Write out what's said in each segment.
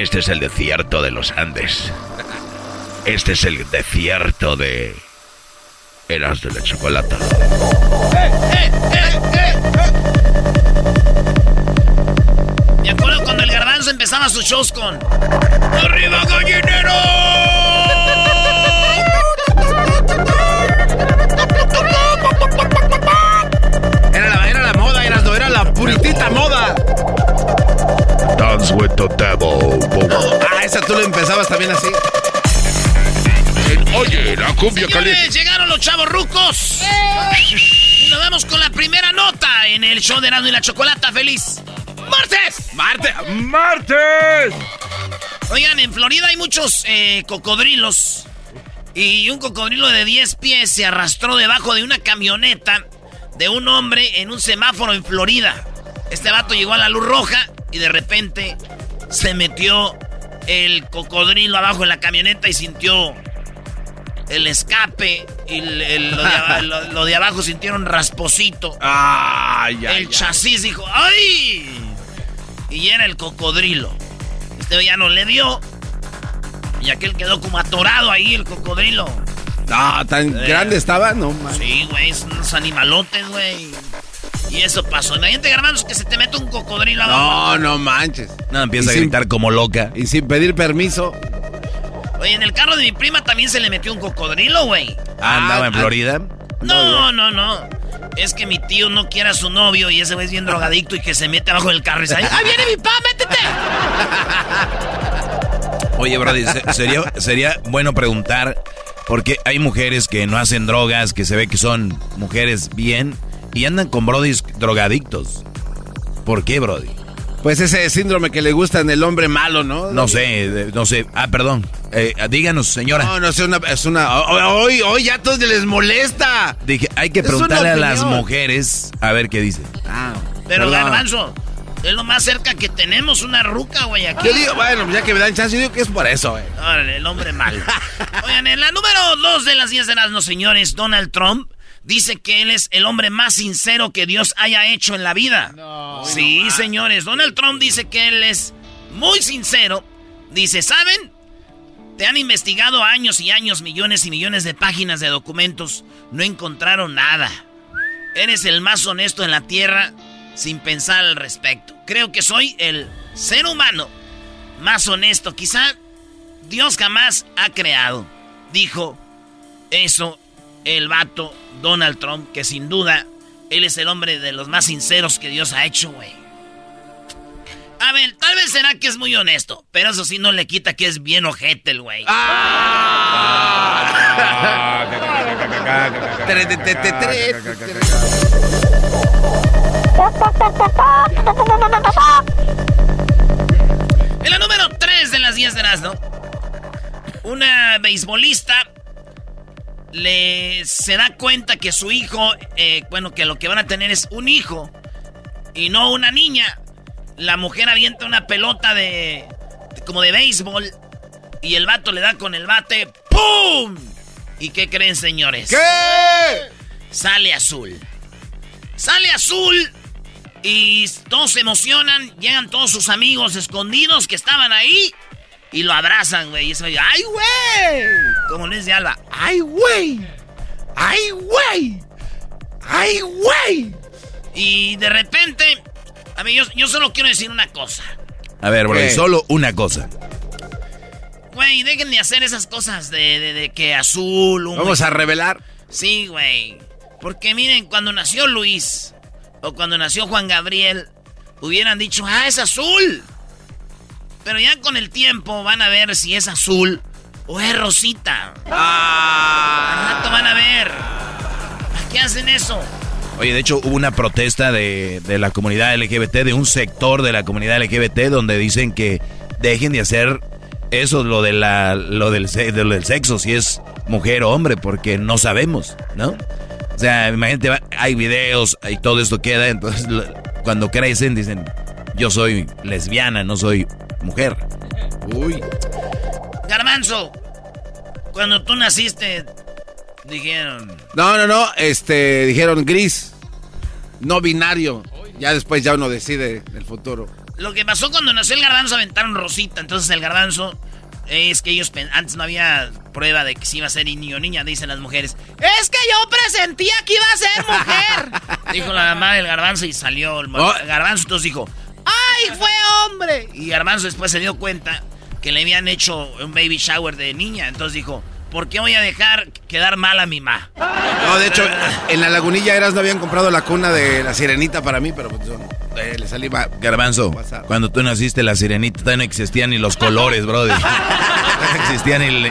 Este es el desierto de los Andes. Este es el desierto de Eras de la Chocolata. Me acuerdo cuando el garbanzo empezaba sus shows con ¡Arriba gallinero! Era la, era la moda, era, era la puritita moda. Dance with the devil. Ah, esa tú lo empezabas también así. Oye, la cumbia caliente. Llegaron los chavos rucos. Y nos vamos con la primera nota en el show de Erasmo y la Chocolata. ¡Feliz martes! ¡Martes! ¡Martes! Oigan, en Florida hay muchos eh, cocodrilos. Y un cocodrilo de 10 pies se arrastró debajo de una camioneta de un hombre en un semáforo en Florida. Este vato llegó a la luz roja y de repente se metió el cocodrilo abajo en la camioneta y sintió el escape y el- el- lo, de, aba- lo- lo de abajo sintieron rasposito. Ay, el chasis dijo ¡ay! Y era el cocodrilo. Este ya no le dio. Y aquel quedó como atorado ahí, el cocodrilo. No, tan Eh. grande estaba, no man. Sí, güey, son unos animalotes, güey. Y eso pasó. Imagínate, hermanos, que se te mete un cocodrilo abajo. No, no manches. No, empieza Y a sin- gritar como loca. Y sin pedir permiso. Oye, en el carro de mi prima también se le metió un cocodrilo, güey. Andaba en ah. Florida. No, no, no. Es que mi tío no quiere a su novio y ese güey es bien drogadicto y que se mete abajo del carro y dice, ¡ahí viene mi pa, métete! Oye, Brody, se- sería, sería bueno preguntar, porque hay mujeres que no hacen drogas, que se ve que son mujeres bien, y andan con Brodis drogadictos. ¿Por qué, Brody? Pues ese síndrome que le gusta en el hombre malo, ¿no? No sé, no sé. Ah, perdón. Eh, díganos, señora. No, no sé, una, es una... Hoy, hoy ya a todos les molesta. Dije, hay que Es preguntarle a las mujeres a ver qué dicen. Ah, Pero, perdón. Garbanzo, es lo más cerca que tenemos una ruca, güey, aquí. Yo digo, bueno, ya que me dan chance, yo digo que es por eso, güey. Órale, el hombre malo. Oigan, en la número dos de las 10 de las no señores, Donald Trump dice que él es el hombre más sincero que Dios haya hecho en la vida. sí, señores, Donald Trump dice que él es muy sincero. Dice, ¿saben? Te han investigado años y años, millones y millones de páginas de documentos. No encontraron nada. Eres el más honesto en la tierra sin pensar al respecto. Creo que soy el ser humano más honesto. Quizá Dios jamás ha creado. Dijo eso el vato Donald Trump, que sin duda él es el hombre de los más sinceros que Dios ha hecho, güey. A ver, tal vez será que es muy honesto, pero eso sí no le quita que es bien ojete el güey. En la número 3 de las días de ¿no? Una beisbolista le se da cuenta que su hijo, eh, bueno, que lo que van a tener es un hijo y no una niña. La mujer avienta una pelota de, como de béisbol y el vato le da con el bate, ¡pum! ¿Y qué creen, señores? ¿Qué? Sale azul. Sale azul y todos se emocionan, llegan todos sus amigos escondidos que estaban ahí y lo abrazan, güey. Y eso, ¡ay, güey! Como Luis de Alba, ¡ay, güey! ¡ay, güey! ¡ay, güey! Y de repente, a mí, yo, solo quiero decir una cosa. A ver, bro, solo una cosa. Güey, dejen de hacer esas cosas de, que azul. Vamos a revelar. Sí, güey. Porque miren, cuando nació Luis, o cuando nació Juan Gabriel, hubieran dicho, ah, es azul. Pero ya con el tiempo van a ver si es azul o es rosita. Ah. Al rato van a ver. ¿Para qué hacen eso? Oye, de hecho hubo una protesta de, la comunidad LGBT, de un sector de la comunidad LGBT, donde dicen que dejen de hacer eso, lo, de la, lo, del, lo del sexo, si es mujer o hombre, porque no sabemos, ¿no? O sea, imagínate, hay videos y todo esto queda, entonces cuando crecen dicen, yo soy lesbiana, no soy mujer. Uy. Garbanzo, cuando tú naciste, dijeron... No, no, no, este, dijeron gris, no binario. Ya después ya uno decide el futuro. Lo que pasó cuando nació el garbanzo aventaron Rosita, entonces el garbanzo es que ellos antes no había prueba de que si iba a ser niño o niña, dicen las mujeres. Es que yo presentía que iba a ser mujer. dijo la mamá del garbanzo y salió el oh. garbanzo. Entonces dijo, ¡ay, fue hombre! Y garbanzo después se dio cuenta que le habían hecho un baby shower de niña. Entonces dijo, ¿por qué voy a dejar quedar mal a mi ma? No, de hecho, en la lagunilla Eras no habían comprado la cuna de la sirenita para mí, pero pues eh, le salí Garbanzo, cuando tú naciste la sirenita no existían ni los colores, brother. no existían ni...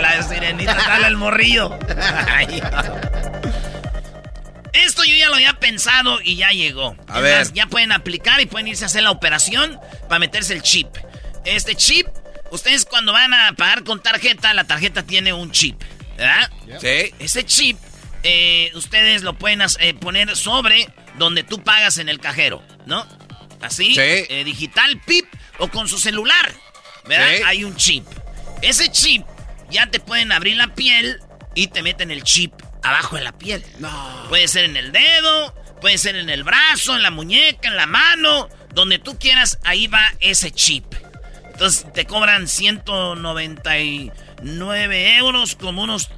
la sirenita, dale el morrillo. Esto yo ya lo había pensado y ya llegó. A ver. ya pueden aplicar y pueden irse a hacer la operación para meterse el chip. Este chip Ustedes cuando van a pagar con tarjeta, la tarjeta tiene un chip, ¿verdad? Sí. Ese chip, eh, ustedes lo pueden eh, poner sobre donde tú pagas en el cajero, ¿no? Así, sí. Eh, digital, pip, o con su celular, ¿verdad? Hay un chip. Ese chip ya te pueden abrir la piel y te meten el chip abajo de la piel. No. Puede ser en el dedo, puede ser en el brazo, en la muñeca, en la mano, donde tú quieras, ahí va ese chip. Entonces te cobran 199 euros, como unos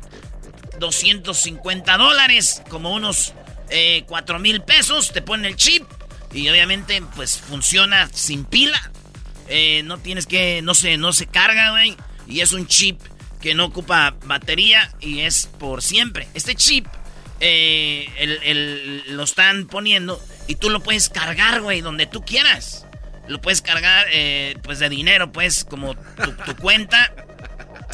250 dólares, como unos eh, 4 mil pesos. Te ponen el chip y obviamente pues funciona sin pila. Eh, no tienes que, no se, no se carga, güey. Y es un chip que no ocupa batería y es por siempre. Este chip eh, lo están poniendo y tú lo puedes cargar, güey, donde tú quieras lo puedes cargar, eh, pues de dinero, pues, como tu, cuenta.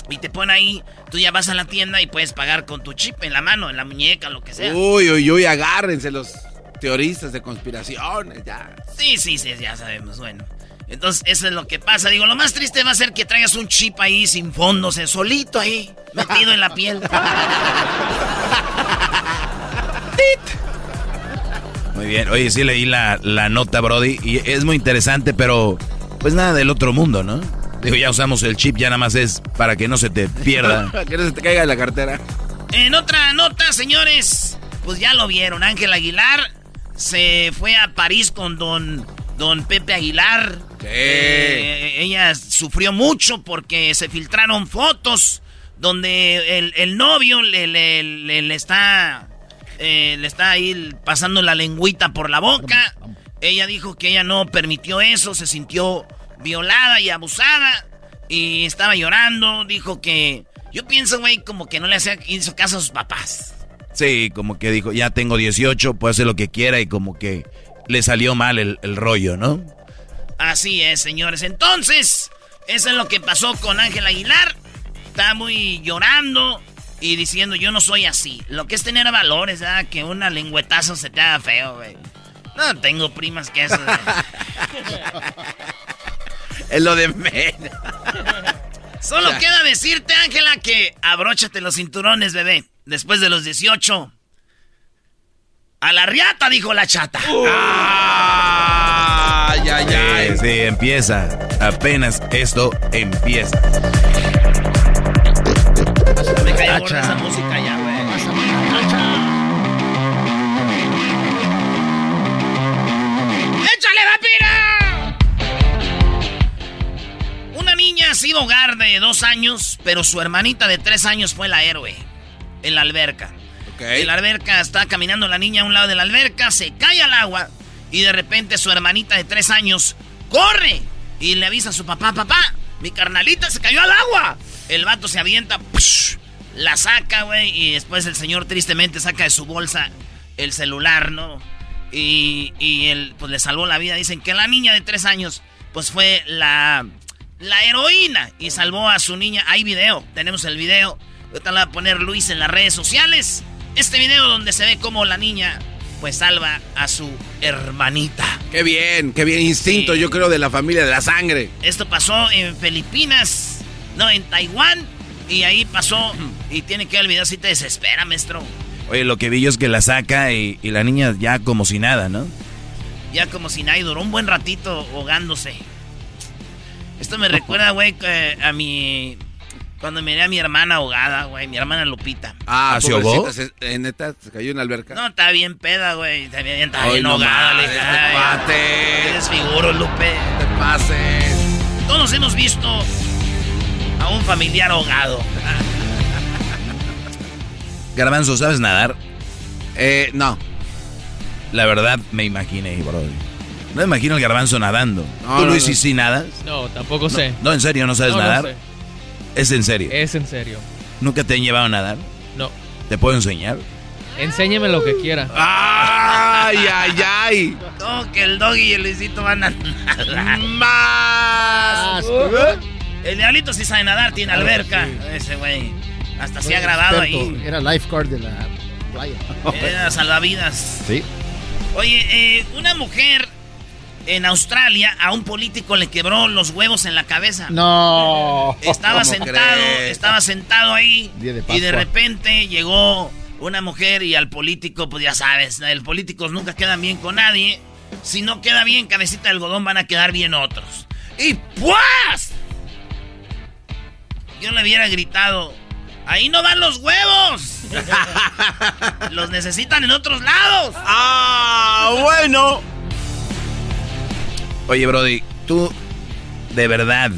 Y te pone ahí, tú ya vas a la tienda y puedes pagar con tu chip en la mano, en la muñeca, lo que sea. Uy, uy, uy, agárrense los teoristas de conspiraciones, ya. Sí, sí, sí, ya sabemos, bueno. Entonces, eso es lo que pasa. Digo, lo más triste va a ser que traigas un chip ahí sin fondos, solito ahí, metido en la piel. Muy bien. Oye, sí leí la, la nota, Brody, y es muy interesante, pero pues nada del otro mundo, ¿no? Digo, ya usamos el chip, ya nada más es para que no se te pierda. que no se te caiga de la cartera. En otra nota, señores, pues ya lo vieron. Ángel Aguilar se fue a París con don, don Pepe Aguilar. Sí. Eh, ella sufrió mucho porque se filtraron fotos donde el, el novio le, le, le está eh, le está ahí pasando la lengüita por la boca. Ella dijo que ella no permitió eso, se sintió violada y abusada y estaba llorando. Dijo que yo pienso, güey, como que no le hacía hizo caso a sus papás. Sí, como que dijo, ya tengo 18, puedo hacer lo que quiera y como que le salió mal el, el rollo, ¿no? Así es, señores. Entonces, eso es lo que pasó con Ángel Aguilar. Está muy llorando y diciendo yo no soy así. Lo que es tener valores, ¿verdad? Que una lengüetazo se te haga feo, güey. No tengo primas que eso. es lo de menos. Solo queda decirte, Ángela, que abróchate los cinturones, bebé. Después de los 18. A la riata, dijo la chata. Ay, ay, ay. Sí, empieza. Apenas esto empieza. Me cayó esa música ya, güey. ¡Échale, vampira! Una niña ha sido hogar de dos años, pero su hermanita de tres años fue la héroe en la alberca. En la alberca está caminando la niña a un lado de la alberca, se cae al agua y de repente su hermanita de tres años corre y le avisa a su papá, papá, mi carnalita se cayó al agua. El vato se avienta, la saca, güey, y después el señor tristemente saca de su bolsa el celular, ¿no? Y, y él, pues le salvó la vida. Dicen que la niña de tres años, pues fue la, la heroína y salvó a su niña. Hay video, tenemos el video. Ahorita le voy a poner Luis en las redes sociales. Este video donde se ve cómo la niña pues salva a su hermanita. Qué bien, qué bien instinto, yo creo, de la familia, de la sangre. Esto pasó en Filipinas, no, en Taiwán, y ahí pasó, y tiene que video si te desespera, maestro. Oye, lo que vi yo es que la saca y, y la niña ya como si nada, ¿no? Ya como si nada, y duró un buen ratito ahogándose. Esto me recuerda, güey, a mi cuando miré a mi hermana ahogada, güey, mi hermana Lupita. Ah, ¿se ahogó? Eh, neta, se cayó en la alberca. No, está bien peda, güey. Está bien, está bien ahogada, le dije. desfiguro, Lupe. No te pases. Todos hemos visto a un familiar ahogado. Garbanzo, ¿sabes nadar? Eh, no. La verdad, me imaginé, bro. No me imagino el garbanzo nadando. ¿Tú, Luis, no. sí nadas? No, tampoco sé. No, en serio, ¿no sabes nadar? No sé. ¿Es en serio? Es en serio. ¿Nunca te han llevado a nadar? No. ¿Te puedo enseñar? Enséñeme lo que quiera. ¡Ay, ay, ay! No, que el doggy y el Luisito van a nadar. ¡Más! el diablito sí sabe nadar, tiene alberca. Ese güey. Hasta se ha grabado ahí. Era lifeguard de la playa. Era salvavidas. Sí. Oye, eh, una mujer en Australia a un político le quebró los huevos en la cabeza. No. Estaba sentado, estaba sentado ahí y de repente llegó una mujer y al político, pues ya sabes, el políticos nunca quedan bien con nadie. Si no queda bien cabecita de algodón van a quedar bien otros. Y pues yo le hubiera gritado, ahí no van los huevos. los necesitan en otros lados. Ah, bueno. Oye, Brody, ¿tú de verdad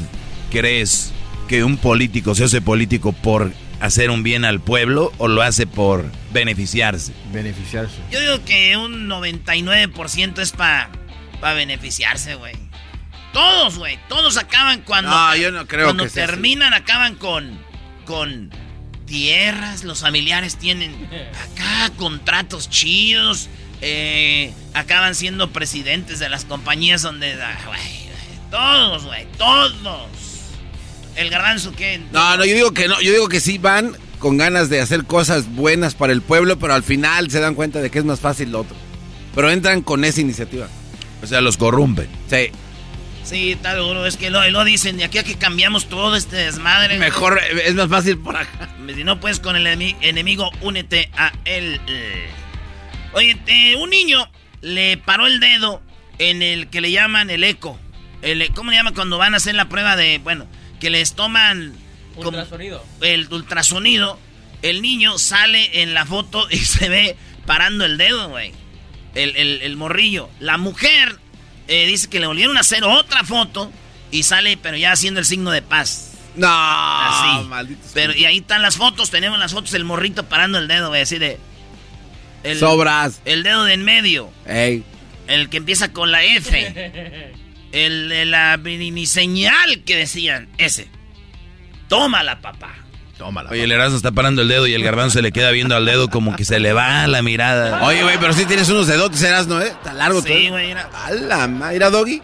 crees que un político se hace político por hacer un bien al pueblo o lo hace por beneficiarse? Beneficiarse. Yo digo que un 99% es para pa beneficiarse, güey. Todos, güey. Todos acaban cuando. No, yo no creo cuando que terminan, acaban con. con tierras. Los familiares tienen acá contratos chidos. Eh, acaban siendo presidentes de las compañías donde... Ah, todos, güey, todos. El garbanzo que... No, no, yo digo que no, yo digo que sí van con ganas de hacer cosas buenas para el pueblo, pero al final se dan cuenta de que es más fácil lo otro. Pero entran con esa iniciativa. O sea, los corrompen. Sí. Sí, está duro. Es que lo, lo dicen, de aquí a que cambiamos todo este desmadre. Mejor, es más fácil por acá. Si no puedes con el enemigo, únete a él. Oye, eh, un niño le paró el dedo en el que le llaman el eco. El, ¿Cómo le llaman cuando van a hacer la prueba de, bueno, que les toman... Ultrasonido. El ultrasonido. El niño sale en la foto y se ve parando el dedo, güey. El, morrillo. La mujer eh, dice que le volvieron a hacer otra foto y sale, pero ya haciendo el signo de paz. No, así. Pero y ahí están las fotos, tenemos las fotos del morrito parando el dedo, güey, así de. El, Sobras. El dedo de en medio. Ey. El que empieza con la F. el de la mini señal que decían. Ese. Tómala, papá. Tómala. Oye, el Erasmo está parando el dedo y el garbanzo se le queda viendo al dedo como que se le va la mirada. Oye, güey, pero sí tienes unos dedotes, Erasmo, ¿eh? Está largo todo. Sí, güey, mira. ¡Hala, mira, Doggy!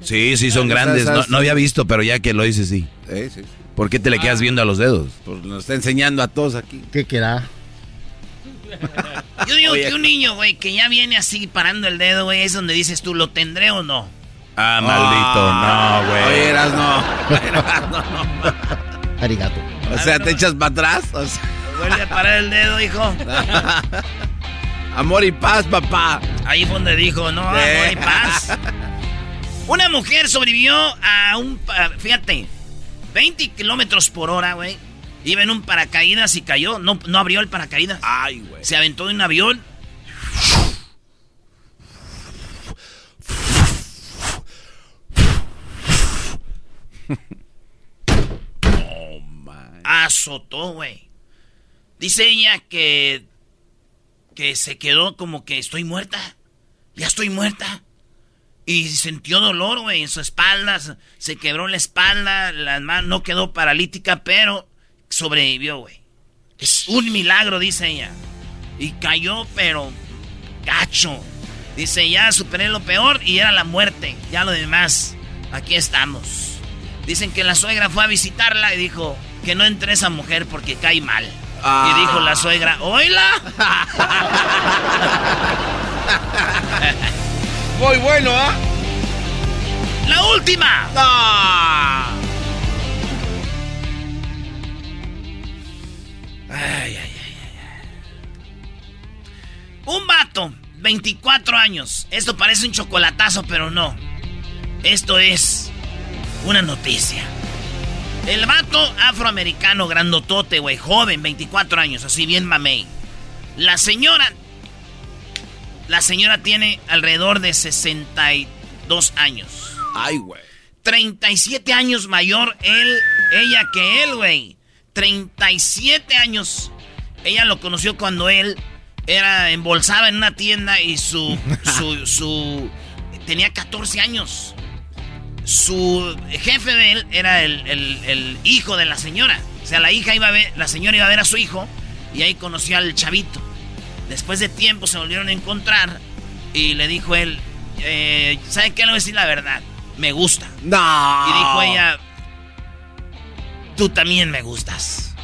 Sí, sí, son grandes. No, no, había visto, pero ya que lo dices, sí. Sí, sí. ¿Por qué te le quedas viendo a los dedos? Pues nos está enseñando a todos aquí. ¿Qué querá? Yo digo que un niño, güey, que ya viene así parando el dedo, güey, es donde dices tú, ¿lo tendré o no? Ah, maldito. No, güey. Oye, eras no. Arigato. O sea, te echas para atrás. O sea, Vuelve a parar el dedo, hijo. amor y paz, papá. Ahí fue donde dijo, no, amor y paz. Una mujer sobrevivió a un, fíjate, 20 kilómetros por hora, güey. Iba en un paracaídas y cayó. No, no abrió el paracaídas. Ay, güey. Se aventó de un avión. Azotó, güey. Dice ella que. que se quedó como que estoy muerta. Ya estoy muerta. Y sintió dolor, güey, en su espalda. se- quebró la espalda, la mano no quedó paralítica, pero sobrevivió, güey. Es un milagro, dice ella. Y cayó, pero gacho. Dice, ya superé lo peor y era la muerte. Ya lo demás, aquí estamos. Dicen que la suegra fue a visitarla y dijo que no entre esa mujer porque cae mal. Ah. Y dijo la suegra, ¡Oila! Muy bueno, ¿ah? ¡La última! ¡Ah! Ay, ay, ay. Un vato, 24 años. Esto parece un chocolatazo, pero no. Esto es una noticia. El vato afroamericano grandotote, güey, joven, 24 años, así bien mamey. La señora... La señora tiene alrededor de 62 años. Ay, güey. 37 años mayor él, ella que él, güey. 37 años. Ella lo conoció cuando él era embolsaba en una tienda y su su su tenía 14 años. Su jefe de él era el, el- el hijo de la señora. O sea, la hija iba a ver, la señora iba a ver a su hijo y ahí conoció al chavito. Después de tiempo se volvieron a encontrar y le dijo él, eh, ¿sabe qué? Le voy a decir la verdad. Me gusta. No. Y dijo ella, tú también me gustas.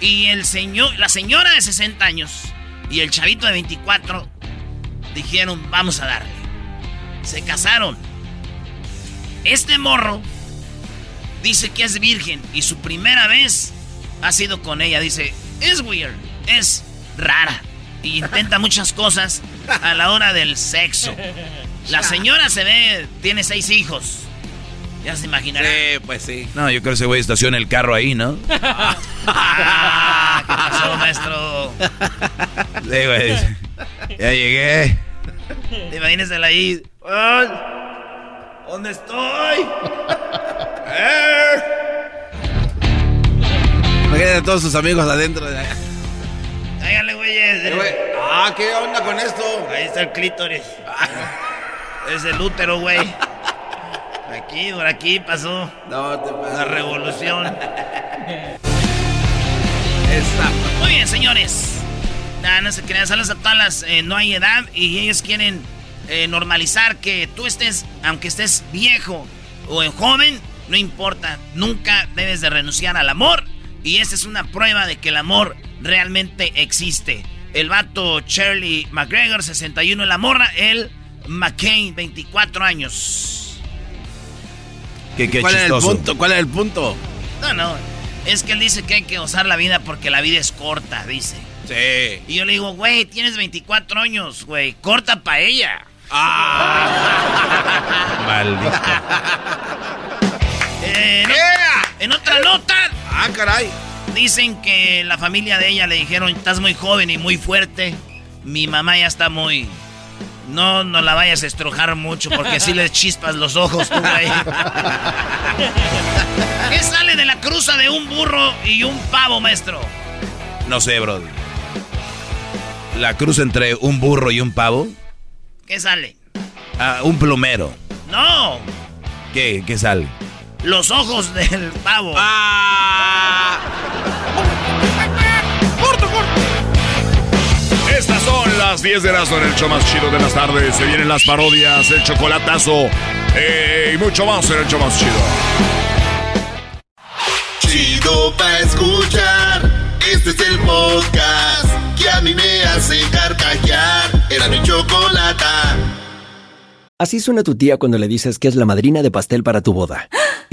Y el señor, la señora de 60 años y el chavito de 24 dijeron, vamos a darle. Se casaron. Este morro dice que es virgen y su primera vez ha sido con ella. Dice, es weird, es rara. Y intenta muchas cosas a la hora del sexo. La señora se ve, tiene seis hijos. Ya se imaginará. Sí, pues sí. No, yo creo que ese güey estaciona el carro ahí, ¿no? Ah, ¿Qué pasó, maestro? Sí, güey. Ya llegué. Imagínensela ahí. Ay, ¿Dónde estoy? Eh. Imagínate a todos sus amigos adentro. de- Hágale, güeyes. Eh, güey, Ah, ¿qué onda con esto? Ahí está el clítoris. Es el útero, güey. Aquí, por aquí pasó No te la revolución. Muy bien, señores. Nada, no se crean, saludos a todas las. eh, no hay edad y ellos quieren eh, normalizar que tú estés, aunque estés viejo o en joven, no importa. Nunca debes de renunciar al amor. Y esta es una prueba de que el amor realmente existe. El vato Charlie McGregor, 61, la morra, él, McCain, 24 años. Qué, qué ¿Cuál es el chistoso. punto? ¿Cuál es el punto? No, no. Es que él dice que hay que gozar la vida porque la vida es corta, dice. Sí. Y yo le digo, güey, tienes 24 años, güey. Corta pa' ella. Maldito. Eh, en, en otra nota, Ah, caray. dicen que la familia de ella le dijeron, estás muy joven y muy fuerte. Mi mamá ya está muy... No, no la vayas a estrujar mucho porque si le chispas los ojos tú, güey. ¿Qué sale de la cruza de un burro y un pavo, maestro? No sé, bro. La cruz entre un burro y un pavo. ¿Qué sale? Ah, un plumero. No, ¿Qué? ¿Qué sale? los ojos del pavo. Ah. Son las 10 de Erasmo en el show más chido de las tardes. Se vienen las parodias, el chocolatazo eh, y mucho más en el show más chido. Chido pa' escuchar. Este es el podcast que a mí me hace carcajear. Era mi chocolata. Así suena tu tía cuando le dices que es la madrina de pastel para tu boda.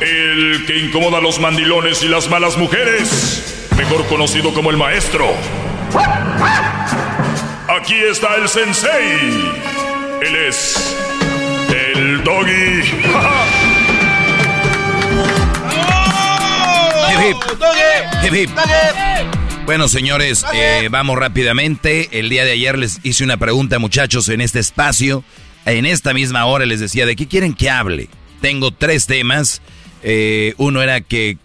El que incomoda a los mandilones y las malas mujeres, mejor conocido como el maestro. Aquí está el sensei. Él es el doggy. Hip, hip. Hip, hip. Bueno, señores, eh, vamos rápidamente. El día de ayer les hice una pregunta, muchachos, en este espacio. En esta misma hora les decía, ¿de qué quieren que hable? Tengo tres temas. Eh, uno era que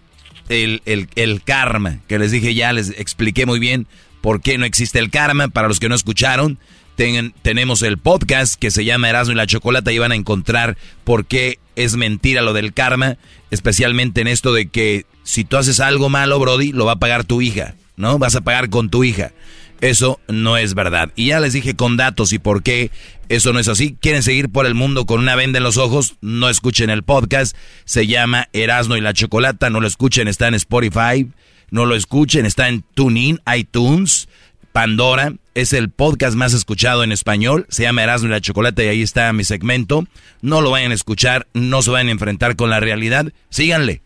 el, el- el karma, que les dije ya, les expliqué muy bien por qué no existe el karma. Para los que no escucharon, ten- tenemos el podcast que se llama Erasmo y la Chocolata y van a encontrar por qué es mentira lo del karma, especialmente en esto de que si tú haces algo malo, Brody, lo va a pagar tu hija, ¿no? Vas a pagar con tu hija. Eso no es verdad. Y ya les dije con datos y por qué eso no es así. ¿Quieren seguir por el mundo con una venda en los ojos? No escuchen el podcast. Se llama Erasno y la Chocolata. No lo escuchen, está en Spotify. No lo escuchen, está en TuneIn, iTunes, Pandora. Es el podcast más escuchado en español. Se llama Erasmo y la Chocolata y ahí está mi segmento. No lo vayan a escuchar, no se vayan a enfrentar con la realidad. Síganle.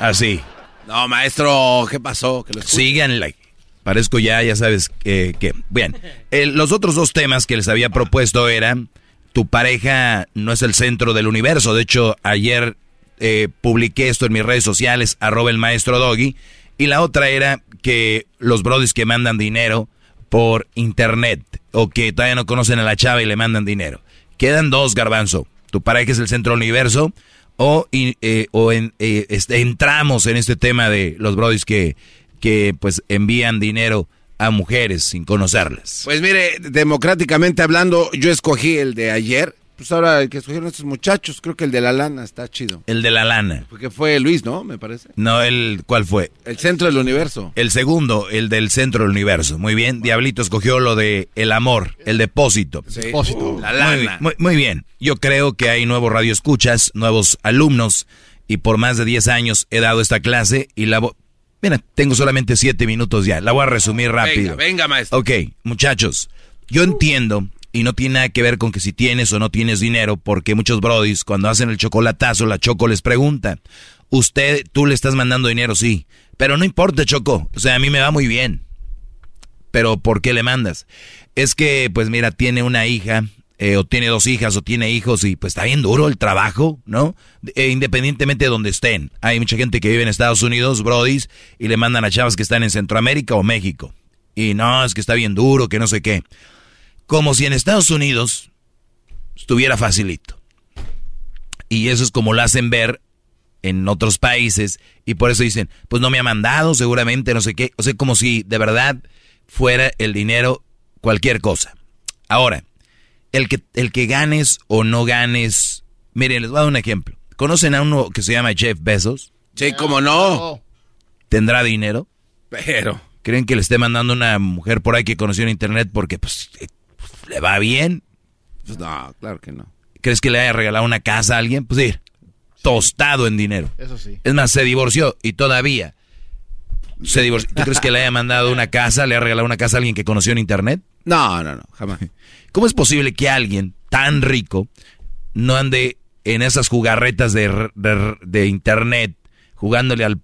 Así. No, maestro, ¿qué pasó? Que lo. Síganle. Parezco ya, ya sabes que... que- Bien, los otros dos temas que les había propuesto eran, tu pareja no es el centro del universo. De hecho, ayer eh, publiqué esto en mis redes sociales, arroba el maestro Doggy. Y la otra era que los brodis que mandan dinero por internet o que todavía no conocen a la chava y le mandan dinero. Quedan dos, garbanzo. Tu pareja es el centro del universo o, eh, o en, eh, este, entramos en este tema de los brodis que, que pues envían dinero a mujeres sin conocerlas. Pues mire, democráticamente hablando, yo escogí el de ayer. Pues ahora el que escogieron estos muchachos, creo que el de la lana está chido. El de la lana. Porque fue Luis, ¿no? Me parece. No, el, ¿cuál fue? El centro del universo. El segundo, el del centro del universo. Muy bien, Diablito escogió lo de el amor, el depósito. Sí. Depósito. La lana. muy- muy bien. Yo creo que hay nuevos radioescuchas, nuevos alumnos, y por más de 10 años he dado esta clase y la. Mira, tengo solamente 7 minutos ya, la voy a resumir rápido. Venga, venga, maestro. Ok, muchachos, yo entiendo, y no tiene nada que ver con que si tienes o no tienes dinero, porque muchos brodis, cuando hacen el chocolatazo, la Choco les pregunta, usted, tú le estás mandando dinero, sí, pero no importa, Choco, o sea, a mí me va muy bien. Pero ¿por qué le mandas? Es que, pues mira, tiene una hija, eh, o tiene dos hijas, o tiene hijos, y pues está bien duro el trabajo, ¿no? Eh, independientemente de donde estén. Hay mucha gente que vive en Estados Unidos, brodis, y le mandan a chavas que están en Centroamérica o México. Y no, es que está bien duro, que no sé qué. Como si en Estados Unidos estuviera facilito. Y eso es como lo hacen ver en otros países. Y por eso dicen, pues no me ha mandado, seguramente, no sé qué. O sea, como si de verdad fuera el dinero cualquier cosa. Ahora, el que, el que ganes o no ganes. Miren, les voy a dar un ejemplo. ¿Conocen a uno que se llama Jeff Bezos? Sí, cómo no. ¿Tendrá dinero? Pero. ¿Creen que le esté mandando una mujer por ahí que conoció en internet porque pues, eh, le va bien? Pues no, claro que no. ¿Crees que le haya regalado una casa a alguien? Pues sí, tostado en dinero. Eso sí. Es más, se divorció y todavía se divorció. ¿Tú crees que le haya mandado una casa, le ha regalado una casa a alguien que conoció en internet? No, no, no, jamás. ¿Cómo es posible que alguien tan rico no ande en esas jugarretas de, de- de internet jugándole al...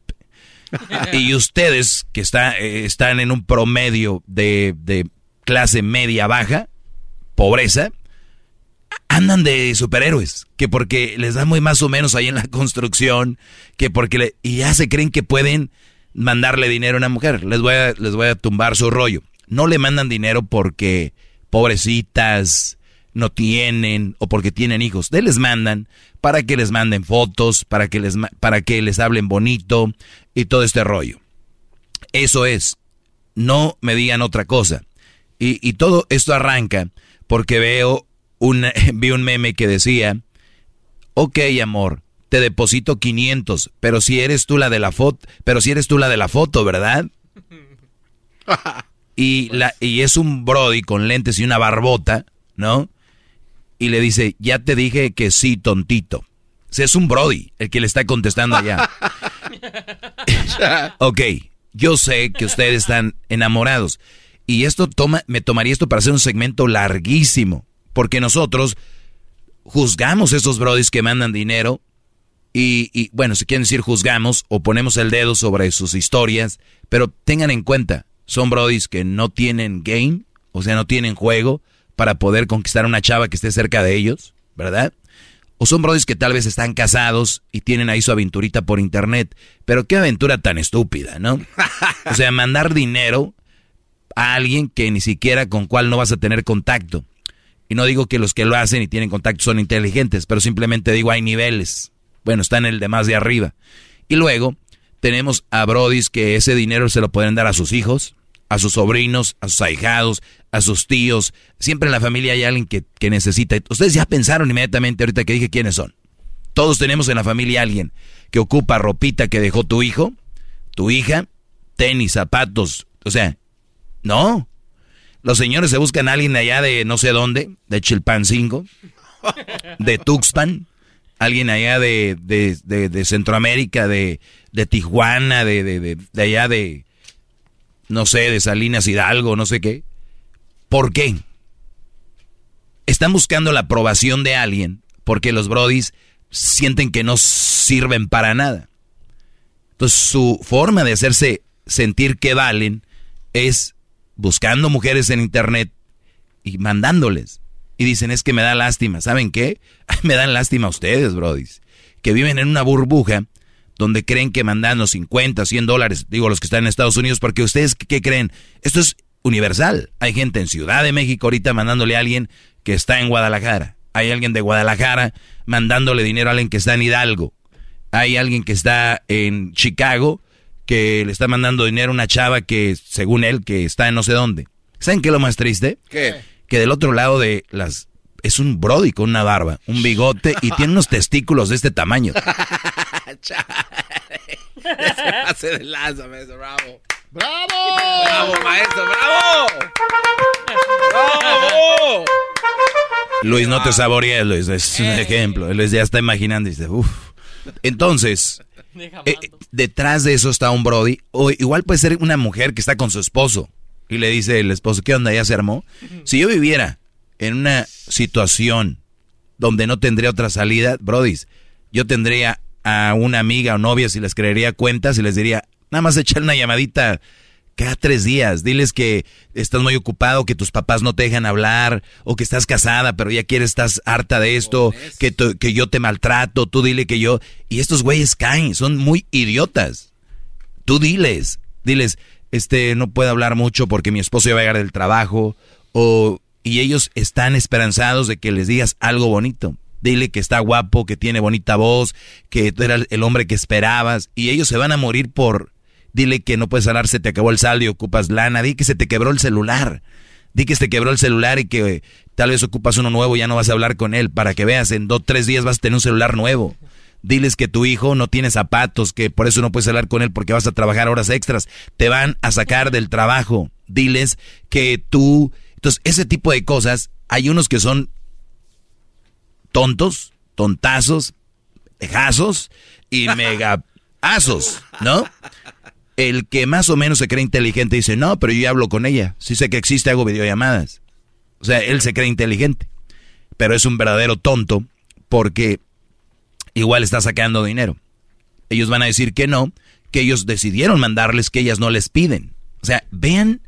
y ustedes que está, eh, están en un promedio de, de clase media baja, pobreza, andan de superhéroes, que porque les da muy más o menos ahí en la construcción, que porque le, y ya se creen que pueden mandarle dinero a una mujer. Les voy a, les voy a tumbar su rollo. No le mandan dinero porque pobrecitas no tienen o porque tienen hijos. De les mandan para que les manden fotos, para que les para que les hablen bonito y todo este rollo. Eso es. No me digan otra cosa. Y, y todo esto arranca porque veo un, vi un meme que decía, ok amor, te deposito 500, pero si eres tú la de la foto, pero si eres tú la de la foto, ¿verdad? Y, la, y es un Brody con lentes y una barbota, ¿no? Y le dice, ya te dije que sí, tontito. O sea, es un Brody el que le está contestando allá. ok, yo sé que ustedes están enamorados. Y esto toma, me tomaría esto para hacer un segmento larguísimo. Porque nosotros juzgamos esos brodis que mandan dinero. Y, y, bueno, si quieren decir juzgamos o ponemos el dedo sobre sus historias. Pero tengan en cuenta, son brodis que no tienen game, o sea, no tienen juego para poder conquistar una chava que esté cerca de ellos, ¿verdad? O son brodis que tal vez están casados y tienen ahí su aventurita por internet. Pero qué aventura tan estúpida, ¿no? O sea, mandar dinero a alguien que ni siquiera con cual no vas a tener contacto. Y no digo que los que lo hacen y tienen contacto son inteligentes, pero simplemente digo hay niveles. Bueno, está en el de más de arriba. Y luego tenemos a brodis que ese dinero se lo pueden dar a sus hijos, a sus sobrinos, a sus ahijados, a sus tíos. Siempre en la familia hay alguien que, que necesita. Ustedes ya pensaron inmediatamente ahorita que dije quiénes son. Todos tenemos en la familia alguien que ocupa ropita que dejó tu hijo, tu hija, tenis, zapatos. O sea, no. Los señores se buscan a alguien allá de no sé dónde, de Chilpancingo, de Tuxpan, alguien allá de, de, de- de Centroamérica, de, de Tijuana, de allá de, no sé, de Salinas Hidalgo, no sé qué. ¿Por qué? Están buscando la aprobación de alguien porque los brodis sienten que no sirven para nada. Entonces su forma de hacerse sentir que valen es buscando mujeres en internet y mandándoles. Y dicen, es que me da lástima. ¿Saben qué? Me dan lástima a ustedes, brodis. Que viven en una burbuja donde creen que mandando 50, 100 dólares, digo los que están en Estados Unidos, porque ustedes, ¿qué creen? Esto es universal. Hay gente en Ciudad de México ahorita mandándole a alguien que está en Guadalajara. Hay alguien de Guadalajara mandándole dinero a alguien que está en Hidalgo. Hay alguien que está en Chicago que le está mandando dinero a una chava que, según él, que está en no sé dónde. ¿Saben qué es lo más triste? ¿Qué? Que del otro lado de las... Es un brody con una barba, un bigote y tiene unos testículos de este tamaño. Hace de lanza, maestro, bravo. ¡Bravo! ¡Bravo, maestro, bravo! ¡Bravo! Luis, no te saborees, Luis, es un ejemplo. Luis ya está imaginando y dice, uff. Entonces, eh, detrás de eso está un Brody, o igual puede ser una mujer que está con su esposo y le dice el esposo, ¿qué onda? ¿Ya se armó? Si yo viviera en una situación donde no tendría otra salida, Brodis, yo tendría a una amiga o novia si les creería cuentas y les diría, nada más echar una llamadita cada tres días, diles que estás muy ocupado, que tus papás no te dejan hablar, o que estás casada, pero ya quieres, estás harta de esto, que, que yo te maltrato, tú dile que yo... Y estos güeyes caen, son muy idiotas. Tú diles, diles, este, no puedo hablar mucho porque mi esposo ya va a llegar del trabajo, o... Y ellos están esperanzados de que les digas algo bonito. Dile que está guapo, que tiene bonita voz, que tú eras el hombre que esperabas, y ellos se van a morir por... Dile que no puedes hablar, se te acabó el saldo y ocupas lana. Di que se te quebró el celular. Di que se te quebró el celular y que tal vez ocupas uno nuevo y ya no vas a hablar con él. Para que veas, en dos, tres días vas a tener un celular nuevo. Diles que tu hijo no tiene zapatos, que por eso no puedes hablar con él porque vas a trabajar horas extras. Te van a sacar del trabajo. Diles que tú... Entonces, ese tipo de cosas, hay unos que son tontos, tontazos, tejazos y megazos, ¿no? El que más o menos se cree inteligente dice, no, pero yo ya hablo con ella. Sí sé que existe, hago videollamadas. O sea, él se cree inteligente. Pero es un verdadero tonto porque igual está sacando dinero. Ellos van a decir que no, que ellos decidieron mandarles, que ellas no les piden. O sea, vean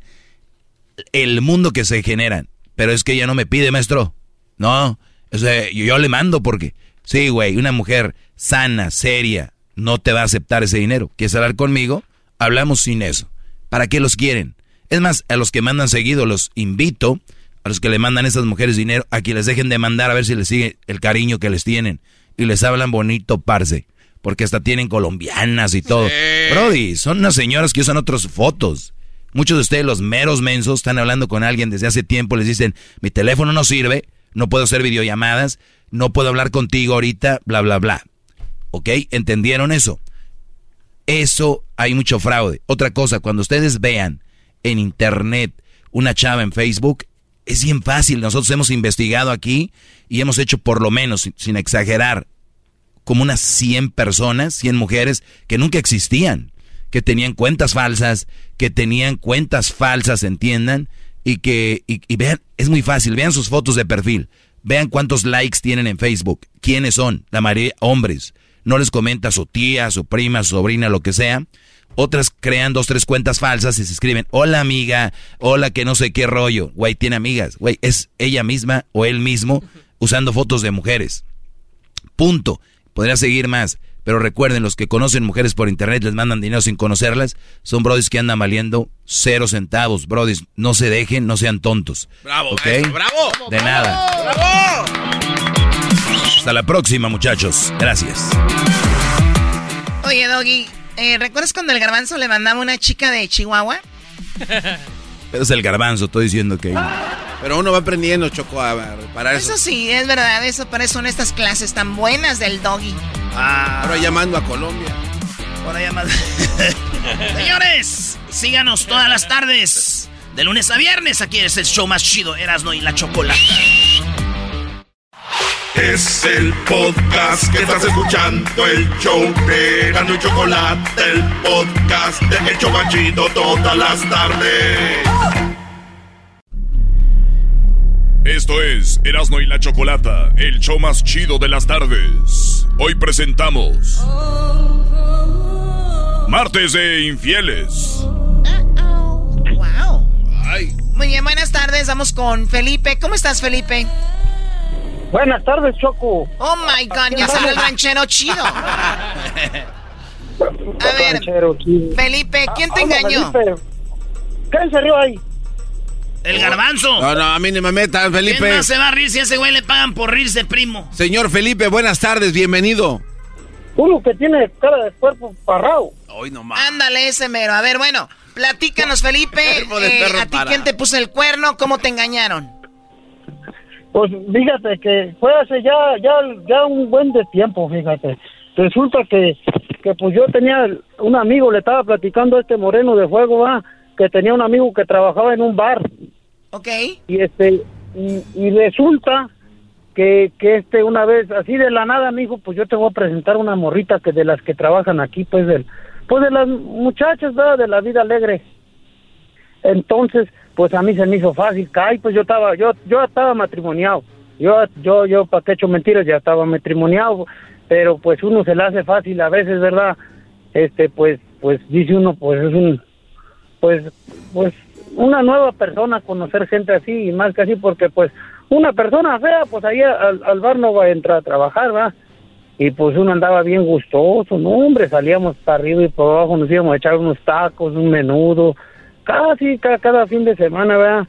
el mundo que se generan. Pero es que ella no me pide, maestro. No, o sea, yo, le mando porque, sí, güey, una mujer sana, seria, no te va a aceptar ese dinero. ¿Quieres hablar conmigo? Hablamos sin eso. ¿Para qué los quieren? Es más, a los que mandan seguido los invito, a los que le mandan a esas mujeres dinero, a que les dejen de mandar a ver si les sigue el cariño que les tienen. Y les hablan bonito, parce. Porque hasta tienen colombianas y todo. Brody, son unas señoras que usan otras fotos. Muchos de ustedes, los meros mensos, están hablando con alguien desde hace tiempo, les dicen, mi teléfono no sirve, no puedo hacer videollamadas, no puedo hablar contigo ahorita, bla, bla, bla. ¿Ok? ¿Entendieron eso? Eso hay mucho fraude. Otra cosa, cuando ustedes vean en internet una chava en Facebook, es bien fácil. Nosotros hemos investigado aquí y hemos hecho por lo menos, sin exagerar, como unas 100 personas, 100 mujeres que nunca existían que tenían cuentas falsas, que tenían cuentas falsas, entiendan, y que, y, vean, es muy fácil, vean sus fotos de perfil, vean cuántos likes tienen en Facebook, quiénes son, la mayoría hombres, no les comenta su tía, su prima, su sobrina, lo que sea, otras crean dos, tres cuentas falsas y se escriben, hola amiga, hola que no sé qué rollo, güey, tiene amigas, güey, es ella misma o él mismo usando fotos de mujeres. Punto. Podría seguir más. Pero recuerden, los que conocen mujeres por internet les mandan dinero sin conocerlas, son brodis que andan valiendo cero centavos. Brodis, no se dejen, no sean tontos. Bravo, ¿Ok? bravo. De nada. Bravo. Hasta la próxima, muchachos. Gracias. Oye, Doggy, eh, ¿recuerdas cuando el garbanzo le mandaba una chica de Chihuahua? Es el garbanzo, estoy diciendo que... Pero uno va aprendiendo, Choco, a reparar eso. Eso sí, es verdad, eso para eso son estas clases tan buenas del doggy. Ah, ahora llamando a Colombia. Ahora llamando. Señores, síganos todas las tardes. De lunes a viernes, aquí es el show más chido, Erasno y la Chocolata. Es el podcast que estás escuchando, el show de Erasno y Chocolate, el podcast de El Chocachito todas las tardes. Esto es Erasno y la Chocolata, el show más chido de las tardes. Hoy presentamos Martes de Infieles. Wow. Muy bien, buenas tardes. Vamos con Felipe. ¿Cómo estás, Felipe? Buenas tardes, Choco. Oh my God, ya sale el ranchero chido. A ver, Felipe, ¿quién te engañó? ¿Quién se rió ahí? El garbanzo. No, no, a mí ni me metan, Felipe. ¿Quién más se va a reír si a ese güey le pagan por rirse, primo? Señor Felipe, buenas tardes, bienvenido. Uno que tiene cara de cuerpo parrado. Hoy Ándale ese mero. A ver, bueno, platícanos, Felipe. eh, ¿A ti quién te puso el cuerno? ¿Cómo te engañaron? Pues fíjate que fue hace ya, ya, ya un buen de tiempo, fíjate. Resulta que, que pues yo tenía un amigo, le estaba platicando a este moreno de fuego, va, que tenía un amigo que trabajaba en un bar. Ok. Y este, y, resulta que, que este una vez, así de la nada, me dijo, pues yo te voy a presentar una morrita que de las que trabajan aquí, pues del, pues de las muchachas, ¿verdad? de la vida alegre. Entonces, pues a mí se me hizo fácil, cae, pues yo estaba, yo, yo estaba matrimoniado. Yo, yo, yo, para qué hecho mentiras, ya estaba matrimoniado, pero pues uno se le hace fácil a veces, ¿verdad? Este, pues, pues dice uno, pues es un, pues, pues una nueva persona, conocer gente así y más que así, porque pues una persona fea, pues ahí al, bar no va a entrar a trabajar, ¿va? Y pues uno andaba bien gustoso, no hombre, salíamos para arriba y para abajo, nos íbamos a echar unos tacos, un menudo, casi cada, cada fin de semana, ¿verdad?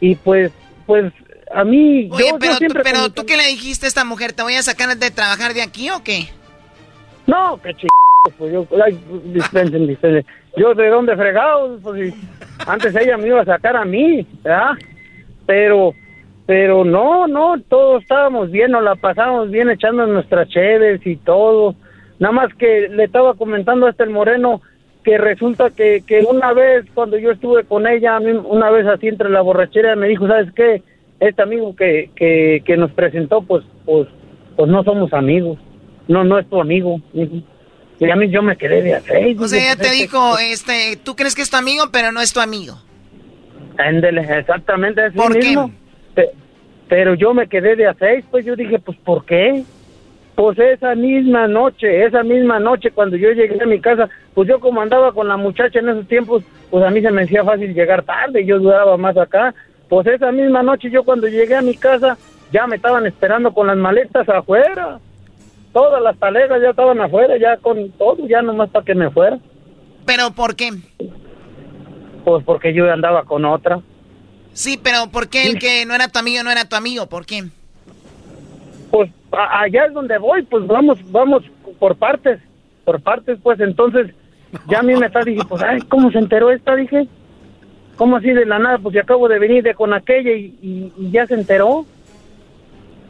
Y pues, pues a mí... Oye, yo, pero, siempre pero tú qué le dijiste a esta mujer, ¿te voy a sacar de trabajar de aquí o qué? No, qué ch... Pues yo, ay, dispensen, dispensen. Yo de dónde fregado, pues antes ella me iba a sacar a mí, ¿verdad? Pero, pero no, no, todos estábamos bien, nos la pasamos bien echando nuestras cheves y todo. Nada más que le estaba comentando a este el moreno que resulta que, que una vez cuando yo estuve con ella, una vez así entre la borrachera me dijo, ¿sabes qué? este amigo que, que, que nos presentó, pues, pues, pues no somos amigos. No, no es tu amigo. Y a mí yo me quedé de hacer. O sea, ella te dijo, este, tú crees que es tu amigo, pero no es tu amigo. Ándele, exactamente así ¿Por mismo. Pe- Pero yo me quedé de a seis, pues yo dije, pues ¿por qué? Pues esa misma noche, esa misma noche cuando yo llegué a mi casa, pues yo como andaba con la muchacha en esos tiempos, pues a mí se me hacía fácil llegar tarde, yo duraba más acá. Pues esa misma noche yo cuando llegué a mi casa, ya me estaban esperando con las maletas afuera. Todas las talegas ya estaban afuera, ya con todo, ya nomás para que me fuera. ¿Pero por qué? Pues porque yo andaba con otra. Sí, pero ¿por qué el que no era tu amigo no era tu amigo? ¿Por qué? pues allá es donde voy, pues vamos, vamos por partes, por partes, pues entonces ya a mí me está, dije, pues, ay, ¿cómo se enteró esta? Dije, ¿cómo así de la nada? Pues yo acabo de venir de con aquella y, y- y ya se enteró.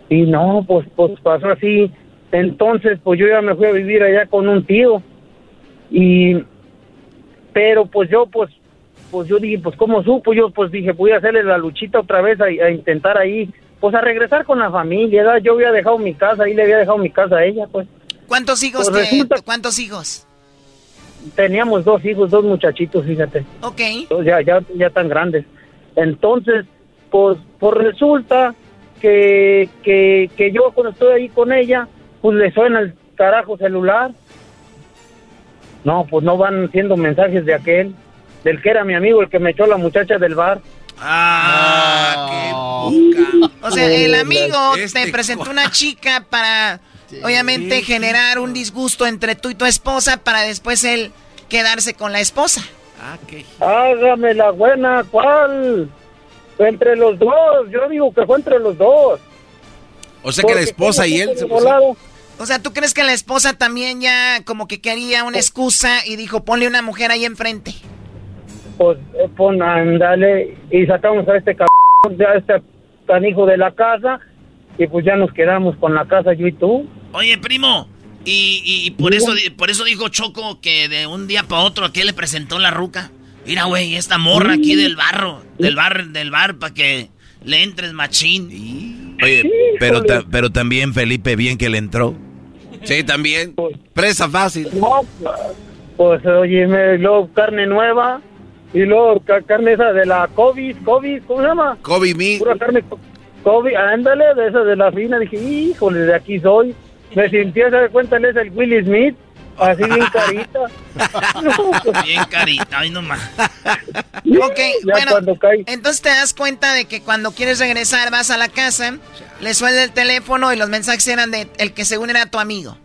Y no, pues, pues pasó así. Entonces, pues yo ya me fui a vivir allá con un tío. Y, pero pues yo, pues, pues yo dije, pues ¿cómo supo? Yo pues dije, voy a hacerle la luchita otra vez a, a intentar ahí, pues a regresar con la familia, ¿verdad? Yo había dejado mi casa, ahí le había dejado mi casa a ella, pues. ¿Cuántos hijos Pues te- resulta- ¿Cuántos hijos? Teníamos dos hijos, dos muchachitos, fíjate. Ok. Dos ya, ya, ya tan grandes. Entonces, pues, pues resulta que, que, que yo cuando estoy ahí con ella, pues le suena el carajo celular. No, pues no van siendo mensajes de aquel, del que era mi amigo, el que me echó la muchacha del bar. Ah, O sea, el amigo Este te presentó una chica para, obviamente, generar un disgusto entre tú y tu esposa para después él quedarse con la esposa. Hágame la buena, ¿cuál? Entre los dos, yo digo que fue entre los dos. O sea que la esposa y ¿cómo él se? O sea, ¿tú crees que la esposa también ya como que quería una excusa y dijo, ponle una mujer ahí enfrente? Pues eh, pon, ándale, y sacamos a este cabrón, a este canijo de la casa, y pues ya nos quedamos con la casa yo y tú. Oye, primo, y, y- y por eso por eso dijo Choco que de un día para otro aquí le presentó la ruca. Mira, güey, esta morra aquí del barro, del bar, del bar, para que le entres machín. Oye, pero, ta- pero también Felipe, bien que le entró. Sí, también. Presa fácil. No, pues oye, me, luego carne nueva, y luego ca- carne esa de la COVID, COVID, ¿cómo se llama? Kobe me. Pura carne co- COVID, ándale, de esa de la fina, dije, híjole, de aquí soy. Me sentí, se da cuenta, es el Willy Smith, así bien carita. Bien carita, ay no más. Ok, Ya bueno, cuando cae. entonces te das cuenta de que cuando quieres regresar vas a la casa, le suena el teléfono y los mensajes eran de el que según era tu amigo.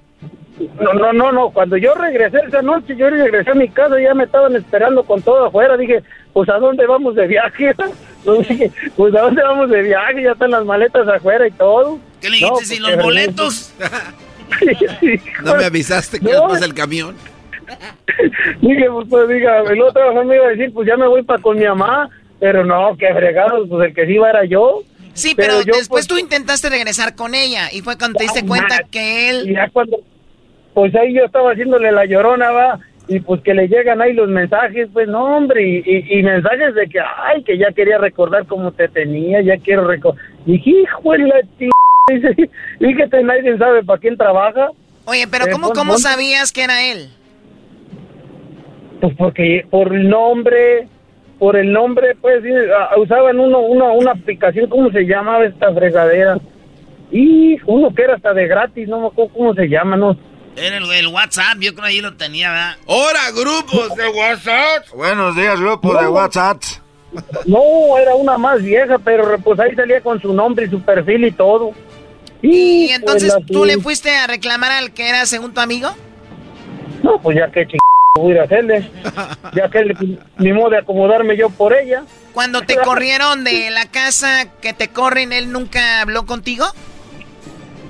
No, no, no, no. Cuando yo regresé esa noche, yo regresé a mi casa, ya me estaban esperando con todo afuera. Dije, pues ¿a dónde vamos de viaje? Pues dije, pues ¿a dónde vamos de viaje? Ya están las maletas afuera y todo. ¿Qué le dijiste? No, ¿Y pues, los boletos? No me avisaste que No. después del camión. Dije, pues, pues diga, el otro me iba a decir, pues ya me voy para con mi mamá. Pero no, que fregados, pues el que sí iba era yo. Sí, pero, yo, después pues, tú intentaste regresar con ella y fue cuando te diste Ah, cuenta que él... Y ya cuando, pues ahí yo estaba haciéndole la llorona, va, y pues que le llegan ahí los mensajes, pues no, hombre, y, y- y mensajes de que, ay, que ya quería recordar cómo te tenía, ya quiero recordar. Dije, hijo de la ch... Dice, fíjate, nadie sabe para quién trabaja. Oye, pero Eh, ¿cómo, cómo sabías que era él? Pues porque por el nombre, por el nombre, pues usaban uno, una, una aplicación, ¿cómo se llamaba esta fregadera? Y uno que era hasta de gratis, no me acuerdo cómo se llama, ¿no? Era el, el WhatsApp, yo creo ahí lo tenía, ¿verdad? ¡Hora, grupos de WhatsApp! Buenos días, grupo de No. WhatsApp. No, era una más vieja, pero pues ahí salía con su nombre y su perfil y todo. Y pues, entonces la tú le fuiste a reclamar al que era según tu amigo. No, pues ya que ching... voy a ir a hacerle. Ya que le- ni modo de acomodarme yo por ella. Cuando te corrieron de la casa que te corren, él nunca habló contigo.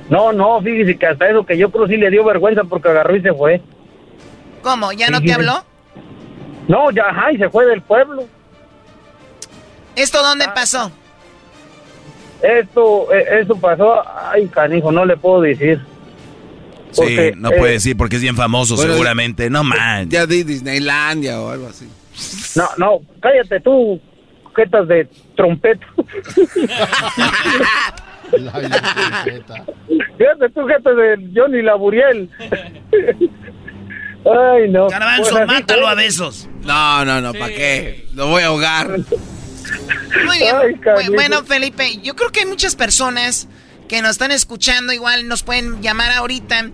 No, no, fíjese que hasta eso que yo creo sí le dio vergüenza porque agarró y se fue. ¿Cómo? ¿Ya no te habló? No, ya, ajá, y se fue del pueblo. ¿Esto dónde Ah. pasó? Esto, eh, eso pasó, ay, canijo, no le puedo decir. Sí, Porque, no eh, puede decir porque es bien famoso bueno, seguramente. No man. Ya di Disneylandia o algo así. No, no, cállate tú, sujetas de Fíjate tú, jefe de Johnny Laburiel. Ay, no. Garbanzo, Pues mátalo a besos. No, no, no, ¿para qué? Lo voy a ahogar. Muy bien. Ay, bueno, Felipe, yo creo que hay muchas personas que nos están escuchando, igual nos pueden llamar ahorita.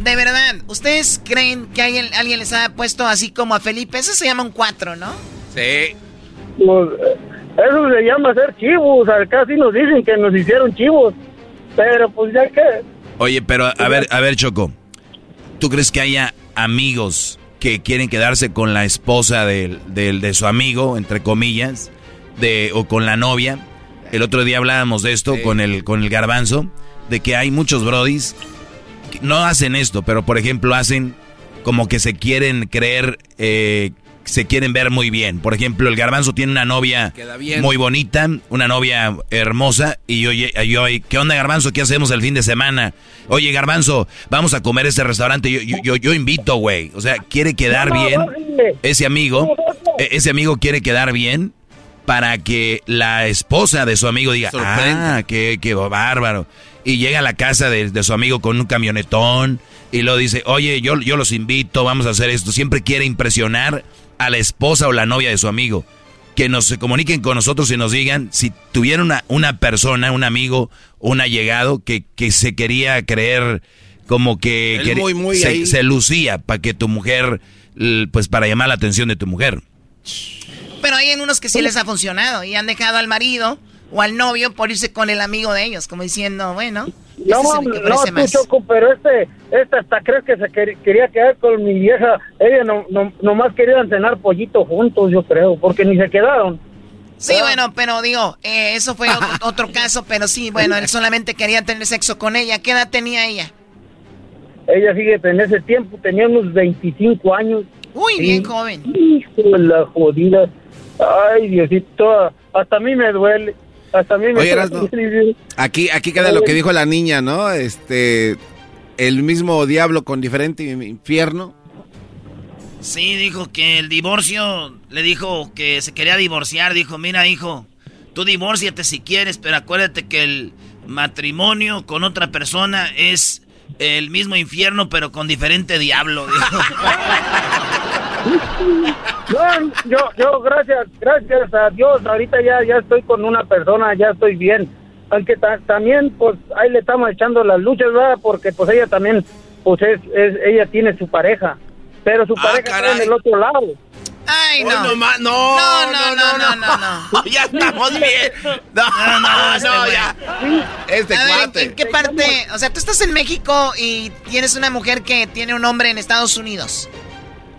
De verdad, ¿ustedes creen que alguien, alguien les ha puesto así como a Felipe? Eso se llama un cuatro, ¿no? Sí. Pues, eso se llama ser chivos. Acá sí nos dicen que nos hicieron chivos. Pero pues ya que... Oye, pero a ver, a ver, Choco. ¿Tú crees que haya amigos que quieren quedarse con la esposa del, del- de su amigo, entre comillas, de, o con la novia? El otro día hablábamos de esto con el, con el garbanzo, de que hay muchos brodis que no hacen esto, pero por ejemplo hacen como que se quieren creer, eh, se quieren ver muy bien. Por ejemplo, el garbanzo tiene una novia muy bonita, una novia hermosa, y yo, yo, ¿qué onda garbanzo? ¿Qué hacemos el fin de semana? Oye garbanzo, vamos a comer a este restaurante, yo, yo, yo, yo invito, güey. O sea, quiere quedar bien. Ese amigo, e- ese amigo quiere quedar bien para que la esposa de su amigo diga, Sorprenda. ah, qué, qué bárbaro. Y llega a la casa de, de su amigo con un camionetón y lo dice, oye, yo, yo los invito, vamos a hacer esto. Siempre quiere impresionar a la esposa o la novia de su amigo. Que nos se comuniquen con nosotros y nos digan si tuvieron una, una persona, un amigo, un allegado que, que se quería creer como que, muy, muy se, se lucía para que tu mujer, pues para llamar la atención de tu mujer. Pero hay en unos que sí les ha funcionado y han dejado al marido o al novio por irse con el amigo de ellos, como diciendo, bueno, No, es no, tú. Choco, pero este, este hasta crees que se quer- quería quedar con mi vieja. Ella no, no, nomás querían cenar pollito juntos, yo creo, porque ni se quedaron. Sí, bueno, pero digo, eh, eso fue otro, otro caso, pero sí, bueno, él solamente quería tener sexo con ella. ¿Qué edad tenía ella? Ella sigue en ese tiempo, tenía unos 25 años. Uy, bien joven. Hijo de la jodida. Ay, Diosito, hasta a mí me duele. Hasta a mí me Oye. Aquí, aquí queda lo que dijo la niña, ¿no? Este, el mismo diablo con diferente infierno. Sí, dijo que el divorcio, le dijo que se quería divorciar, dijo, mira hijo, tú divórciate si quieres, pero acuérdate que el matrimonio con otra persona es el mismo infierno, pero con diferente diablo, dijo. No, yo, yo, gracias, gracias a Dios, ahorita ya, ya estoy con una persona, ya estoy bien. Aunque ta- también, pues, ahí le estamos echando las luchas, ¿verdad? Porque, pues, ella también, pues, es, es- ella tiene su pareja. Pero su Ah, pareja está caray. en el otro lado. Ay, no. No no, no, no, no, no, no, no. ya estamos bien. No, No, no, este no, güey. ya. Este A ver, ¿en- cuate. ¿en qué parte? O sea, tú estás en México y tienes una mujer que tiene un hombre en Estados Unidos.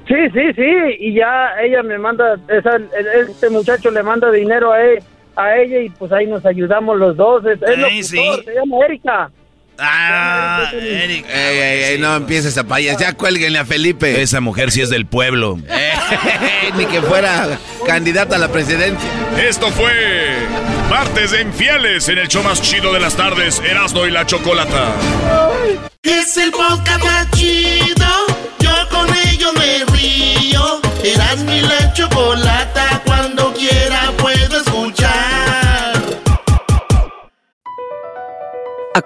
Sí, sí, sí, y ya ella me manda, esa, el- este muchacho le manda dinero a, e- a ella y pues ahí nos ayudamos los dos. Es, es Ey, locutor, sí. se llama Erika. Ah, Eric. Ey, ey, ey, no empieces a payas. Ya cuélguenle a Felipe. Esa mujer sí es del pueblo. Ni que fuera candidata a la presidencia. Esto fue Martes de Infieles en el show más chido de las tardes, Erasmo y la Chocolata. Es el podcast más chido.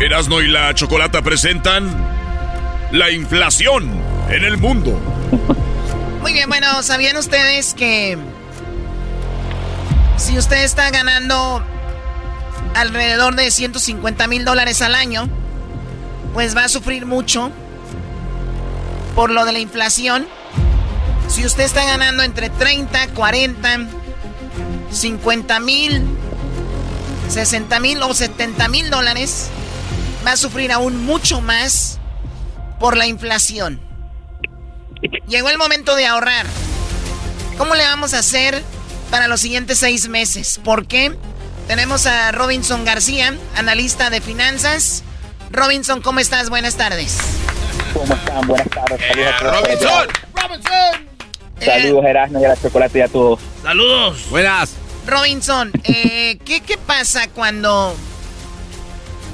Erasmo y la Chocolata presentan la inflación en el mundo. Muy bien, bueno, ¿sabían ustedes que si usted está ganando alrededor de 150 mil dólares al año, pues va a sufrir mucho por lo de la inflación? Si usted está ganando entre 30, 40, 50 mil, 60 mil o 70 mil dólares, va a sufrir aún mucho más por la inflación. Llegó el momento de ahorrar. ¿Cómo le vamos a hacer para los siguientes seis meses? ¿Por qué? Tenemos a Robinson García, analista de finanzas. Robinson, ¿cómo estás? Buenas tardes. ¿Cómo están? Buenas tardes. Saludos a todos. Robinson. Robinson. Saludos, Erasmo, y a la chocolate y a todos. Saludos. Buenas. Robinson, eh, ¿qué, ¿qué pasa cuando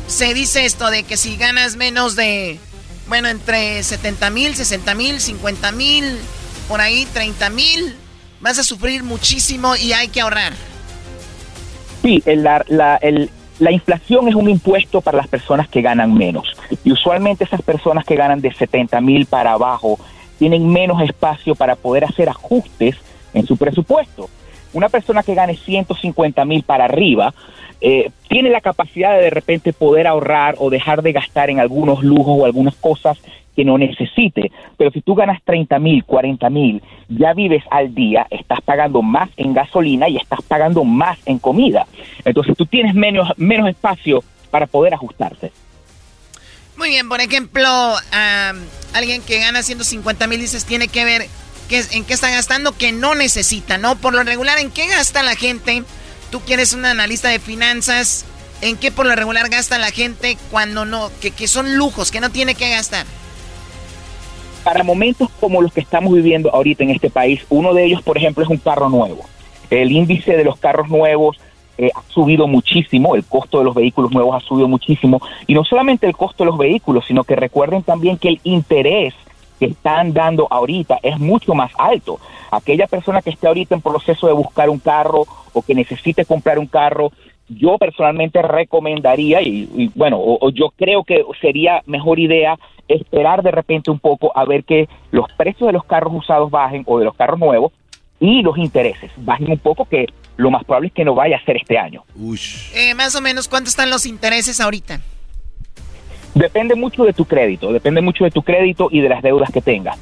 se dice esto de que si ganas menos de, bueno, entre 70 mil, 60 mil, 50 mil, por ahí 30 mil, vas a sufrir muchísimo y hay que ahorrar? Sí, la, la- la inflación es un impuesto para las personas que ganan menos. Y usualmente esas personas que ganan de 70 mil para abajo tienen menos espacio para poder hacer ajustes en su presupuesto. Una persona que gane 150 mil para arriba eh, tiene la capacidad de de repente poder ahorrar o dejar de gastar en algunos lujos o algunas cosas que no necesite. Pero si tú ganas 30 mil, 40 mil, ya vives al día, estás pagando más en gasolina y estás pagando más en comida. Entonces tú tienes menos, menos espacio para poder ajustarse. Muy bien, por ejemplo, am, alguien que gana 150 mil dices tiene que ver qué, en qué está gastando que no necesita, ¿no? Por lo regular, ¿en qué gasta la gente? Tú que eres un analista de finanzas, ¿en qué por lo regular gasta la gente cuando no, que, que son lujos, que no tiene que gastar? para momentos como los que estamos viviendo ahorita en este país, uno de ellos, por ejemplo, es un carro nuevo. El índice de los carros nuevos eh, ha subido muchísimo, el costo de los vehículos nuevos ha subido muchísimo, y no solamente el costo de los vehículos, sino que recuerden también que el interés que están dando ahorita es mucho más alto. Aquella persona que esté ahorita en proceso de buscar un carro o que necesite comprar un carro, yo personalmente recomendaría, y, y bueno, o, o yo creo que sería mejor idea esperar de repente un poco a ver que los precios de los carros usados bajen o de los carros nuevos y los intereses bajen un poco, que lo más probable es que no vaya a ser este año. Eh, más o menos, ¿cuánto están los intereses ahorita? Depende mucho de tu crédito, depende mucho de tu crédito y de las deudas que tengas.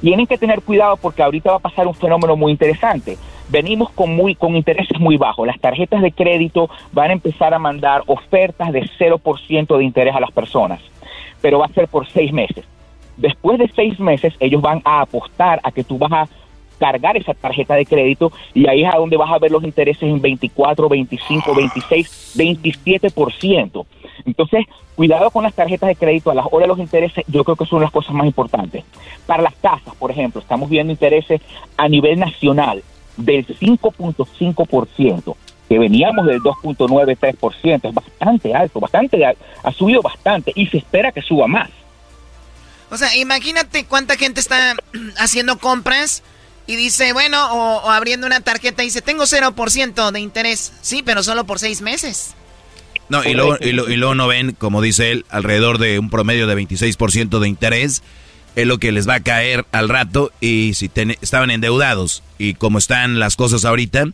Tienen que tener cuidado porque ahorita va a pasar un fenómeno muy interesante. Venimos con muy con intereses muy bajos. Las tarjetas de crédito van a empezar a mandar ofertas de 0% de interés a las personas, pero va a ser por seis meses. Después de seis meses, ellos van a apostar a que tú vas a cargar esa tarjeta de crédito y ahí es a donde vas a ver los intereses en 24, 25, 26, 27%. Entonces, cuidado con las tarjetas de crédito, a las horas de los intereses, yo creo que son las cosas más importantes. Para las tasas, por ejemplo, estamos viendo intereses a nivel nacional del 5.5%, que veníamos del 2.93%, es bastante alto, bastante al- ha subido bastante y se espera que suba más. O sea, imagínate cuánta gente está haciendo compras y dice, bueno, o, o abriendo una tarjeta y dice, tengo 0% de interés. Sí, pero solo por seis meses. No, y luego, y, lo- y luego no ven, como dice él, alrededor de un promedio de 26% de interés. Es lo que les va a caer al rato. Y si ten- estaban endeudados y como están las cosas ahorita,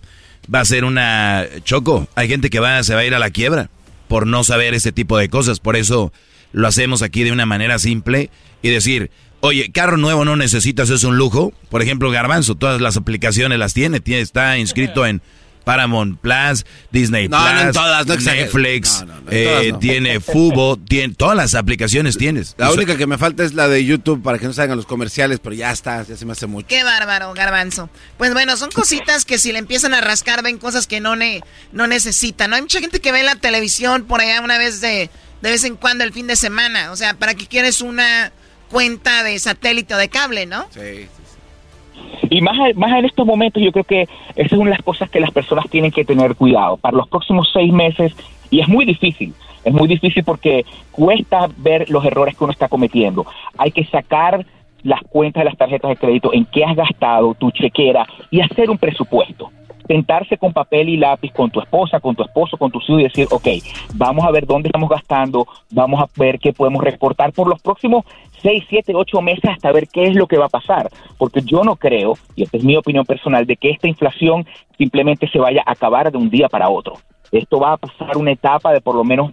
va a ser una choco. Hay gente que va, se va a ir a la quiebra por no saber este tipo de cosas. Por eso lo hacemos aquí de una manera simple y decir, oye, carro nuevo no necesitas, es un lujo. Por ejemplo, Garbanzo, todas las aplicaciones las tiene, tiene está inscrito en Paramount Plus, Disney No, Plus, no en todas, no exageres. Netflix, No, no, no, en eh, todas no. tiene Fubo, tiene todas las aplicaciones tienes. La única que me falta es la de YouTube para que no salgan los comerciales, pero ya está, ya se me hace mucho. Qué bárbaro, garbanzo. Pues bueno, son cositas que si le empiezan a rascar ven cosas que no, ne no necesitan. ¿no? Hay mucha gente que ve la televisión por allá una vez de, de vez en cuando el fin de semana. O sea, ¿para qué quieres una cuenta de satélite o de cable, no? Sí. Y más, más en estos momentos yo creo que esa es una de las cosas que las personas tienen que tener cuidado. Para los próximos seis meses, y es muy difícil, es muy difícil porque cuesta ver los errores que uno está cometiendo. Hay que sacar las cuentas de las tarjetas de crédito, en qué has gastado, tu chequera y hacer un presupuesto. Sentarse con papel y lápiz con tu esposa, con tu esposo, con tus hijos y decir, ok, vamos a ver dónde estamos gastando, vamos a ver qué podemos recortar por los próximos seis, siete, ocho meses hasta ver qué es lo que va a pasar. Porque yo no creo, y esta es mi opinión personal, de que esta inflación simplemente se vaya a acabar de un día para otro. Esto va a pasar una etapa de por lo menos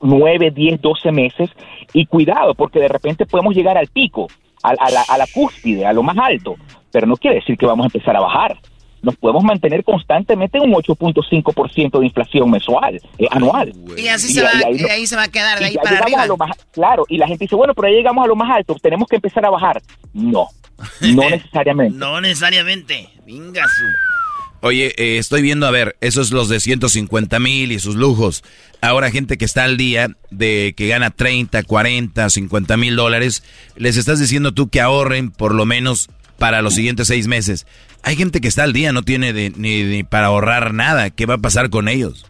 nueve, diez, doce meses y cuidado, porque de repente podemos llegar al pico, a, a la, a la cúspide, a lo más alto, pero no quiere decir que vamos a empezar a bajar nos podemos mantener constantemente en un 8.5% de inflación mensual, eh, anual. Y así se, va, ahí, y ahí se va a quedar, de y ahí para llegamos arriba. a lo más- claro, y la gente dice, bueno, pero ya llegamos a lo más alto, tenemos que empezar a bajar. No, no necesariamente. No necesariamente. Venga su. Oye, eh, estoy viendo, a ver, esos los de 150 mil y sus lujos. Ahora gente que está al día de que gana 30, 40, 50 mil dólares, les estás diciendo tú que ahorren por lo menos para los siguientes seis meses. Hay gente que está al día, no tiene de- ni, ni para ahorrar nada. ¿Qué va a pasar con ellos?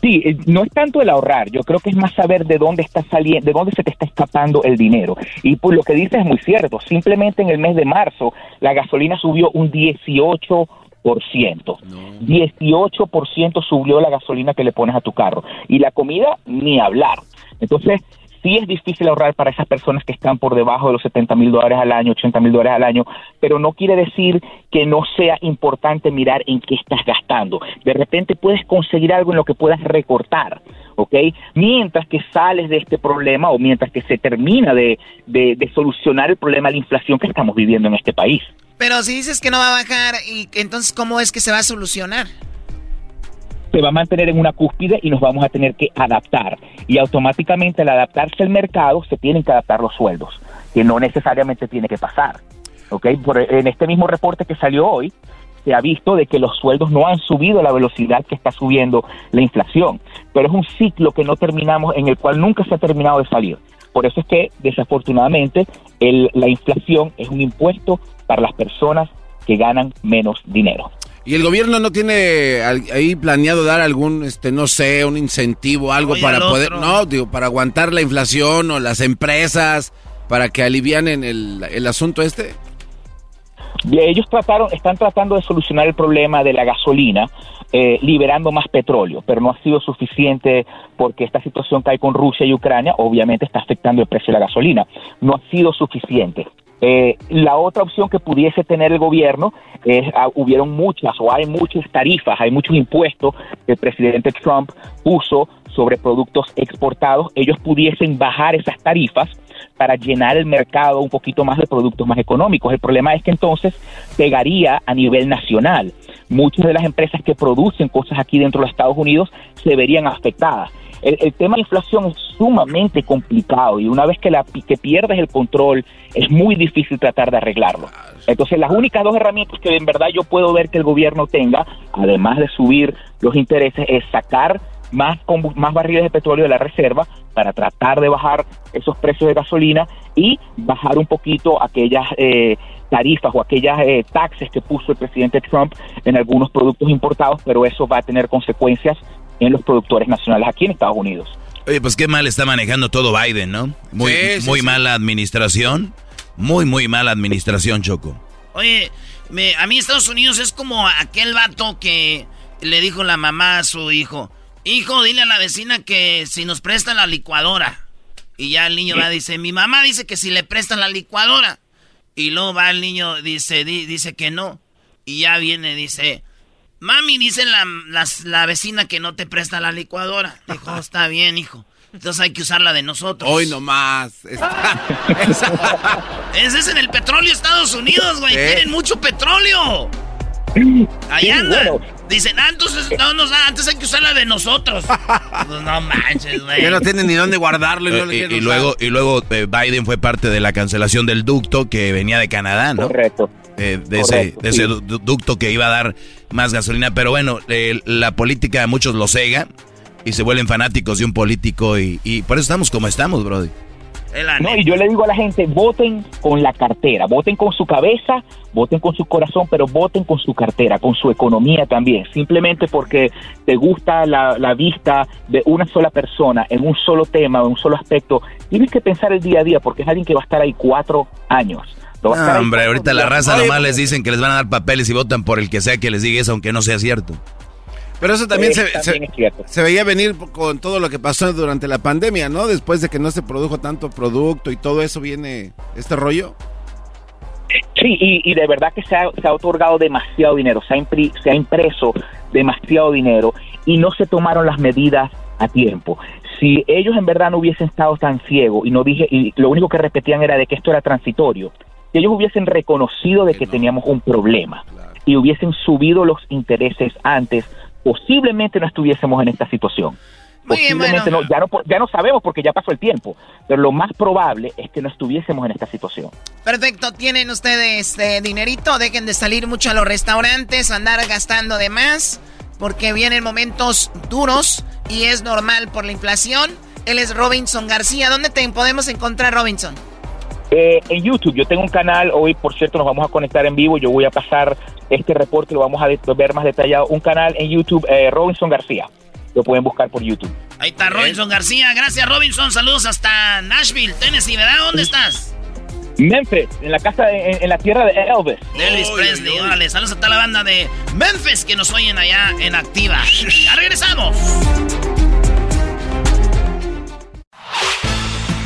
Sí, eh, no es tanto el ahorrar, yo creo que es más saber de dónde está saliendo, de dónde se te está escapando el dinero. Y pues lo que dices es muy cierto, simplemente en el mes de marzo la gasolina subió un 18%. 18% subió la gasolina que le pones a tu carro. Y la comida, ni hablar. Entonces, sí es difícil ahorrar para esas personas que están por debajo de los 70 mil dólares al año, 80 mil dólares al año, pero no quiere decir que no sea importante mirar en qué estás gastando. De repente puedes conseguir algo en lo que puedas recortar, ¿ok? Mientras que sales de este problema o mientras que se termina de, de- de solucionar el problema de la inflación que estamos viviendo en este país. Pero si dices que no va a bajar, y entonces ¿cómo es que se va a solucionar? Se va a mantener en una cúspide y nos vamos a tener que adaptar. Y automáticamente al adaptarse al mercado se tienen que adaptar los sueldos, que no necesariamente tiene que pasar. ¿ok? Por- en este mismo reporte que salió hoy, se ha visto de que los sueldos no han subido a la velocidad que está subiendo la inflación. Pero es un ciclo que no terminamos, en el cual nunca se ha terminado de salir. Por eso es que, desafortunadamente, el- la inflación es un impuesto para las personas que ganan menos dinero. ¿Y el gobierno no tiene ahí planeado dar algún, este, no sé, un incentivo, algo Oye, para al poder, otro. no, digo, para aguantar la inflación o las empresas, para que alivianen el, el asunto este? Ellos trataron, están tratando de solucionar el problema de la gasolina eh, liberando más petróleo, pero no ha sido suficiente porque esta situación que hay con Rusia y Ucrania obviamente está afectando el precio de la gasolina. No ha sido suficiente. Eh, la otra opción que pudiese tener el gobierno es, ah, hubieron muchas o hay muchas tarifas, hay muchos impuestos que el presidente Trump puso sobre productos exportados. Ellos pudiesen bajar esas tarifas para llenar el mercado un poquito más de productos más económicos. El problema es que entonces pegaría a nivel nacional. Muchas de las empresas que producen cosas aquí dentro de los Estados Unidos se verían afectadas. El, el tema de inflación es sumamente complicado y una vez que, la, que pierdes el control es muy difícil tratar de arreglarlo. Entonces las únicas dos herramientas que en verdad yo puedo ver que el gobierno tenga, además de subir los intereses, es sacar más, más barriles de petróleo de la reserva para tratar de bajar esos precios de gasolina y bajar un poquito aquellas eh, tarifas o aquellas eh, taxes que puso el presidente Trump en algunos productos importados, pero eso va a tener consecuencias en los productores nacionales aquí en Estados Unidos. Oye, pues qué mal está manejando todo Biden, ¿no? Muy, Sí, sí, muy sí. mala administración. Muy, muy mala administración, Choco. Oye, me- a mí Estados Unidos es como aquel vato que le dijo la mamá a su hijo, hijo, dile a la vecina que si nos prestan la licuadora. Y ya el niño va, dice, mi mamá dice que si le prestan la licuadora. Y luego va el niño, dice, di- dice que no. Y ya viene, dice, mami, dice la, las- la vecina que no te presta la licuadora. Dijo, está bien, hijo. Entonces hay que usarla de nosotros. Hoy nomás. Ese es en el petróleo Estados Unidos, güey. ¿Eh? Tienen mucho petróleo. Ahí Sí, anda. bueno. Dicen, ah, entonces no nos da, antes hay que usar la de nosotros. Pues no manches, güey. Ya no tienen ni dónde guardarlo y no Eh, le y, usar. luego, y luego eh, Biden fue parte de la cancelación del ducto que venía de Canadá, ¿no? Correcto. Eh, de ese, Correcto, de ese sí. ducto que iba a dar más gasolina. Pero bueno, eh, la política a muchos lo cega y se vuelven fanáticos de un político y, y por eso estamos como estamos, Brody. No, y yo le digo a la gente, voten con la cartera, voten con su cabeza, voten con su corazón, pero voten con su cartera, con su economía también. Simplemente porque te gusta la, la vista de una sola persona en un solo tema, en un solo aspecto, tienes que pensar el día a día porque es alguien que va a estar ahí cuatro años. No, hombre, ahorita la raza Oye, nomás les dicen que les van a dar papeles y votan por el que sea que les diga eso, aunque no sea cierto. Pero eso también, se, también se- es cierto. se veía venir con todo lo que pasó durante la pandemia, ¿no? Después de que no se produjo tanto producto y todo eso viene este rollo. Sí, y, y de verdad que se ha, se ha otorgado demasiado dinero, se ha, impri- se ha impreso demasiado dinero y no se tomaron las medidas a tiempo. Si ellos en verdad no hubiesen estado tan ciegos y no dije y lo único que repetían era de que esto era transitorio, si ellos hubiesen reconocido de que teníamos un problema y hubiesen subido los intereses antes, posiblemente no estuviésemos en esta situación. Muy bien, Posiblemente bueno. no, ya no, po- ya no sabemos porque ya pasó el tiempo, pero lo más probable es que no estuviésemos en esta situación. Perfecto, tienen ustedes eh, dinerito, dejen de salir mucho a los restaurantes, andar gastando de más, porque vienen momentos duros y es normal por la inflación. Él es Robinson García. ¿Dónde te podemos encontrar, Robinson? Eh, en YouTube, yo tengo un canal, hoy por cierto nos vamos a conectar en vivo, yo voy a pasar este reporte, lo vamos a ver más detallado, un canal en YouTube, eh, Robinson García, lo pueden buscar por YouTube. Ahí está Robinson García. Gracias, Robinson. Saludos hasta Nashville, Tennessee, ¿verdad? ¿Dónde estás? Memphis, en la casa, de- en, en la tierra de Elvis. De Elvis Presley. Órale, saludos a toda la banda de Memphis que nos oyen allá en Activa. Ya regresamos.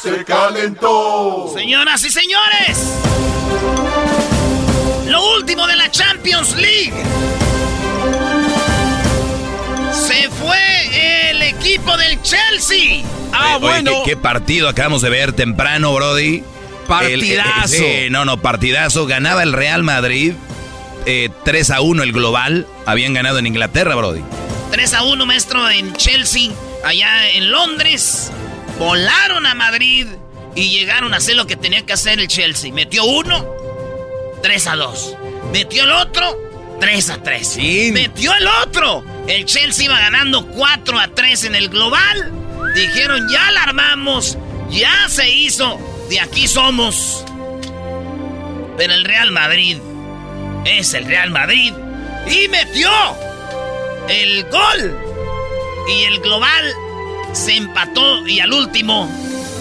Se calentó. Señoras y señores, lo último de la Champions League. Se fue el equipo del Chelsea. Ah, bueno. ¿qué, qué partido acabamos de ver temprano, Brody? Partidazo. El- eh, sí, no, no, partidazo. Ganaba el Real Madrid. eh, 3 a 1 el global. Habían ganado en Inglaterra, Brody. 3 a 1, maestro, en Chelsea, allá en Londres. Volaron a Madrid y llegaron a hacer lo que tenía que hacer el Chelsea. Metió uno, 3 a 2. Metió el otro, 3 a 3. Metió el otro. El Chelsea iba ganando 4 a 3 en el global. Dijeron, ya la armamos, ya se hizo, de aquí somos. Pero el Real Madrid es el Real Madrid. Y metió el gol. Y el global se empató y al último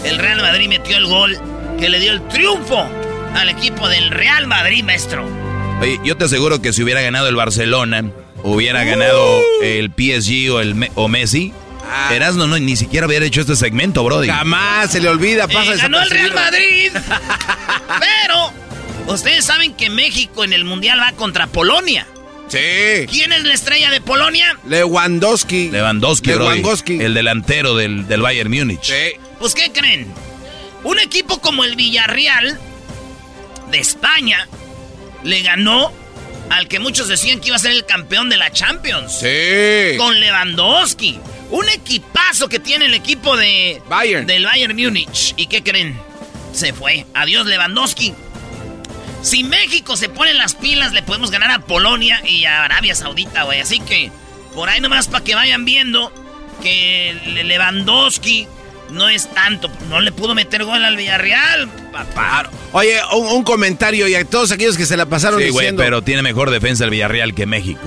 el Real Madrid metió el gol que le dio el triunfo al equipo del Real Madrid, maestro. Oye, yo te aseguro que si hubiera ganado el Barcelona, hubiera ganado el PSG o, el o Messi. Erasmo no, ni siquiera hubiera hecho este segmento, Brody. Jamás se le olvida, pasa Eh, ganó el Real. Madrid. Pero ustedes saben que México en el Mundial va contra Polonia. Sí. ¿Quién es la estrella de Polonia? Lewandowski. Lewandowski, Brody, Lewandowski. el delantero del, del Bayern Múnich. Pues ¿qué creen? Un equipo como el Villarreal de España le ganó al que muchos decían que iba a ser el campeón de la Champions. Sí. Con Lewandowski. Un equipazo que tiene el equipo de del Bayern Múnich. ¿Y qué creen? Se fue. Adiós Lewandowski. Si México se pone las pilas, le podemos ganar a Polonia y a Arabia Saudita, güey. Así que por ahí nomás para que vayan viendo que Le- Lewandowski no es tanto. No le pudo meter gol al Villarreal, papá. Oye, un, un comentario y a todos aquellos que se la pasaron Sí, güey, diciendo. pero tiene mejor defensa el Villarreal que México.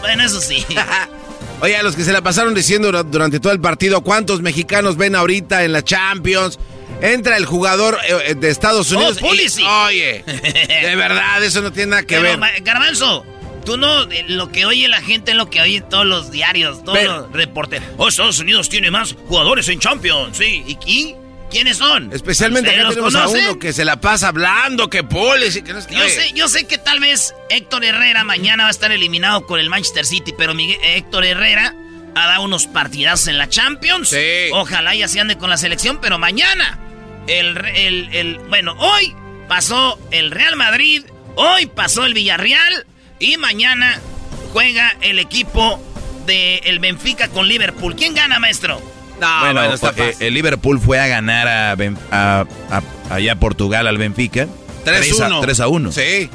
Bueno, eso sí. Oye, a los que se la pasaron diciendo dura- durante todo el partido, ¿cuántos mexicanos ven ahorita en la Champions? Entra el jugador eh, de Estados Unidos. Oh, y, oye, de verdad, eso no tiene nada que Pero, ver. Garbanzo, tú no, eh, lo que oye la gente es lo que oyen todos los diarios, todos Pero- los reporteros. Oh, Estados Unidos tiene más jugadores en Champions, sí. ¿Y, y quiénes son? Especialmente ¿Ustedes acá tenemos a uno que se la pasa hablando, que Pulisic, que no es que... Yo Oye, sé, yo sé que tal vez Héctor Herrera mañana va a estar eliminado con el Manchester City, pero Miguel- Héctor Herrera ha dado unos partidazos en la Champions. Ojalá ya se ande con la selección, pero mañana, el, re- el, el- bueno, hoy pasó el Real Madrid, hoy pasó el Villarreal y mañana juega el equipo del el Benfica con Liverpool. ¿Quién gana, maestro? bueno, eh, el Liverpool fue a ganar a, a, allá a Portugal al Benfica. 3 a, 3 a 1. Sí.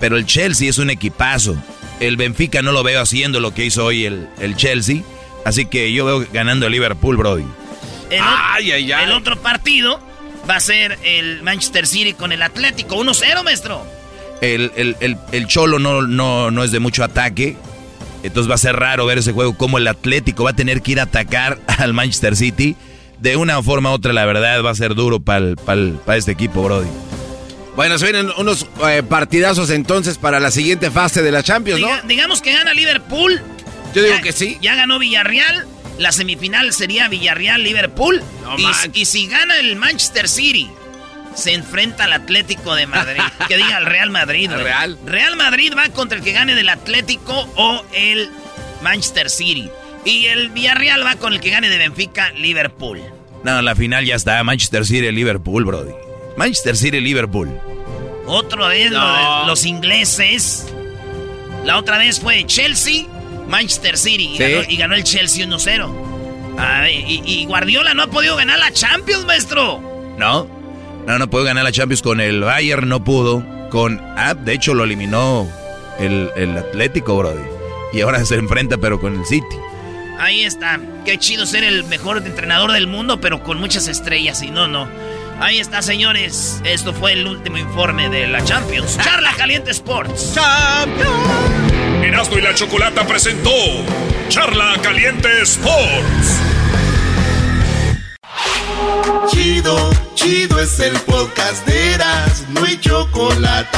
Pero el Chelsea es un equipazo. El Benfica no lo veo haciendo lo que hizo hoy el, el Chelsea. Así que yo veo ganando el Liverpool, Brody. El, ay, ay, ay. el otro partido va a ser el Manchester City con el Atlético. 1-0, maestro. El, el, el, Cholo no, no, no es de mucho ataque. Entonces va a ser raro ver ese juego como el Atlético va a tener que ir a atacar al Manchester City. De una forma u otra, la verdad, va a ser duro para este equipo, Brody. Bueno, se vienen unos eh, partidazos entonces para la siguiente fase de la Champions, ¿no? digamos que gana Liverpool. Yo digo que sí. Ya ganó Villarreal. La semifinal sería Villarreal-Liverpool. y, y, si gana el Manchester City, se enfrenta al Atlético de Madrid. que diga el Real Madrid. Real. Real Madrid va contra el que gane del Atlético o el Manchester City. Y el Villarreal va con el que gane de Benfica, Liverpool. No, la final ya está. Manchester City, Liverpool, Brody. Manchester City, Liverpool. Otra vez los ingleses. La otra vez fue Chelsea, Manchester City. Y, ganó, el Chelsea 1-0. Y, y Guardiola no ha podido ganar la Champions, maestro. No. No, no pudo ganar la Champions con el Bayern, no pudo. Con ah, de hecho lo eliminó el, el Atlético, Brody. Y ahora se enfrenta, pero con el City. Ahí está. Qué chido ser el mejor entrenador del mundo, pero con muchas estrellas. Y no, no. Ahí está, señores. Esto fue el último informe de la Champions. Charla Caliente Sports. Champions. Erasmo y la Chocolata presentó Charla Caliente Sports. Chido, chido es el podcast de Eras. No hay chocolate.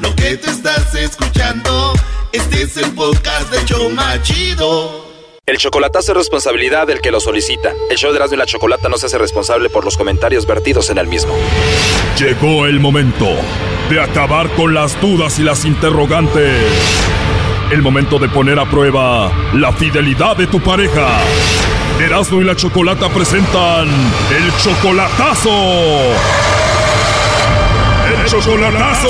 Lo que te estás escuchando, este es el podcast de Choma Chido. El chocolatazo es responsabilidad del que lo solicita. El show de Erasmo y la Chocolata no se hace responsable por los comentarios vertidos en el mismo. Llegó el momento de acabar con las dudas y las interrogantes. El momento de poner a prueba la fidelidad de tu pareja. Erasmo y la Chocolata presentan el chocolatazo. El chocolatazo.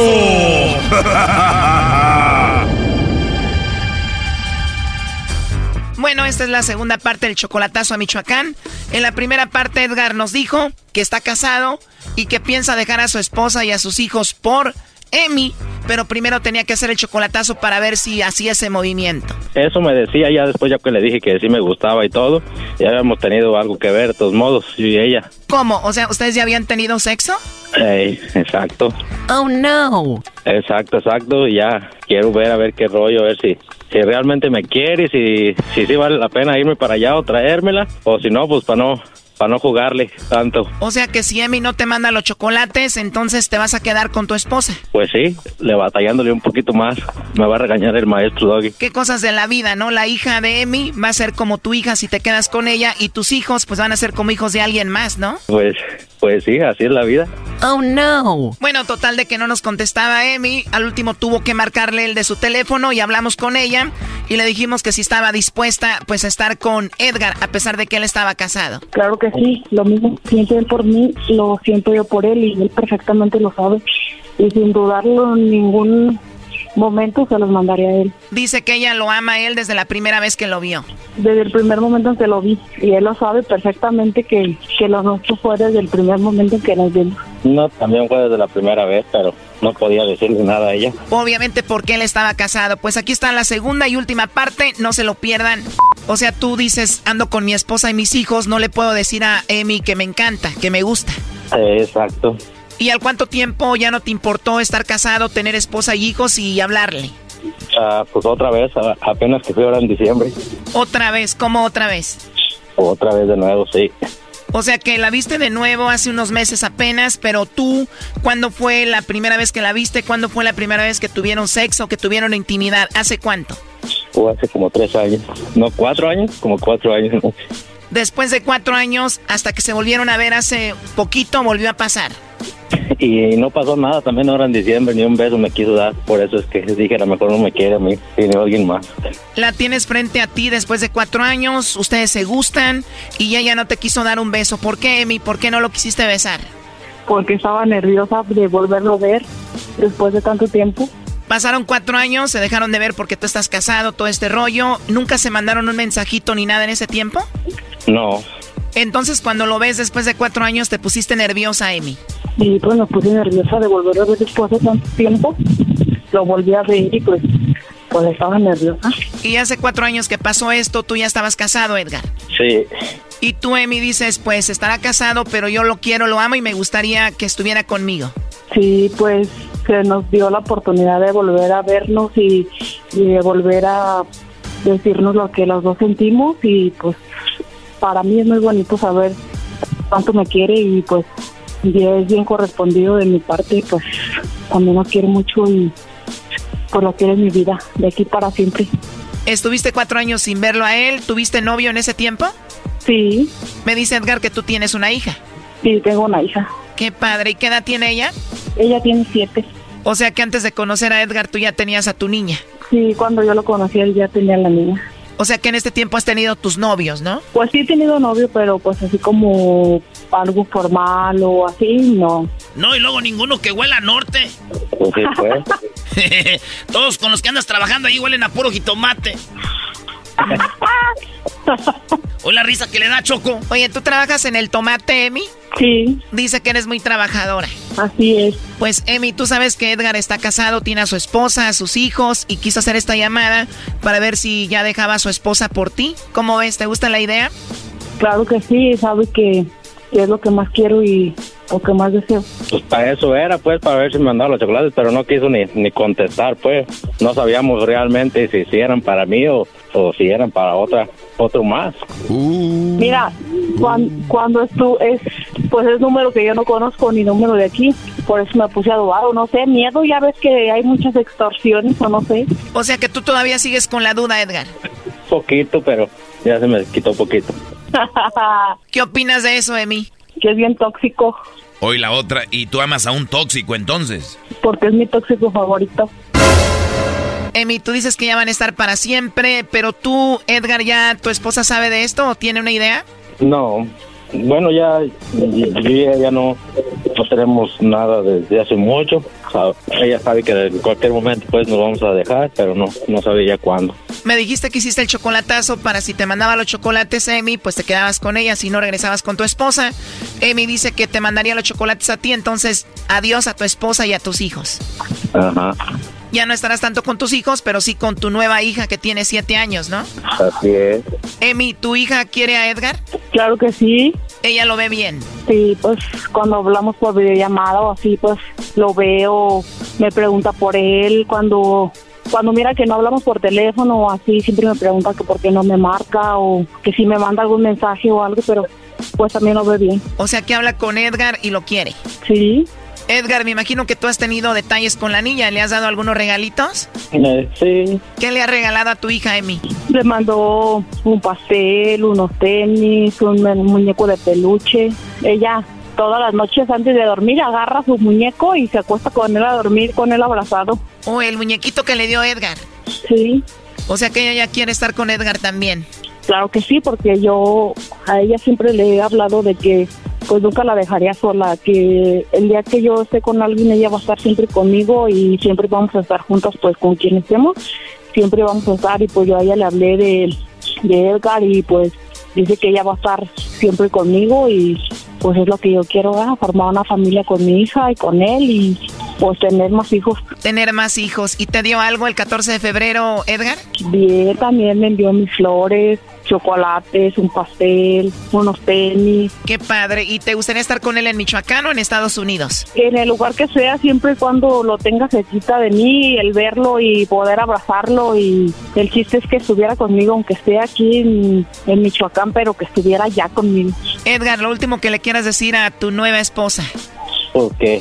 Bueno, esta es la segunda parte del chocolatazo a Michoacán. En la primera parte Edgar nos dijo que está casado y que piensa dejar a su esposa y a sus hijos por Emi, pero primero tenía que hacer el chocolatazo para ver si hacía ese movimiento. Eso me decía ya después ya que le dije que sí me gustaba y todo. Ya habíamos tenido algo que ver de todos modos, yo y ella. ¿Cómo? O sea, ¿ustedes ya habían tenido sexo? Ey, exacto. Oh, no. Exacto, exacto. Y ya quiero ver a ver qué rollo, a ver si, si realmente me quiere, si, si sí vale la pena irme para allá o traérmela. O si no, pues para no para no jugarle tanto. O sea que si Emi no te manda los chocolates, entonces te vas a quedar con tu esposa. Pues sí, le batallándole un poquito más. Me va a regañar el maestro Doggy. Qué cosas de la vida, ¿no? La hija de Emi va a ser como tu hija si te quedas con ella y tus hijos pues van a ser como hijos de alguien más, ¿no? Pues, pues sí, así es la vida. Oh no. Bueno, total de que no nos contestaba Emi. Al último tuvo que marcarle el de su teléfono y hablamos con ella y le dijimos que si estaba dispuesta pues a estar con Edgar a pesar de que él estaba casado. Claro que sí, lo mismo siente él por mí, lo siento yo por él y él perfectamente lo sabe. Y sin dudarlo ningún momento se los mandaría a él. Dice que ella lo ama a él desde la primera vez que lo vio. Desde el primer momento en que lo vi. Y él lo sabe perfectamente que, que lo nuestro fue desde el primer momento en que nos vimos. No, también fue desde la primera vez, pero no podía decirle nada a ella. Obviamente porque él estaba casado. Pues aquí está la segunda y última parte, no se lo pierdan. O sea, tú dices, ando con mi esposa y mis hijos, no le puedo decir a Emi que me encanta, que me gusta. Exacto. ¿Y al cuánto tiempo ya no te importó estar casado, tener esposa y hijos y hablarle? Ah, pues otra vez, apenas que fui ahora en diciembre. ¿Otra vez? ¿Cómo otra vez? Otra vez de nuevo, sí. O sea que la viste de nuevo hace unos meses apenas, pero tú, ¿cuándo fue la primera vez que la viste? ¿Cuándo fue la primera vez que tuvieron sexo, que tuvieron intimidad? ¿Hace cuánto? O hace como tres años. No, cuatro años, como cuatro años. Después de cuatro años, hasta que se volvieron a ver hace poquito, volvió a pasar. Y no pasó nada, también ahora en diciembre ni un beso me quiso dar, por eso es que dije a lo mejor no me quiere a mí, ni alguien más. La tienes frente a ti después de cuatro años, ustedes se gustan y ella no te quiso dar un beso. ¿Por qué, Emi? ¿Por qué no lo quisiste besar? porque estaba nerviosa de volverlo a ver después de tanto tiempo. Pasaron cuatro años, se dejaron de ver porque tú estás casado, todo este rollo. ¿Nunca se mandaron un mensajito ni nada en ese tiempo? No. Entonces, cuando lo ves después de cuatro años, te pusiste nerviosa, Amy. Y pues me puse nerviosa de volver a ver después de tanto tiempo. Lo volví a ver y pues, pues estaba nerviosa. Y hace cuatro años que pasó esto, tú ya estabas casado, Edgar. Sí. Y tú, Amy, dices, pues estará casado, pero yo lo quiero, lo amo y me gustaría que estuviera conmigo. Sí, pues se nos dio la oportunidad de volver a vernos y, y de volver a decirnos lo que los dos sentimos y pues para mí es muy bonito saber cuánto me quiere y pues ya es bien correspondido de mi parte, pues también lo quiere mucho y pues lo quiere en mi vida, de aquí para siempre. ¿Estuviste cuatro años sin verlo a él? ¿Tuviste novio en ese tiempo? Sí. Me dice Edgar que tú tienes una hija. Sí, tengo una hija. Qué padre. ¿Y qué edad tiene ella? Ella tiene siete. O sea que antes de conocer a Edgar tú ya tenías a tu niña. Sí, cuando yo lo conocí él ya tenía la niña. O sea que en este tiempo has tenido tus novios, ¿no? Pues sí he tenido novio, pero pues así como algo formal o así, no. No, y luego ninguno que huela a norte. Pues sí, pues. Todos con los que andas trabajando ahí huelen a puro jitomate. O la risa que le da Choco. Oye, ¿tú trabajas en el tomate, Emi? Sí. Dice que eres muy trabajadora. Así es. Pues, Emi, tú sabes que Edgar está casado, tiene a su esposa, a sus hijos, y quiso hacer esta llamada para ver si ya dejaba a su esposa por ti. ¿Cómo ves? ¿Te gusta la idea? Claro que sí, sabe que, que es lo que más quiero y lo que más deseo. Pues para eso era, pues, para ver si me mandaba los chocolates, pero no quiso ni, ni contestar, pues. No sabíamos realmente si, si eran para mí o, o si eran para otra, otro más. Mira, cuando, cuando es tú, es, pues es número que yo no conozco ni número de aquí, por eso me puse a dudar o no sé, miedo, ya ves que hay muchas extorsiones o no sé. O sea que tú todavía sigues con la duda, Edgar. Poquito, pero ya se me quitó poquito. ¿Qué opinas de eso, Emi? Que es bien tóxico, Hoy la otra, y tú amas a un tóxico entonces. porque es mi tóxico favorito. Emi, tú dices que ya van a estar para siempre, pero tú, Edgar, ¿ya tu esposa sabe de esto o tiene una idea? No, bueno, ya, yo y ella ya no, no tenemos nada desde hace mucho. O sea, ella sabe que en cualquier momento pues nos vamos a dejar, pero no, no sabe ya cuándo. Me dijiste que hiciste el chocolatazo para si te mandaba los chocolates, Emi, pues te quedabas con ella, si no regresabas con tu esposa. Emi dice que te mandaría los chocolates a ti, entonces adiós a tu esposa y a tus hijos. Ajá, Ya no estarás tanto con tus hijos, pero sí con tu nueva hija que tiene siete años, ¿no? así es. Emi, ¿tu hija quiere a Edgar? Claro que sí. Ella lo ve bien. Sí, pues cuando hablamos por videollamada o así, pues lo veo, me pregunta por él, cuando cuando mira que no hablamos por teléfono o así, siempre me pregunta que por qué no me marca o que si me manda algún mensaje o algo, pero pues también lo ve bien. O sea que habla con Edgar y lo quiere. Sí. Edgar, me imagino que tú has tenido detalles con la niña. ¿Le has dado algunos regalitos? Eh, sí, ¿Qué le ha regalado a tu hija, Emi? Le mandó un pastel, unos tenis, un mu- muñeco de peluche. Ella todas las noches antes de dormir agarra su muñeco y se acuesta con él a dormir, con él abrazado. Oh, el muñequito que le dio Edgar. Sí. O sea que ella ya quiere estar con Edgar también. Claro que sí, porque yo a ella siempre le he hablado de que pues nunca la dejaría sola, que el día que yo esté con alguien ella va a estar siempre conmigo y siempre vamos a estar juntas pues con quien estemos, siempre vamos a estar y pues yo a ella le hablé de, de Edgar y pues dice que ella va a estar siempre conmigo y pues es lo que yo quiero, ¿verdad? formar una familia con mi hija y con él y pues tener más hijos. Tener más hijos. ¿Y te dio algo el 14 de febrero, Edgar? Bien, también me envió mis flores, chocolates, un pastel, unos tenis. Qué padre. ¿Y te gustaría estar con él en Michoacán o en Estados Unidos? En el lugar que sea, siempre y cuando lo tenga cerquita de mí, el verlo y poder abrazarlo. Y el chiste es que estuviera conmigo, aunque esté aquí en, en Michoacán, pero que estuviera ya conmigo. Edgar, lo último que le quieras decir a tu nueva esposa. porque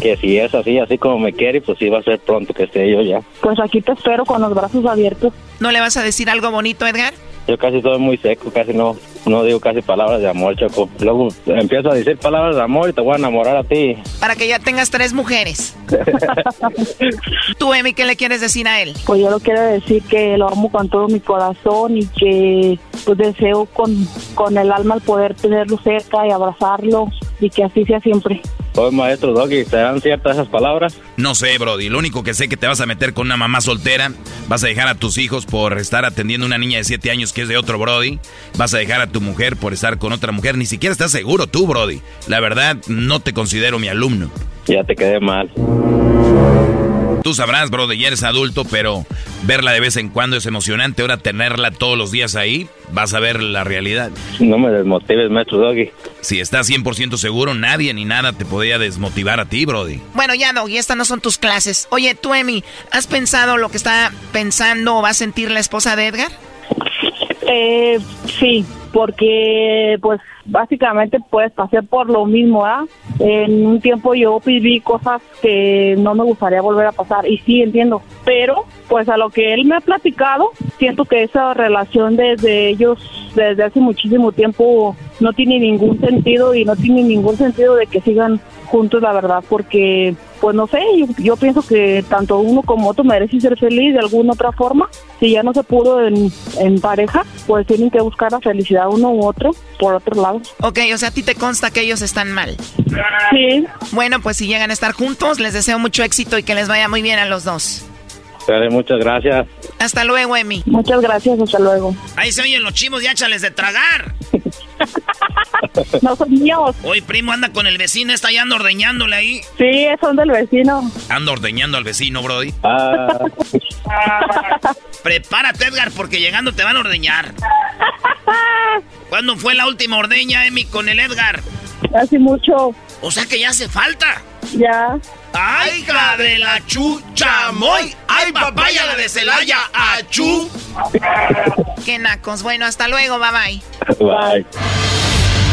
que si es así, así como me quiere, pues sí va a ser pronto que esté yo ya. Pues aquí te espero con los brazos abiertos. ¿No le vas a decir algo bonito, Edgar? Yo casi soy muy seco, casi no, no digo casi palabras de amor, Choco. Luego empiezo a decir palabras de amor y te voy a enamorar a ti. Para que ya tengas tres mujeres. Tú, Emi, ¿qué le quieres decir a él? Pues yo lo quiero decir que lo amo con todo mi corazón y que pues deseo con, con el alma el poder tenerlo cerca y abrazarlo y que así sea siempre. Pues maestro Doggy, ¿serán ciertas esas palabras? No sé, Brody. Lo único que sé que te vas a meter con una mamá soltera. Vas a dejar a tus hijos por estar atendiendo a una niña de 7 años que es de otro Brody. Vas a dejar a tu mujer por estar con otra mujer. Ni siquiera estás seguro tú, Brody. La verdad, no te considero mi alumno. Ya te quedé mal. Tú sabrás, Brody, ya eres adulto, pero verla de vez en cuando es emocionante. Ahora tenerla todos los días ahí, vas a ver la realidad. No me desmotives, maestro Doggy. Si estás 100% seguro, nadie ni nada te podría desmotivar a ti, Brody. Bueno, ya, Doggy, estas no son tus clases. Oye, tú, Emi, ¿has pensado lo que está pensando o va a sentir la esposa de Edgar? Eh, sí, porque pues básicamente pues pasé por lo mismo, ¿ah? En un tiempo yo viví cosas que no me gustaría volver a pasar y sí entiendo, pero pues a lo que él me ha platicado, siento que esa relación desde ellos desde hace muchísimo tiempo no tiene ningún sentido y no tiene ningún sentido de que sigan juntos, la verdad, porque pues no sé, yo, yo pienso que tanto uno como otro merece ser feliz de alguna otra forma. Si ya no se pudo en, en pareja, pues tienen que buscar la felicidad uno u otro por otro lado. Ok, o sea, a ti te consta que ellos están mal. Sí. Bueno, pues si llegan a estar juntos, les deseo mucho éxito y que les vaya muy bien a los dos. Dale, muchas gracias. Hasta luego, Emi. Muchas gracias, hasta luego. Ahí se oyen los chivos, ya échales de tragar. no son míos. Hoy, primo, anda con el vecino, está ya anda ordeñándole ahí. Sí, son del vecino. Anda ordeñando al vecino, Brody. Ah, Prepárate, Edgar, porque llegando te van a ordeñar. ¿Cuándo fue la última ordeña, Emi, con el Edgar? Hace mucho. O sea que ya hace falta. Ya. ¡Ay, hija de la chucha, moy! ¡Ay, papaya la de Celaya, achú! Qué nacos. Bueno, hasta luego, bye bye. bye.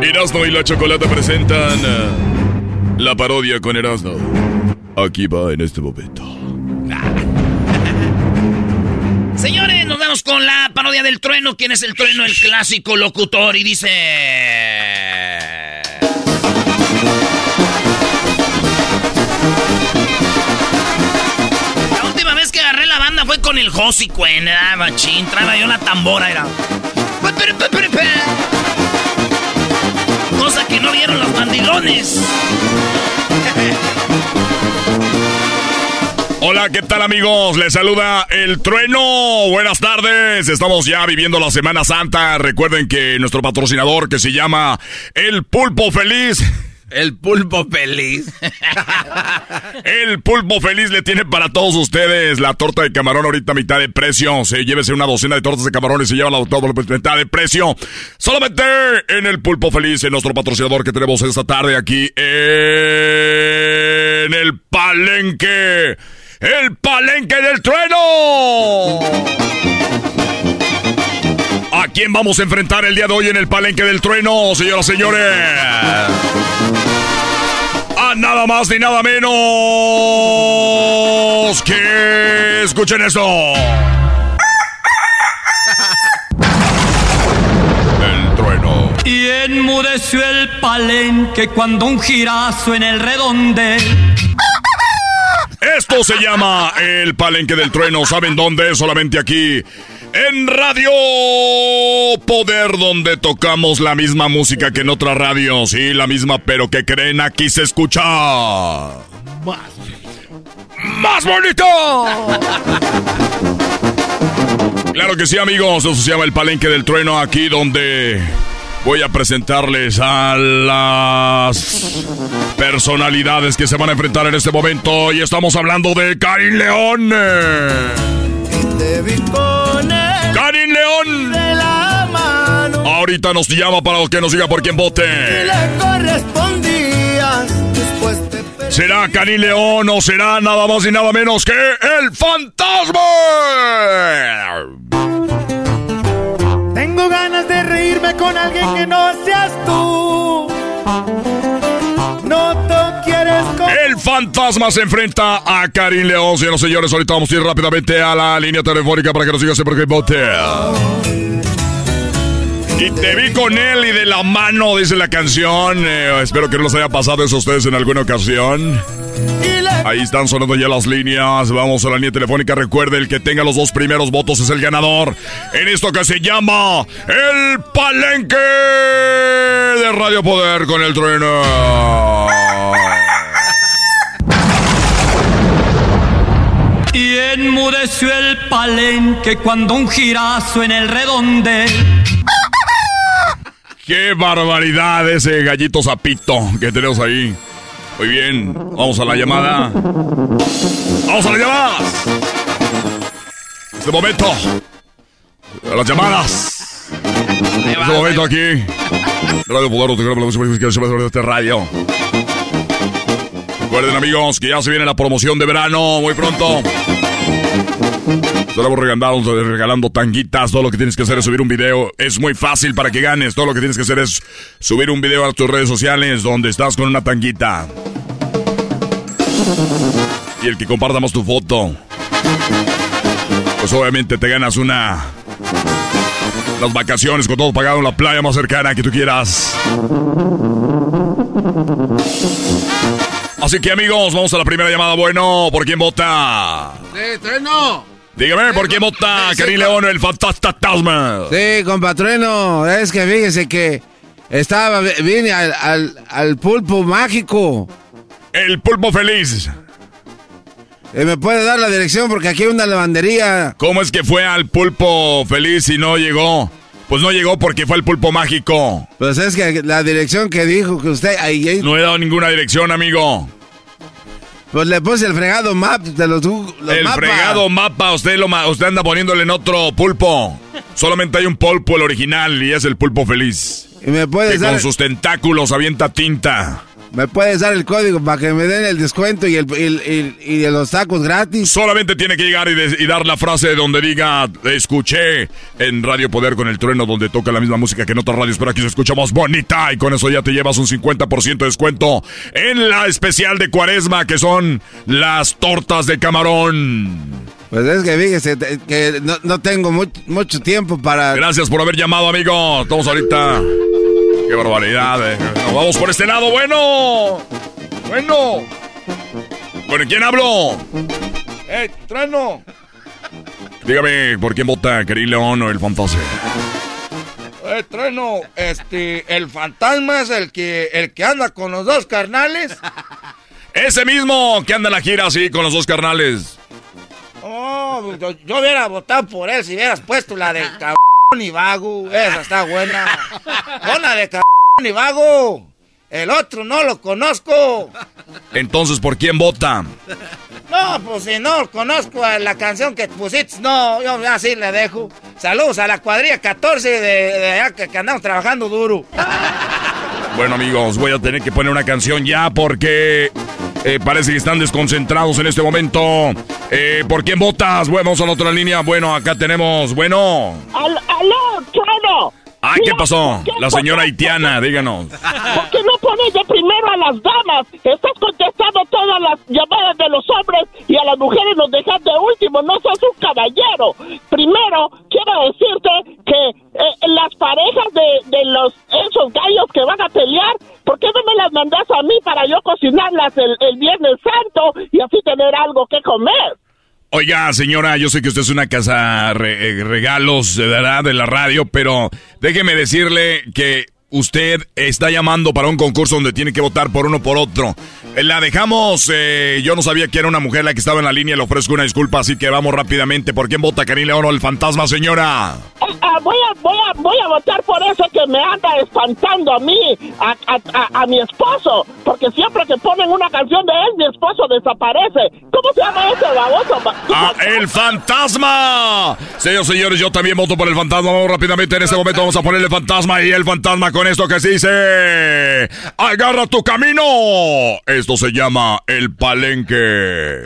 Erasno y la chocolata presentan eh, la parodia con Erasno. Aquí va en este momento. Señores, nos vamos con la parodia del trueno. ¿Quién es el trueno? El clásico locutor. Y dice... La última vez que agarré la banda fue con el Josi Cuen, ah, machín. Traía yo la tambora, era. Cosa que no vieron los mandilones. Hola, ¿qué tal amigos? Les saluda el trueno. Buenas tardes. Estamos ya viviendo la Semana Santa. Recuerden que nuestro patrocinador que se llama El Pulpo Feliz. El pulpo feliz. El pulpo feliz le tiene para todos ustedes la torta de camarón ahorita a mitad de precio. Se llévese una docena de tortas de camarón y se lleva la torta mitad de precio. Solamente en el pulpo feliz, en nuestro patrocinador que tenemos esta tarde aquí en el palenque. El palenque del trueno. ¿A quién vamos a enfrentar el día de hoy en el palenque del trueno, señoras y señores? será nada más ni nada menos que... Escuchen esto. El trueno. Y enmudeció el palenque cuando un girazo en el redonde. Esto se llama el palenque del trueno. ¿Saben dónde? Solamente aquí. En Radio Poder, donde tocamos la misma música que en otra radio. Sí, la misma, pero que creen aquí se escucha. Más. ¡Más bonito! Claro que sí, amigos. Eso se llama el palenque del trueno. Aquí donde voy a presentarles a las personalidades que se van a enfrentar en este momento. Y estamos hablando de Karin León. Karin León. Ahorita nos llama para que nos diga por quién vote. ¿Será Karin León o será nada más y nada menos que el fantasma? Tengo ganas de reírme con alguien que no seas tú. Fantasma se enfrenta a Karin León. Señoras y señores, ahorita vamos a ir rápidamente a la línea telefónica para que nos digas por vote. Y te vi con él y de la mano, dice la canción. Eh, espero que no les haya pasado eso a ustedes en alguna ocasión. Ahí están sonando ya las líneas. Vamos a la línea telefónica. Recuerde, el que tenga los dos primeros votos es el ganador. En esto que se llama El Palenque de Radio Poder con el trueno. Y enmudeció el palenque cuando un girazo en el redonde. ¡Qué barbaridad ese gallito zapito que tenemos ahí! Muy bien, vamos a la llamada. ¡Vamos a las llamadas! Este momento. A las llamadas. Este momento aquí. Radio Poder, este radio. Recuerden amigos que ya se viene la promoción de verano muy pronto. Estaremos regalando, regalando tanguitas. Todo lo que tienes que hacer es subir un video. Es muy fácil para que ganes. Todo lo que tienes que hacer es subir un video a tus redes sociales donde estás con una tanguita. Y el que compartamos tu foto. Pues obviamente te ganas una. Las vacaciones con todo pagado en la playa más cercana que tú quieras. Así que amigos, vamos a la primera llamada. Bueno, ¿por quién vota? Sí, trueno. Dígame, ¿por quién vota Karim León, el fantasma? Sí, compatreno, es que fíjese que estaba, vine al, al, al pulpo mágico. El pulpo feliz. Eh, ¿Me puede dar la dirección? Porque aquí hay una lavandería. ¿Cómo es que fue al pulpo feliz y no llegó? Pues no llegó porque fue el pulpo mágico. Pues es que la dirección que dijo que usted... Ahí, ahí- No he dado ninguna dirección, amigo. Pues le puse el fregado map de los, los el mapas. fregado mapa, usted, lo, usted anda poniéndole en otro pulpo. Solamente hay un pulpo, el original, y es el pulpo feliz. ¿Y me puedes que dar... con sus tentáculos avienta tinta. ¿Me puedes dar el código para que me den el descuento y, el, y, el- los tacos gratis? Solamente tiene que llegar y, de- y dar la frase donde diga, escuché en Radio Poder con el trueno, donde toca la misma música que en otras radios, pero aquí se escucha más bonita. Y con eso ya te llevas un 50% de descuento en la especial de cuaresma, que son las tortas de camarón. Pues es que fíjese que no, no tengo mucho tiempo para... Gracias por haber llamado, amigo. Estamos ahorita. Qué barbaridad. eh. Nos vamos por este lado. Bueno. Bueno. ¿Con quién hablo? ¡Eh, trueno! Dígame, ¿por quién vota Karim León o el fantasma? Eh, trueno, este, el fantasma es el que, el que anda con los dos carnales. Ese mismo que anda en la gira así con los dos carnales. Oh, yo, yo hubiera votado por él si hubieras puesto la de cabrón y vago. Esa está buena. La de cabrón y vago. El otro no lo conozco. Entonces, ¿por quién vota? No, pues si no conozco a la canción que pusiste, no, yo así le dejo. Saludos a la cuadrilla 14 de, de allá que, que andamos trabajando duro. Bueno, amigos, voy a tener que poner una canción ya porque eh, parece que están desconcentrados en este momento. Eh, ¿Por quién votas? Bueno, vamos a la otra línea. Bueno, acá tenemos, bueno. Al- ¡Aló, trueno! Ay, ¿qué pasó? La señora haitiana, díganos. ¿Por qué no pones de primero a las damas? Estás contestando todas las llamadas de los hombres y a las mujeres nos dejas de último. No sos un caballero. Primero, quiero decirte que eh, las parejas de, de los esos gallos que van a pelear, ¿por qué no me las mandas a mí para yo cocinarlas el, el Viernes Santo y así tener algo que comer? Oiga, señora, yo sé que usted es una casa re- eh, regalos, verdad, de la radio, pero déjeme decirle que usted está llamando para un concurso donde tiene que votar por uno por otro. Eh, La dejamos, eh, yo no sabía que era una mujer la que estaba en la línea, le ofrezco una disculpa, así que vamos rápidamente. ¿Por quién vota Karim León o el fantasma, señora? Ah, ah, voy, a, voy, a, voy a votar por eso que me anda espantando a mí, a, a, a, mi esposo, porque siempre que ponen una canción de él, mi esposo desaparece. ¿Cómo se llama ese baboso? Ba- ¡Ah, el fantasma! Señores, señores, yo también voto por el fantasma. Vamos rápidamente en este momento, vamos a ponerle fantasma y el fantasma con esto que se dice... ¡Agarra tu camino! Esto se llama el palenque.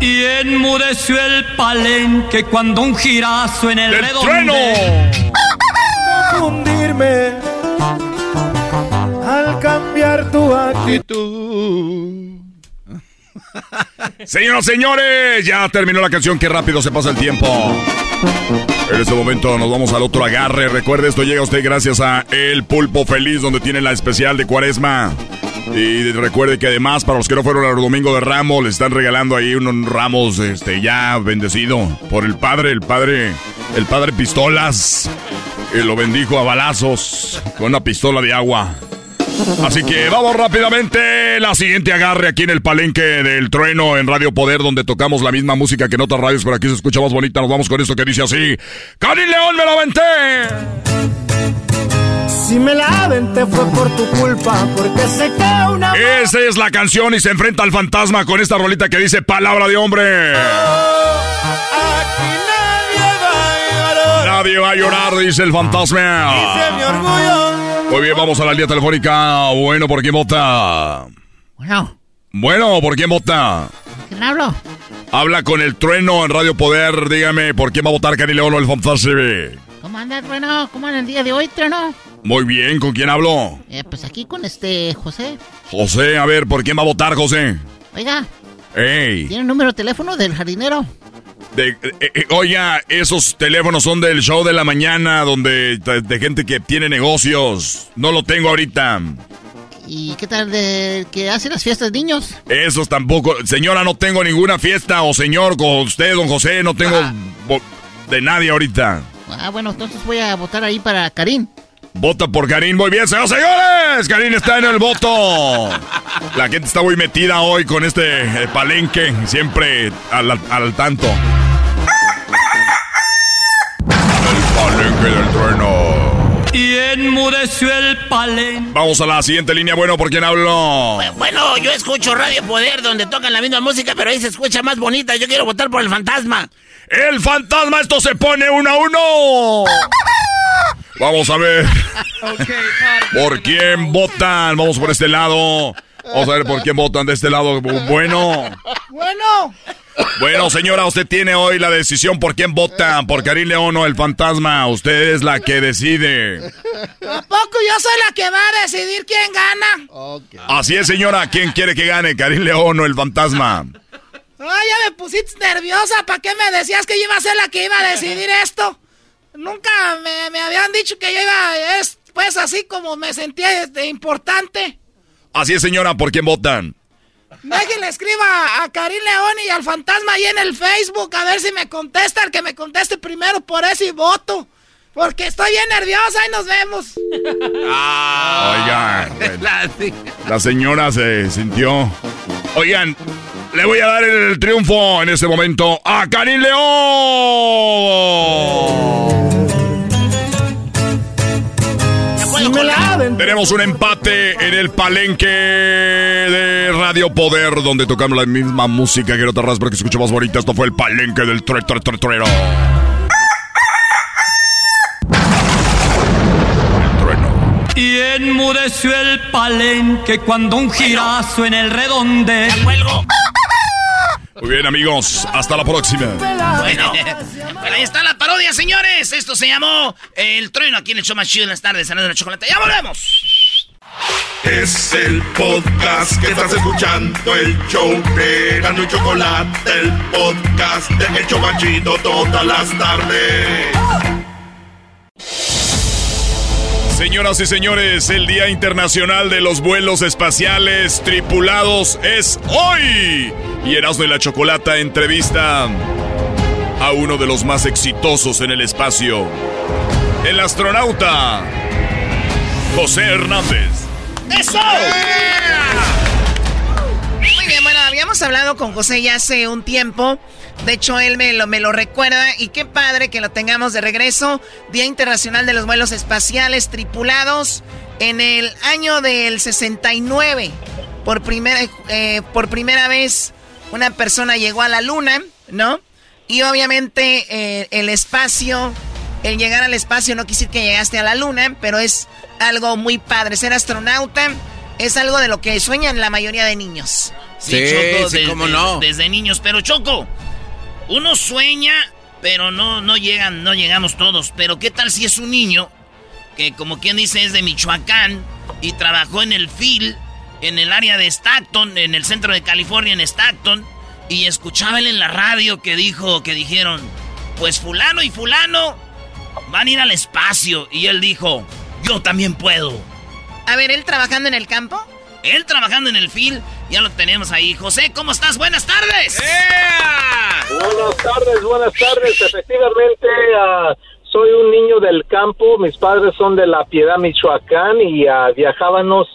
Y enmudeció el palenque cuando un girazo en el ¡Del redondo. trueno! confundirme al cambiar tu actitud. Señoras, señores, ya terminó la canción. Qué rápido se pasa el tiempo. En este momento nos vamos al otro agarre. Recuerde, esto llega a usted gracias a El Pulpo Feliz, donde tiene la especial de Cuaresma. Y recuerde que además, para los que no fueron al Domingo de Ramos, les están regalando ahí unos ramos este, ya bendecido por el padre, el padre, el padre Pistolas. Y lo bendijo a balazos con una pistola de agua. Así que vamos rápidamente. La siguiente agarre aquí en el palenque del trueno en Radio Poder, donde tocamos la misma música que en otras radios, pero aquí se escucha más bonita. Nos vamos con esto que dice así: ¡Karin León, me lo aventé! Si me la aventé fue por tu culpa, porque sé que una Esa es la canción y se enfrenta al fantasma con esta rolita que dice palabra de hombre. Nadie va a llorar, dice el fantasma. Dice mi orgullo. Muy bien, vamos a la línea telefónica. Bueno, ¿por quién vota? Bueno, Bueno, ¿por quién vota? ¿quién hablo? Habla con el trueno en Radio Poder. Dígame, ¿por quién va a votar Cani León o el fantasma? ¿Cómo anda, Trueno? ¿Cómo anda el día de hoy, Trueno? Muy bien, ¿con quién hablo? Eh, pues aquí con este José. José, a ver, ¿por quién va a votar, José? Oiga, ¡Ey! ¿tiene el número de teléfono del jardinero? De, eh, eh, oiga, esos teléfonos son del show de la mañana, donde de, de gente que tiene negocios. No lo tengo ahorita. ¿Y qué tal de que hace las fiestas de niños? Esos tampoco. Señora, no tengo ninguna fiesta. O señor, con usted, don José, no tengo bo- de nadie ahorita. Ah, bueno, entonces voy a votar ahí para Karim. Vota por Karim, muy bien, señores, señores. Karim está en el voto. La gente está muy metida hoy con este eh, palenque, siempre al, al tanto. El palenque del trueno. Y enmudeció el palenque. Vamos a la siguiente línea. Bueno, ¿por quién hablo? Bueno, yo escucho Radio Poder donde tocan la misma música, pero ahí se escucha más bonita. Yo quiero votar por el fantasma. ¡El fantasma! ¡Esto se pone uno a uno! Vamos a ver. ¿Por quién votan? Vamos por este lado. Vamos a ver por quién votan de este lado. Bueno. Bueno. Bueno, señora, usted tiene hoy la decisión por quién votan. Por Karim León o el fantasma. Usted es la que decide. ¿A poco yo soy la que va a decidir quién gana? Así es, señora. ¿Quién quiere que gane? ¿Karim León o el fantasma? Ay, ya me pusiste nerviosa. ¿Para qué me decías que yo iba a ser la que iba a decidir esto? Nunca me, me habían dicho que yo iba, es, pues así como me sentía este, importante. Así es, señora. ¿Por quién votan? Deje le escriba a Karim León y al fantasma ahí en el Facebook a ver si me contesta. El que me conteste primero por ese voto. Porque estoy bien nerviosa y nos vemos. Oigan, bueno, la señora se sintió. Oigan, le voy a dar el triunfo en este momento a Karim León. Si me Tenemos un empate en el palenque de Radio Poder, donde tocamos la misma música que en otras porque se escucha más bonita. Esto fue el palenque del tre, tre, tre, trero. Y enmudeció el palenque cuando un girazo en el redonde. Muy Muy bien, amigos. Hasta la próxima. Bueno, bueno, ahí está la parodia, señores. Esto se llamó El Trueno aquí en el show más chido en las tardes. Sanando la chocolate. ¡Ya volvemos! Es el podcast que estás escuchando, el show de Gano y Chocolate, el podcast de El Chocachito todas las tardes. Señoras y señores, el Día Internacional de los Vuelos Espaciales Tripulados es hoy. Y Erasmo y la Chocolata entrevista a uno de los más exitosos en el espacio, el astronauta José Hernández. ¡Eso! Muy bien, bueno, habíamos hablado con José ya hace un tiempo. De hecho, él me lo, me lo recuerda y qué padre que lo tengamos de regreso. Día Internacional de los Vuelos Espaciales Tripulados en el año del 69. Por primera, eh, por primera vez una persona llegó a la luna, ¿no? Y obviamente eh, el espacio, el llegar al espacio no quisiera que llegaste a la luna, pero es algo muy padre. Ser astronauta es algo de lo que sueñan la mayoría de niños. Sí, sí, desde, cómo no. Desde niños. Pero Choco, uno sueña, pero no, no llegan, no llegamos todos. Pero ¿qué tal si es un niño que, como quien dice, es de Michoacán y trabajó en el FIL, en el área de Stockton, en el centro de California, en Stockton, y escuchaba él en la radio que dijo, que dijeron, pues fulano y fulano van a ir al espacio. Y él dijo, yo también puedo. A ver, ¿él trabajando en el campo? Él trabajando en el FIL, ya lo tenemos ahí. José, ¿cómo estás? Buenas tardes. Buenas tardes, buenas tardes. Efectivamente, ah, soy un niño del campo. Mis padres son de La Piedad, Michoacán, y ah, viajábamos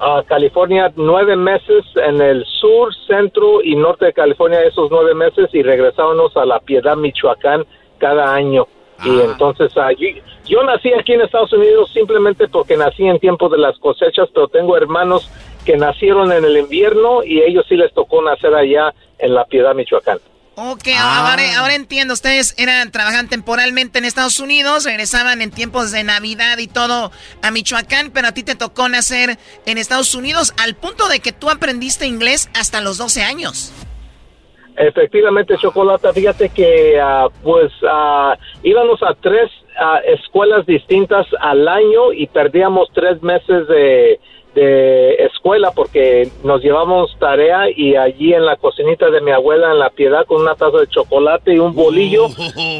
a California nueve meses en el sur, centro y norte de California esos nueve meses y regresábamos a La Piedad, Michoacán cada año. Y entonces allí, yo nací aquí en Estados Unidos simplemente porque nací en tiempo de las cosechas, pero tengo hermanos que nacieron en el invierno y ellos sí les tocó nacer allá en La Piedad, Michoacán. Ok, ahora, ahora entiendo. Ustedes eran, trabajan temporalmente en Estados Unidos, regresaban en tiempos de Navidad y todo a Michoacán, pero a ti te tocó nacer en Estados Unidos al punto de que tú aprendiste inglés hasta los 12 años. Efectivamente, Chocolata, fíjate que ah, pues ah, íbamos a tres ah, escuelas distintas al año y perdíamos tres meses de, de escuela porque nos llevamos tarea y allí en la cocinita de mi abuela en la piedad con una taza de chocolate y un bolillo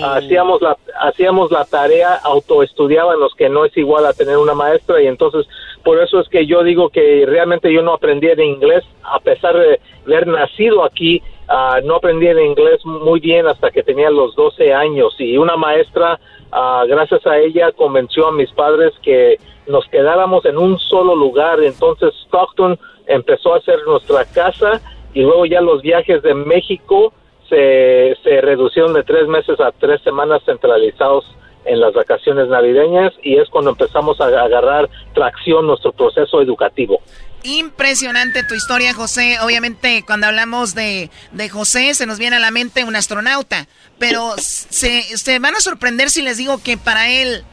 hacíamos la hacíamos la tarea autoestudiábamos que no es igual a tener una maestra y entonces por eso es que yo digo que realmente yo no aprendí de inglés a pesar de haber nacido aquí ah, no aprendí en inglés muy bien hasta que tenía los 12 años y una maestra ah, gracias a ella convenció a mis padres que nos quedáramos en un solo lugar. Entonces Stockton empezó a ser nuestra casa y luego ya los viajes de México se, se reducieron de tres meses a tres semanas centralizados en las vacaciones navideñas y es cuando empezamos a agarrar tracción nuestro proceso educativo. Impresionante tu historia, José. Obviamente, cuando hablamos de, de José, se nos viene a la mente un astronauta. Pero se, se van a sorprender si les digo que para él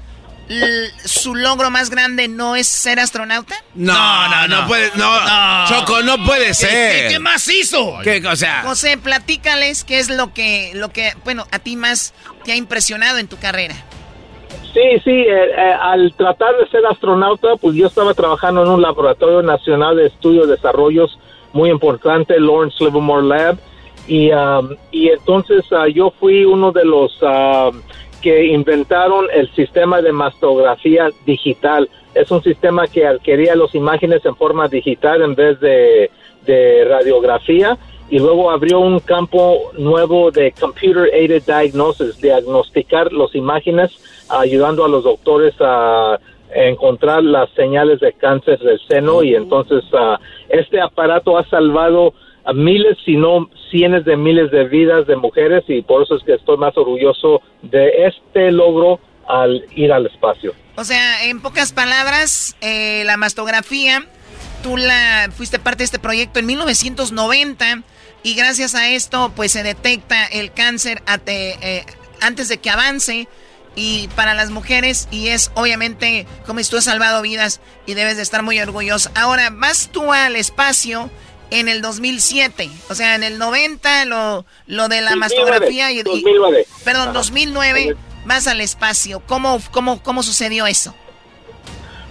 l- su logro más grande no es ser astronauta. No, no, no, puede, no, Choco, no puede ser. ¿Qué, qué más hizo? ¿Qué, o sea, José, platícales qué es lo que, lo que, bueno, a ti más te ha impresionado en tu carrera. Sí, sí, eh, eh, al tratar de ser astronauta, pues yo estaba trabajando en un laboratorio nacional de estudios y desarrollos muy importante, Lawrence Livermore Lab, y, um, y entonces ah, yo fui uno de los ah, que inventaron el sistema de mastografía digital. Es un sistema que adquiría las imágenes en forma digital en vez de, de radiografía y luego abrió un campo nuevo de computer aided diagnosis, diagnosticar las imágenes ayudando a los doctores a encontrar las señales de cáncer del seno y entonces ah, este aparato ha salvado a miles, si no cientos de miles de vidas de mujeres y por eso es que estoy más orgulloso de este logro al ir al espacio. O sea, en pocas palabras, eh, la mastografía, tú la fuiste parte de este proyecto en 1990 y gracias a esto, pues se detecta el cáncer ate- eh, antes de que avance y para las mujeres y es obviamente como si tú has salvado vidas y debes de estar muy orgulloso. Ahora, vas tú al espacio en el 2007. O sea, en el 90 lo, lo de la mastografía y, 2009. Perdón, 2009 vas al espacio. ¿Cómo, cómo, cómo sucedió eso?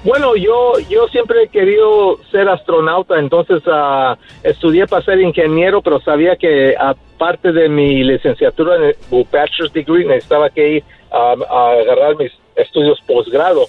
Bueno, yo yo siempre he querido ser astronauta, entonces uh, estudié para ser ingeniero, pero sabía que aparte de mi licenciatura en el bachelor's degree necesitaba que ir a, agarrar mis estudios posgrado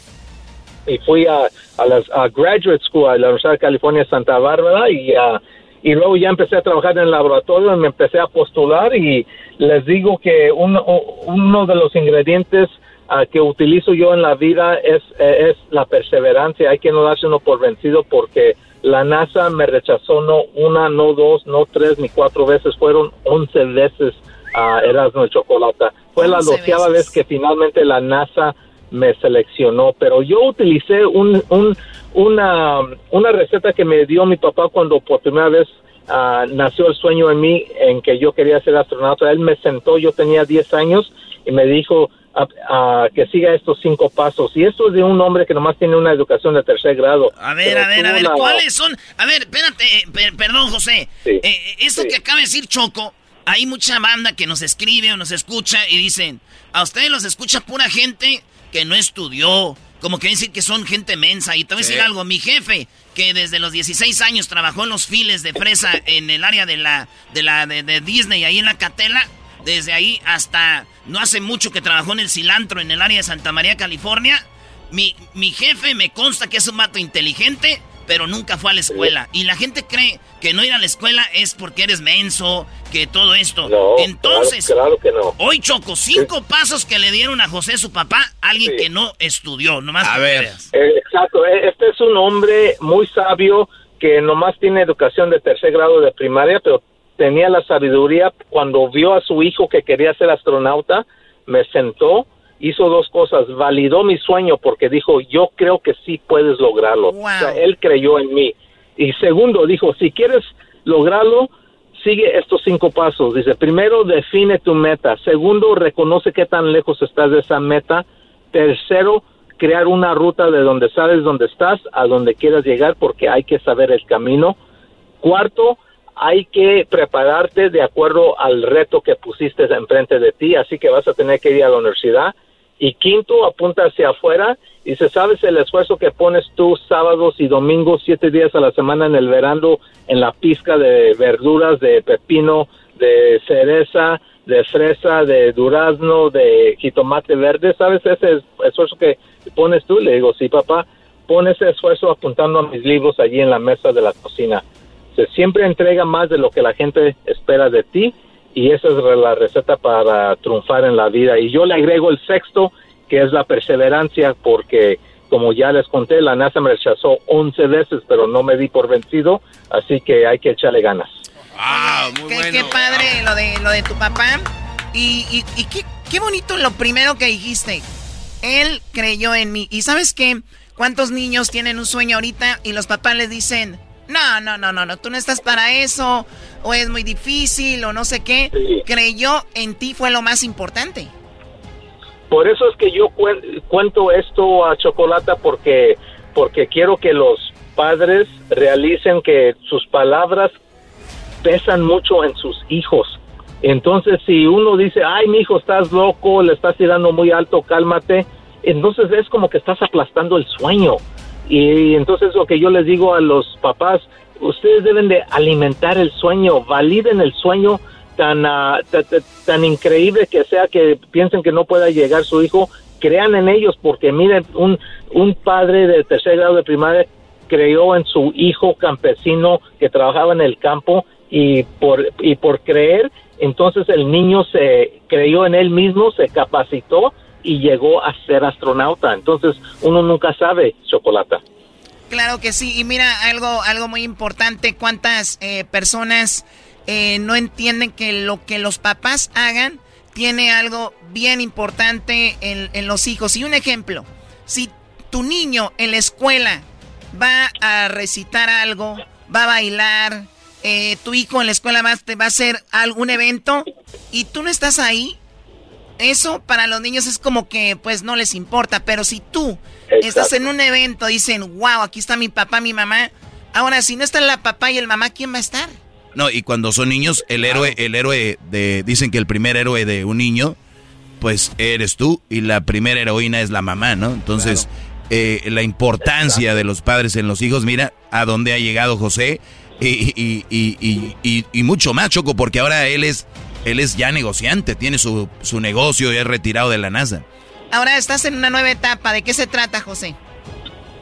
y fui a, a la graduate school a la Universidad de California Santa Bárbara y uh, y luego ya empecé a trabajar en el laboratorio y me empecé a postular y les digo que uno, uno de los ingredientes uh, que utilizo yo en la vida es, es la perseverancia. Hay que no darse uno por vencido porque la NASA me rechazó no una, no dos, no tres ni cuatro veces, fueron once veces a uh, Erasmo de Chocolate. Fue la doceava vez que finalmente la NASA me seleccionó, pero yo utilicé un, un, una, una receta que me dio mi papá cuando por primera vez uh, nació el sueño en mí en que yo quería ser astronauta. Él me sentó, yo tenía 10 años y me dijo uh, que siga estos cinco pasos. Y esto es de un hombre que nomás tiene una educación de tercer grado. A ver, a ver, a ver, ¿cuáles son? A ver, espérate, eh, perdón, José. Eh, esto que acaba de decir Choco, hay mucha banda que nos escribe o nos escucha y dicen, a ustedes los escucha pura gente que no estudió, como que dicen que son gente mensa. Y te voy a decir algo, mi jefe, que desde los 16 años trabajó en los files de fresa en el área de la de la de, Disney ahí en la Catela, desde ahí hasta no hace mucho que trabajó en el cilantro en el área de Santa María, California. Mi, mi jefe me consta que es un mato inteligente, pero nunca fue a la escuela. Y la gente cree que no ir a la escuela es porque eres menso, que todo esto. Entonces, claro, que no. hoy Choco, cinco pasos que le dieron a José su papá, alguien que no estudió, nomás A ver. Eh, exacto, eh, este es un hombre muy sabio que nomás tiene educación de tercer grado de primaria, pero tenía la sabiduría cuando vio a su hijo que quería ser astronauta, me sentó hizo dos cosas. Validó mi sueño porque dijo, yo creo que sí puedes lograrlo. O sea, él creyó en mí. Y segundo, dijo, si quieres lograrlo, sigue estos cinco pasos. Dice, primero, define tu meta. Segundo, reconoce qué tan lejos estás de esa meta. Tercero, crear una ruta de donde sabes dónde estás a donde quieras llegar porque hay que saber el camino. Cuarto, hay que prepararte de acuerdo al reto que pusiste enfrente de ti, así que vas a tener que ir a la universidad. Y quinto, apunta hacia afuera y se sabes el esfuerzo que pones tú sábados y domingos, siete días a la semana en el verano, en la pizca de verduras, de pepino, de cereza, de fresa, de durazno, de jitomate verde, ¿sabes ese esfuerzo que pones tú? Le digo, sí, papá, pon ese esfuerzo apuntando a mis libros allí en la mesa de la cocina. Se siempre entrega más de lo que la gente espera de ti y esa es la receta para triunfar en la vida. Y yo le agrego el sexto, que es la perseverancia, porque como ya les conté, la NASA me rechazó 11 veces, pero no me di por vencido, así que hay que echarle ganas. Ah, muy qué, qué padre lo de, lo de tu papá. Y, y, y qué, qué bonito lo primero que dijiste. Él creyó en mí. ¿Y sabes qué? ¿Cuántos niños tienen un sueño ahorita y los papás les dicen, no, no, no, no, no, tú no estás para eso, o es muy difícil, o no sé qué. Creyó en ti fue lo más importante. Por eso es que yo cuento esto a Chocolata porque, porque quiero que los padres realicen que sus palabras pesan mucho en sus hijos. Entonces, si uno dice, ay, mi hijo, estás loco, le estás tirando muy alto, cálmate, entonces es como que estás aplastando el sueño. Y entonces lo que yo les digo a los papás, ustedes deben de alimentar el sueño, validen el sueño tan, uh, tan increíble que sea que piensen que no pueda llegar su hijo, crean en ellos, porque miren, un, un padre de tercer grado de primaria creyó en su hijo campesino que trabajaba en el campo y por, y por creer, entonces el niño se creyó en él mismo, se capacitó y llegó a ser astronauta. Entonces, uno nunca sabe, Chocolata. Claro que sí. Y mira, algo, algo muy importante, cuántas eh, personas eh, no entienden que lo que los papás hagan tiene algo bien importante en, los hijos. Y un ejemplo, si tu niño en la escuela va a recitar algo, va a bailar, eh, tu hijo en la escuela va, va a hacer algún evento y tú no estás ahí, eso para los niños es como que pues no les importa, pero si tú estás en un evento, dicen, wow, aquí está mi papá, mi mamá, Ahora, si no está la papá y el mamá, ¿quién va a estar? No, y cuando son niños, el héroe, el héroe de, dicen que el primer héroe de un niño, pues eres tú y la primera heroína es la mamá, ¿no? Entonces, eh, la importancia de los padres en los hijos, mira a dónde ha llegado José y, y, y, y, mucho más, Choco, porque ahora él es, él es ya negociante, tiene su, su negocio y es retirado de la NASA. Ahora estás en una nueva etapa, ¿de qué se trata, José?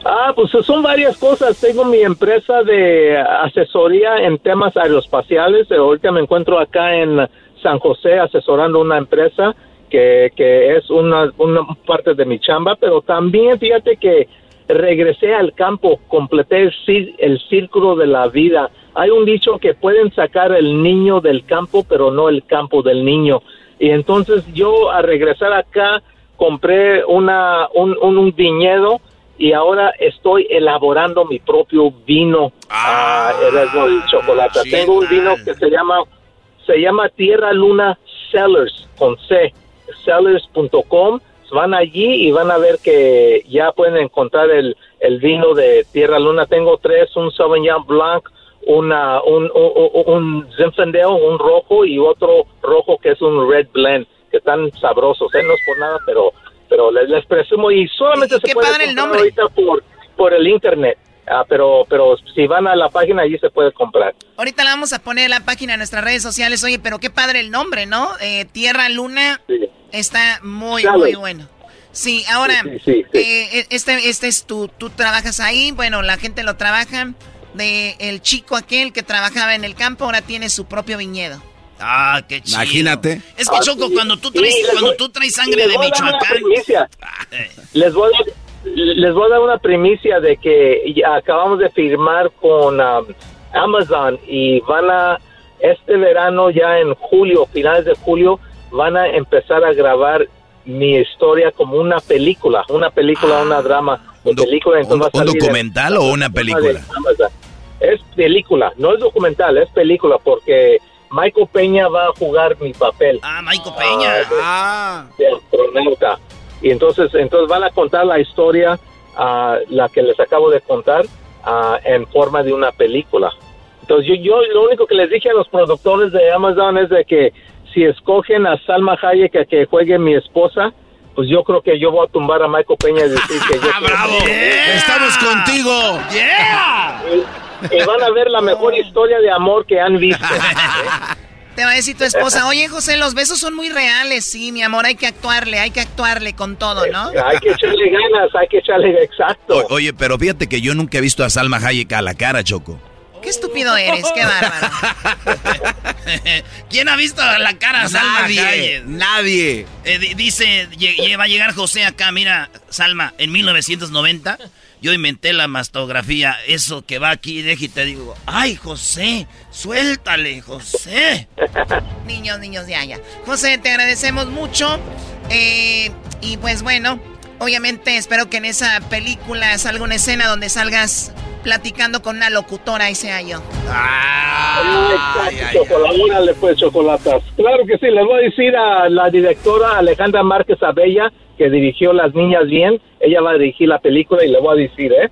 Ah, pues son varias cosas. Tengo mi empresa de asesoría en temas aeroespaciales. Ahorita me encuentro acá en San José asesorando una empresa que, que es una, una parte de mi chamba, pero también fíjate que regresé al campo, completé el, el círculo de la vida. Hay un dicho que pueden sacar el niño del campo, pero no el campo del niño. Y entonces yo al regresar acá compré una, un, un viñedo y ahora estoy elaborando mi propio vino ah, de chocolate. Tengo un vino que se llama se llama Tierra Luna Sellers con C, sellers.com. Van allí y van a ver que ya pueden encontrar el, el vino de Tierra Luna. Tengo tres, un Sauvignon Blanc, una, un, un, un Zinfandel, un rojo y otro rojo que es un Red Blend, que están sabrosos, ¿eh? no es por nada, pero pero les, les presumo y solamente se puede el nombre? ahorita por, por el internet. Ah, pero, pero si van a la página allí se puede comprar. Ahorita la vamos a poner en la página de nuestras redes sociales. Oye, pero qué padre el nombre, ¿no? Eh, Tierra Luna está muy, muy bueno. Sí, ahora, eh, e, este, este es tu, tú trabajas ahí, bueno, la gente lo trabaja. De el chico aquel que trabajaba en el campo ahora tiene su propio viñedo. Ah, qué chido. Imagínate. Es que, Choco, cuando tú traes, cuando tú traes sangre de Michoacán... Les voy, a, les voy a dar una primicia de que acabamos de firmar con um, Amazon y van a, este verano, ya en julio, finales de julio, van a empezar a grabar mi historia como una película, una película, una drama. ¿Un, película, un, un documental o una película? Es película, no es documental, es película porque Michael Peña va a jugar mi papel. Ah, Michael Peña. Ah, de, astronauta. Y entonces, entonces van a contar la historia, uh, la que les acabo de contar, uh, en forma de una película. Entonces yo, yo lo único que les dije a los productores de Amazon es de que si escogen a Salma Hayek a que juegue mi esposa, pues yo creo que yo voy a tumbar a Michael Peña y decir que yo... ¡Bravo! ¡Estamos contigo! ¡Yeah! y van a ver la mejor historia de amor que han visto. Te va a decir tu esposa, oye José, los besos son muy reales, sí, mi amor, hay que actuarle, hay que actuarle con todo, ¿no? Hay que echarle ganas, hay que echarle, exacto. oye, pero fíjate que yo nunca he visto a Salma Hayek a la cara, Choco. Qué estúpido eres, qué bárbaro. ¿Quién ha visto la cara a Salma Nadie, nadie. Eh, dice, va a llegar José acá, mira, Salma, en 1990 yo inventé la mastografía, eso que va aquí, y te digo, ay, José, suéltale, José. niños, niños, ya, ya. José, te agradecemos mucho. Eh, y pues bueno, obviamente espero que en esa película salga una escena donde salgas platicando con una locutora y sea yo. Ah, pues, chocolatas. Claro que sí, les voy a decir a la directora Alejandra Márquez Abella que dirigió Las Niñas Bien. Ella va a dirigir la película y le voy a decir, ¿eh?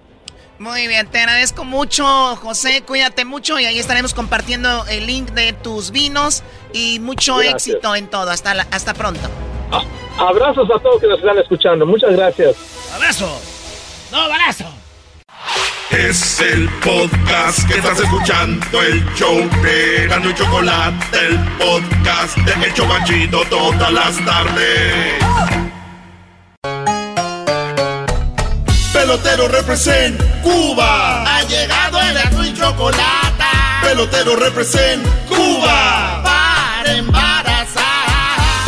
Muy bien, te agradezco mucho, José. Cuídate mucho y ahí estaremos compartiendo el link de tus vinos y mucho éxito en todo. Hasta, hasta pronto. Abrazos a todos que nos están escuchando. Muchas gracias. Abrazo. No, abrazo. Es el podcast que estás escuchando, el show de Gano y Chocolate, el podcast de El Chocachito todas las tardes. Pelotero represent Cuba. Ha llegado el azul y chocolate. Pelotero represent Cuba. Para embarazar.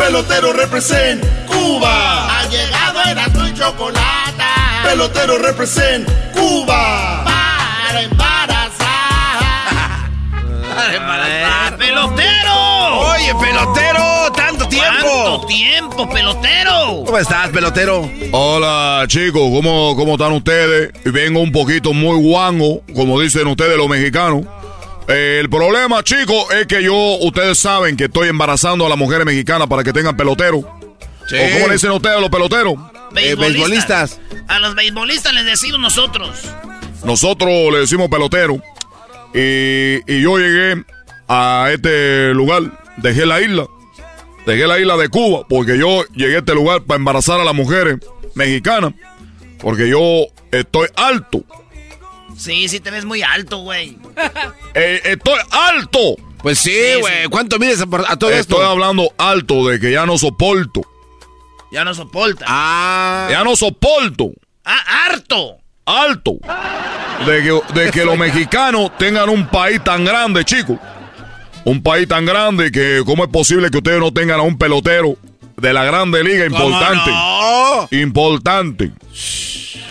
Pelotero represent Cuba. Ha llegado el azul y chocolate. Pelotero represent Cuba. Para embarazar. Para embarazar. ¡Pelotero! Oye, pelotero, tanto tiempo. ¿Cuánto tiempo, pelotero? ¿Cómo estás, pelotero? Hola, chicos, ¿cómo, cómo están ustedes? Vengo un poquito muy guango, como dicen ustedes los mexicanos. El problema, chicos, es que yo, ustedes saben que estoy embarazando a las mujeres mexicanas para que tengan pelotero. Sí. ¿O cómo le dicen ustedes a los peloteros? Eh, beisbolistas. A los beisbolistas les decimos nosotros. Nosotros le decimos pelotero. Y, y yo llegué a este lugar, dejé la isla, dejé la isla de Cuba, porque yo llegué a este lugar para embarazar a las mujeres mexicanas, porque yo estoy alto. Sí, sí te ves muy alto, güey. Eh, estoy alto. Pues sí, güey. ¿Cuánto mides a, a todo esto? Estoy hablando alto de que ya no soporto. Ya no soporta. Ah. Ya no soporto. Ah, harto. Alto. De que, de que los mexicanos tengan un país tan grande, chicos. Un país tan grande que cómo es posible que ustedes no tengan a un pelotero de la grande liga importante. Importante.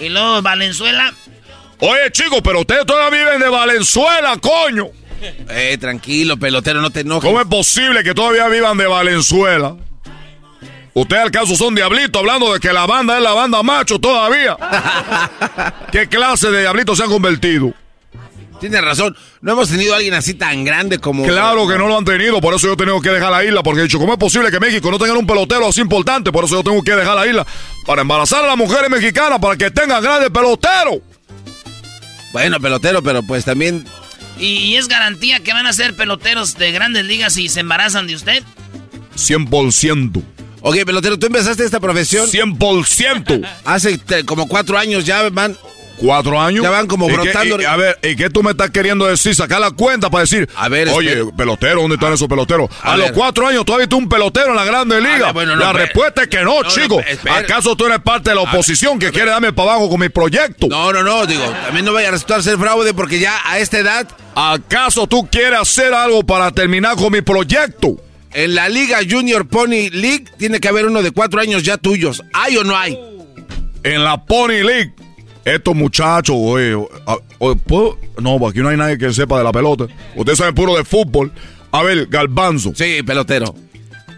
Y luego Valenzuela. Oye, chicos, pero ustedes todavía viven de Valenzuela, coño. Eh, tranquilo, pelotero, no te enojes. ¿Cómo es posible que todavía vivan de Valenzuela? Ustedes al caso son diablitos hablando de que la banda es la banda macho todavía. ¿Qué clase de diablitos se han convertido? Tienes razón, no hemos tenido a alguien así tan grande como... Claro que no lo han tenido, por eso yo he tenido que dejar la isla, porque he dicho, ¿cómo es posible que México no tenga un pelotero así importante? Por eso yo tengo que dejar la isla, para embarazar a las mujeres mexicanas, para que tengan grandes peloteros. Bueno, pelotero, pero pues también... ¿Y es garantía que van a ser peloteros de grandes ligas si se embarazan de usted? 100%. Ok, pelotero, tú empezaste esta profesión. 100%. Hace como cuatro años ya van ¿Cuatro años? Ya van como brotando. a ver, ¿y qué tú me estás queriendo decir? Sacar la cuenta para decir, a ver, oye, pelotero, ¿dónde están esos peloteros? A, los cuatro años tú has visto un pelotero en la Grande Liga. la respuesta es que no, chico. ¿Acaso tú eres parte de la oposición que quiere darme para abajo con mi proyecto? No, no, no, digo, también no vaya a resultar ser fraude porque ya a esta edad. ¿Acaso tú quieres hacer algo para terminar con mi proyecto? En la Liga Junior Pony League tiene que haber uno de cuatro años ya tuyos. ¿Hay o no hay? En la Pony League estos muchachos, oye, no, aquí no hay nadie que sepa de la pelota. Ustedes saben puro de fútbol. A ver, Galbanzo. Sí, pelotero.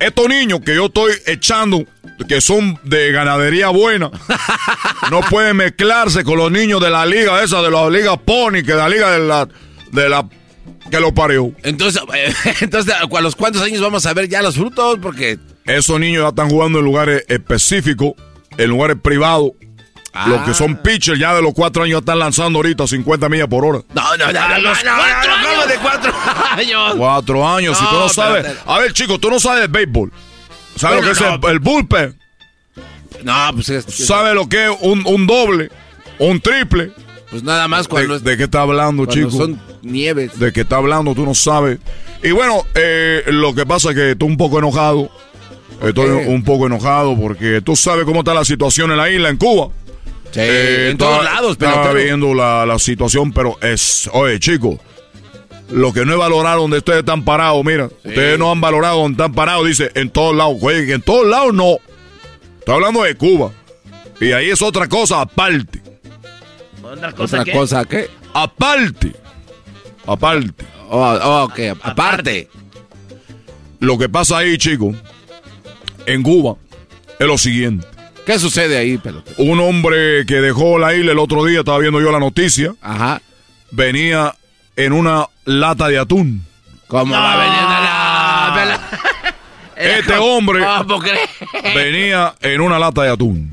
Estos niños que yo estoy echando, que son de ganadería buena, no pueden mezclarse con los niños de la liga esa, de la liga Pony, que de la liga de la, de la que lo parió. Entonces, entonces, ¿a los cuántos años vamos a ver ya los frutos? Porque... Esos niños ya están jugando en lugares específicos, en lugares privados, los que son pitchers ya de los cuatro años están lanzando ahorita 50 millas por hora. No, no, no, los cuatro años. de cuatro años? Cuatro años, si tú no sabes. A ver, chicos, tú no sabes de béisbol. ¿Sabes lo que es el, bullpen? No, pues es. ¿Sabes lo que es un, un doble? Un triple. Pues nada más cuando. ¿De, qué está hablando, chicos? Son nieves. ¿De qué está hablando? Tú no sabes. Y bueno, eh, lo que pasa es que estoy un poco enojado. Estoy un poco enojado porque tú sabes cómo está la situación en la isla, en Cuba. Sí, eh, en todos lados, pero. Estaba viendo la, la, situación, pero es. Oye, chicos. Lo que no he valorado donde ustedes están parados, mira. Ustedes no han valorado donde están parados, dice, en todos lados. Oye, en todos lados no. Estoy hablando de Cuba. Y ahí es otra cosa aparte. ¿Otra cosa ¿Otra qué? cosa qué? Aparte. Aparte. Oh, oh, ok, aparte. Lo que pasa ahí, chicos, en Cuba, es lo siguiente. ¿Qué sucede ahí, pelotero? Un hombre que dejó la isla el otro día, estaba viendo yo la noticia. Ajá. Venía en una lata de atún. ¿Cómo va a venir en la... Este hombre venía en una lata de atún.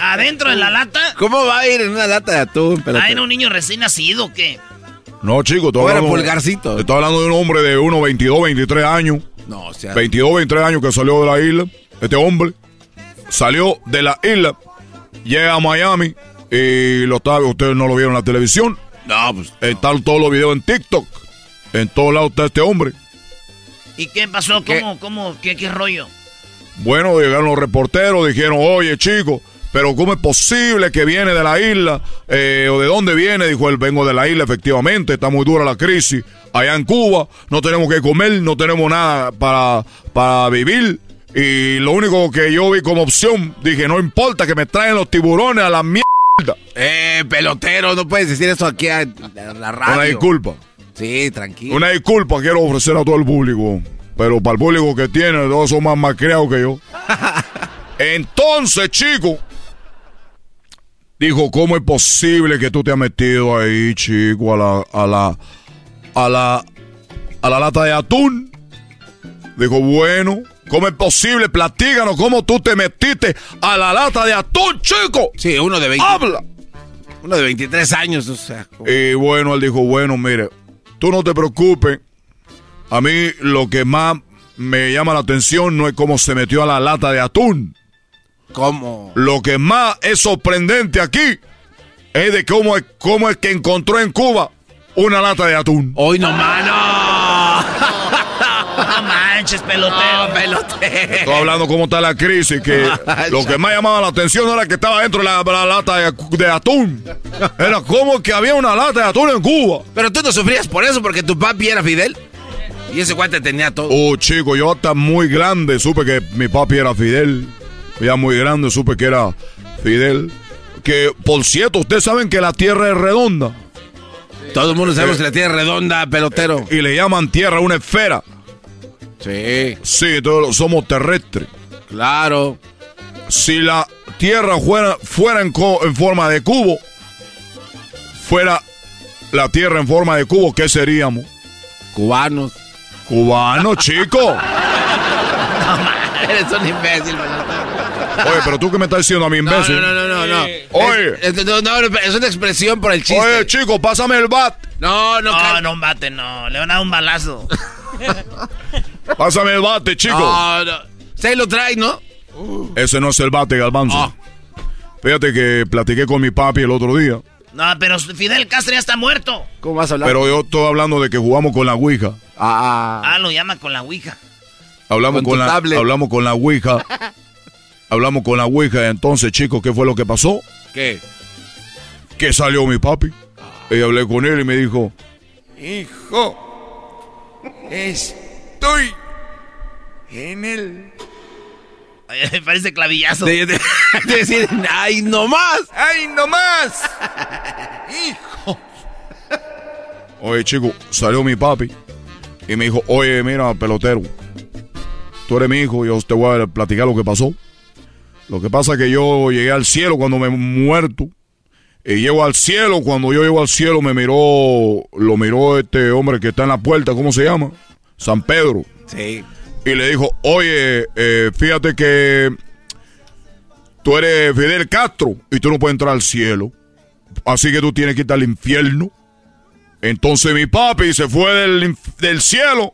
¿Adentro de la lata? ¿Cómo va a ir en una lata de atún, pelotero? ¿Ah, era un niño recién nacido o qué? No, chico, todo hablando, pulgarcito. Estoy hablando de un hombre de unos 22, 23 años. No, o sea... 22, 23 años que salió de la isla. Este hombre salió de la isla, llega a Miami y lo está, ustedes no lo vieron en la televisión. No, pues. Están todos los videos en TikTok. En todos lados está este hombre. ¿Y qué pasó? ¿Cómo, cómo, qué, qué rollo? Bueno, llegaron los reporteros, dijeron, oye, chico, pero ¿cómo es posible que viene de la isla? Eh, ¿O de dónde viene? Dijo él, vengo de la isla, efectivamente, está muy dura la crisis. Allá en Cuba no tenemos que comer, no tenemos nada para, para vivir. Y lo único que yo vi como opción, dije, no importa que me traen los tiburones a la mierda. Eh, pelotero, no puedes decir eso aquí a la radio. Una disculpa. Sí, tranquilo. Una disculpa quiero ofrecer a todo el público. Pero para el público que tiene, todos son más malcriados que yo. Entonces, chico, dijo, ¿cómo es posible que tú te has metido ahí, chico, a la, a la, a la, a la lata de atún? Dijo, bueno, ¿cómo es posible? Platíganos cómo tú te metiste a la lata de atún, chico. Sí, uno de 20. Habla. Uno de 23 años, o sea. Y bueno, él dijo, bueno, mire, tú no te preocupes. A mí lo que más me llama la atención no es cómo se metió a la lata de atún. ¿Cómo? Lo que más es sorprendente aquí es de cómo es, cómo es que encontró en Cuba una lata de atún. Hoy no, mano. No manches, pelotero. pelotero. Estoy hablando cómo está la crisis, que lo que más llamaba la atención no era que estaba dentro de la, la lata de, de, atún. Era como que había una lata de atún en Cuba. Pero tú no sufrías por eso, porque tu papi era Fidel. Y ese guante tenía todo. Oh, chico, yo hasta muy grande supe que mi papi era Fidel. Ya muy grande supe que era Fidel. Que, por cierto, ustedes saben que la Tierra es redonda. Todo el mundo sabe que la Tierra es redonda, pelotero. Y le llaman Tierra una esfera. Sí. Sí, todos somos terrestres. Claro. Si la Tierra fuera, fuera en, en, forma de cubo, fuera la Tierra en forma de cubo, ¿qué seríamos? Cubanos. Cubanos, chico. no, eres un imbécil, Oye, pero tú que me estás diciendo a mi imbécil. No, no, no, no, no. Oye. Es, es, no, no, es una expresión por el chiste. Oye, chico, pásame el bat. No, no, no, no, un bate, no. Le van a dar un balazo. Pásame el bate, chico. No, no. Se lo trae, ¿no? Ese no es el bate, Galbanzo. Oh. Fíjate que platiqué con mi papi el otro día. No, pero Fidel Castro ya está muerto. ¿Cómo vas a hablar? Pero yo estoy hablando de que jugamos con la Ouija. Ah. Ah, lo llama con la Ouija. Hablamos con, con la hablamos con la Ouija. hablamos con la Ouija. Entonces, chicos, ¿qué fue lo que pasó? ¿Qué? Que salió mi papi. Y hablé con él y me dijo, Hijo, estoy en el... Me parece clavillazo. De, de, de, decir, ¡ay, no más! ¡Ay, no más! ¡Hijo! Oye, chico, salió mi papi y me dijo, oye, mira, pelotero, tú eres mi hijo, yo te voy a platicar lo que pasó. Lo que pasa es que yo llegué al cielo cuando me he muerto. Y llego al cielo, cuando yo llego al cielo me miró, lo miró este hombre que está en la puerta, ¿cómo se llama? San Pedro. Sí. Y le dijo, oye, eh, fíjate que tú eres Fidel Castro y tú no puedes entrar al cielo. Así que tú tienes que ir al infierno. Entonces mi papi se fue del, del cielo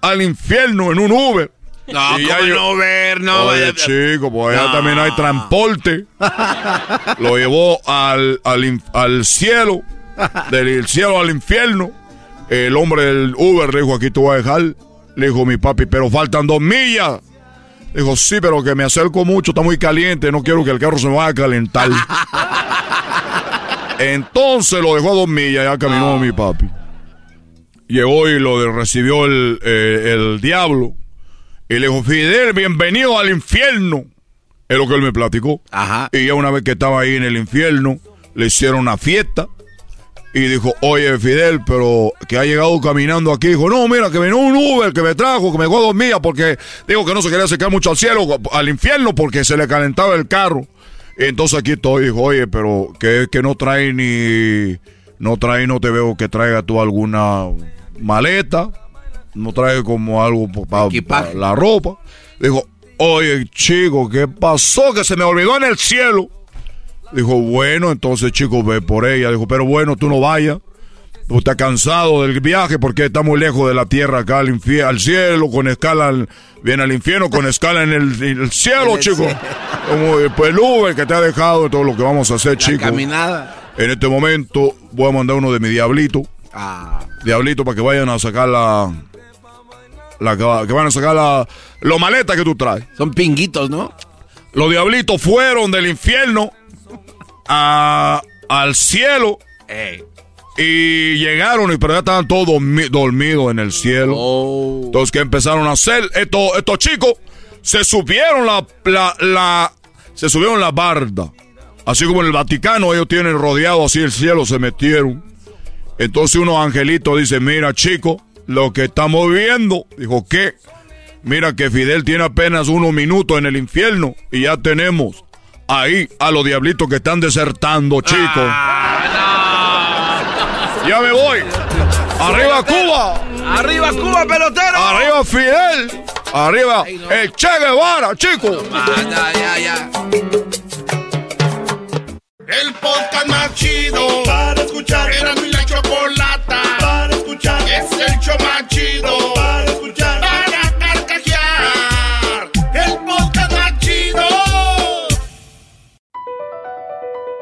al infierno en un Uber. No, y ¿cómo no ver? No, Oye, chico, pues allá también hay transporte. Lo llevó al, al, al cielo, del cielo al infierno. El hombre del Uber le dijo, aquí te voy a dejar. Le dijo mi papi, pero faltan dos millas. Dijo, sí, pero que me acerco mucho, está muy caliente, no quiero que el carro se me vaya a calentar. Entonces lo dejó a dos millas, ya caminó oh. mi papi. Llegó y lo recibió el, eh, el diablo. Y le dijo, Fidel, bienvenido al infierno. Es lo que él me platicó. Ajá. Y ya una vez que estaba ahí en el infierno, le hicieron una fiesta. Y dijo, oye, Fidel, pero que ha llegado caminando aquí. Dijo, no, mira, que vino un Uber que me trajo, que me dejó dos millas porque dijo que no se quería acercar mucho al cielo, al infierno, porque se le calentaba el carro. Y entonces aquí estoy, dijo, oye, pero que, que no trae ni... No trae, no te veo que traiga tú alguna maleta. No trae como algo para pa, la ropa. Dijo, oye, chico, ¿qué pasó? Que se me olvidó en el cielo. Dijo, bueno, entonces, chico, ve por ella. Dijo, pero bueno, tú no vayas. Tú estás cansado del viaje porque está muy lejos de la tierra acá al, al cielo, con escala, al, viene al infierno, con escala en el, en el cielo, el chico. Cielo. Como pues, el Uber que te ha dejado, todo lo que vamos a hacer, la chico. Caminada. En este momento voy a mandar uno de mi diablito. Ah. Diablito para que vayan a sacar la, la que van a sacar la, los maletas que tú traes. Son pinguitos, ¿no? Los diablitos fueron del infierno a, al cielo. Ey. Y llegaron, pero ya estaban todos dormi dormidos en el cielo. Oh. Entonces, ¿qué empezaron a hacer? Estos, estos chicos se subieron la, la, la, se subieron la barda. Así como en el Vaticano, ellos tienen rodeado así el cielo, se metieron. Entonces unos angelitos dicen, mira chico, lo que estamos viendo. Dijo, ¿qué? Mira que Fidel tiene apenas unos minutos en el infierno y ya tenemos ahí a los diablitos que están desertando, chicos. Ah, no. Ya me voy. Arriba Cuba. Arriba Cuba, pelotero. Arriba Fidel. Arriba Ay, no. el Che Guevara, chicos. Ya, ya. El podcast más chido para escuchar. Era mi la chocolata para escuchar. Es el show más chido para escuchar.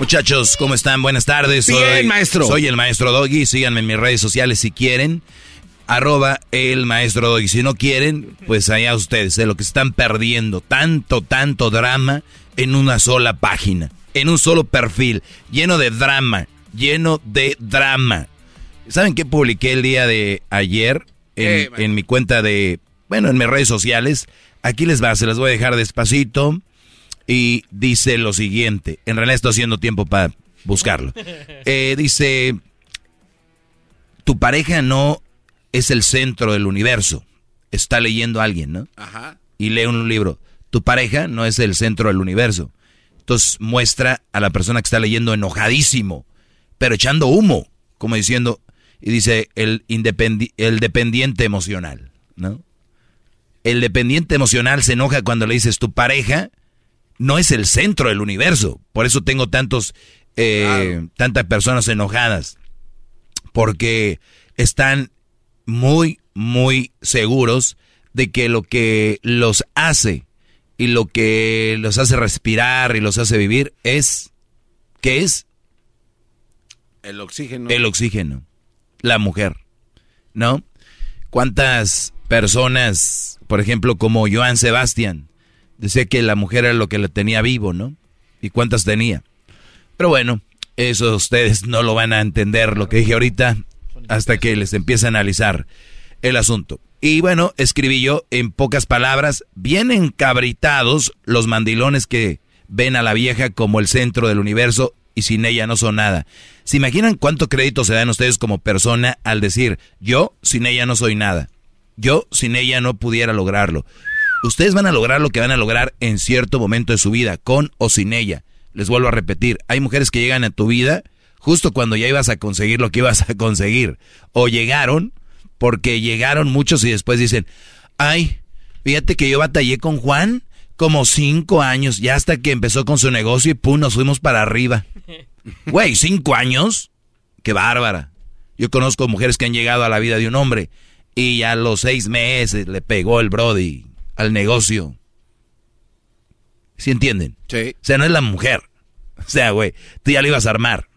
Muchachos, ¿cómo están? Buenas tardes. Bien, maestro. Soy el maestro Doggy. Síganme en mis redes sociales si quieren. Arroba el maestro Doggy. Si no quieren, pues allá ustedes, de lo que están perdiendo. Tanto, tanto drama en una sola página. En un solo perfil. Lleno de drama. Lleno de drama. ¿Saben qué publiqué el día de ayer? En, Eh, en mi cuenta de. Bueno, en mis redes sociales. Aquí les va, se las voy a dejar despacito. Y dice lo siguiente. En realidad estoy haciendo tiempo para buscarlo. Eh, dice, tu pareja no es el centro del universo. Está leyendo a alguien, ¿no? Ajá. Y lee un libro. Tu pareja no es el centro del universo. Entonces muestra a la persona que está leyendo enojadísimo, pero echando humo, como diciendo, y dice el, independi- el dependiente emocional, ¿no? El dependiente emocional se enoja cuando le dices tu pareja no es el centro del universo. Por eso tengo tantos, eh, tantas personas enojadas. Porque están muy, muy seguros de que lo que los hace y lo que los hace respirar y los hace vivir es, ¿qué es? El oxígeno. El oxígeno. La mujer. ¿No? ¿Cuántas personas, por ejemplo, como Joan Sebastián, decía que la mujer era lo que le tenía vivo, ¿no? ¿Y cuántas tenía? Pero bueno, eso ustedes no lo van a entender, lo que dije ahorita, hasta que les empiece a analizar el asunto. Y bueno, escribí yo en pocas palabras, bien encabritados los mandilones que ven a la vieja como el centro del universo y sin ella no son nada. ¿Se imaginan cuánto crédito se dan ustedes como persona al decir, yo sin ella no soy nada? Yo sin ella no pudiera lograrlo. Ustedes van a lograr lo que van a lograr en cierto momento de su vida, con o sin ella. Les vuelvo a repetir, hay mujeres que llegan a tu vida justo cuando ya ibas a conseguir lo que ibas a conseguir. O llegaron porque llegaron muchos y después dicen, ay, fíjate que yo batallé con Juan como cinco años, ya hasta que empezó con su negocio y pum, nos fuimos para arriba. Güey, cinco años, qué bárbara. Yo conozco mujeres que han llegado a la vida de un hombre y a los seis meses le pegó el Brody al negocio. ¿Sí entienden? Sí. O sea, no es la mujer. O sea, güey, tú ya le ibas a armar.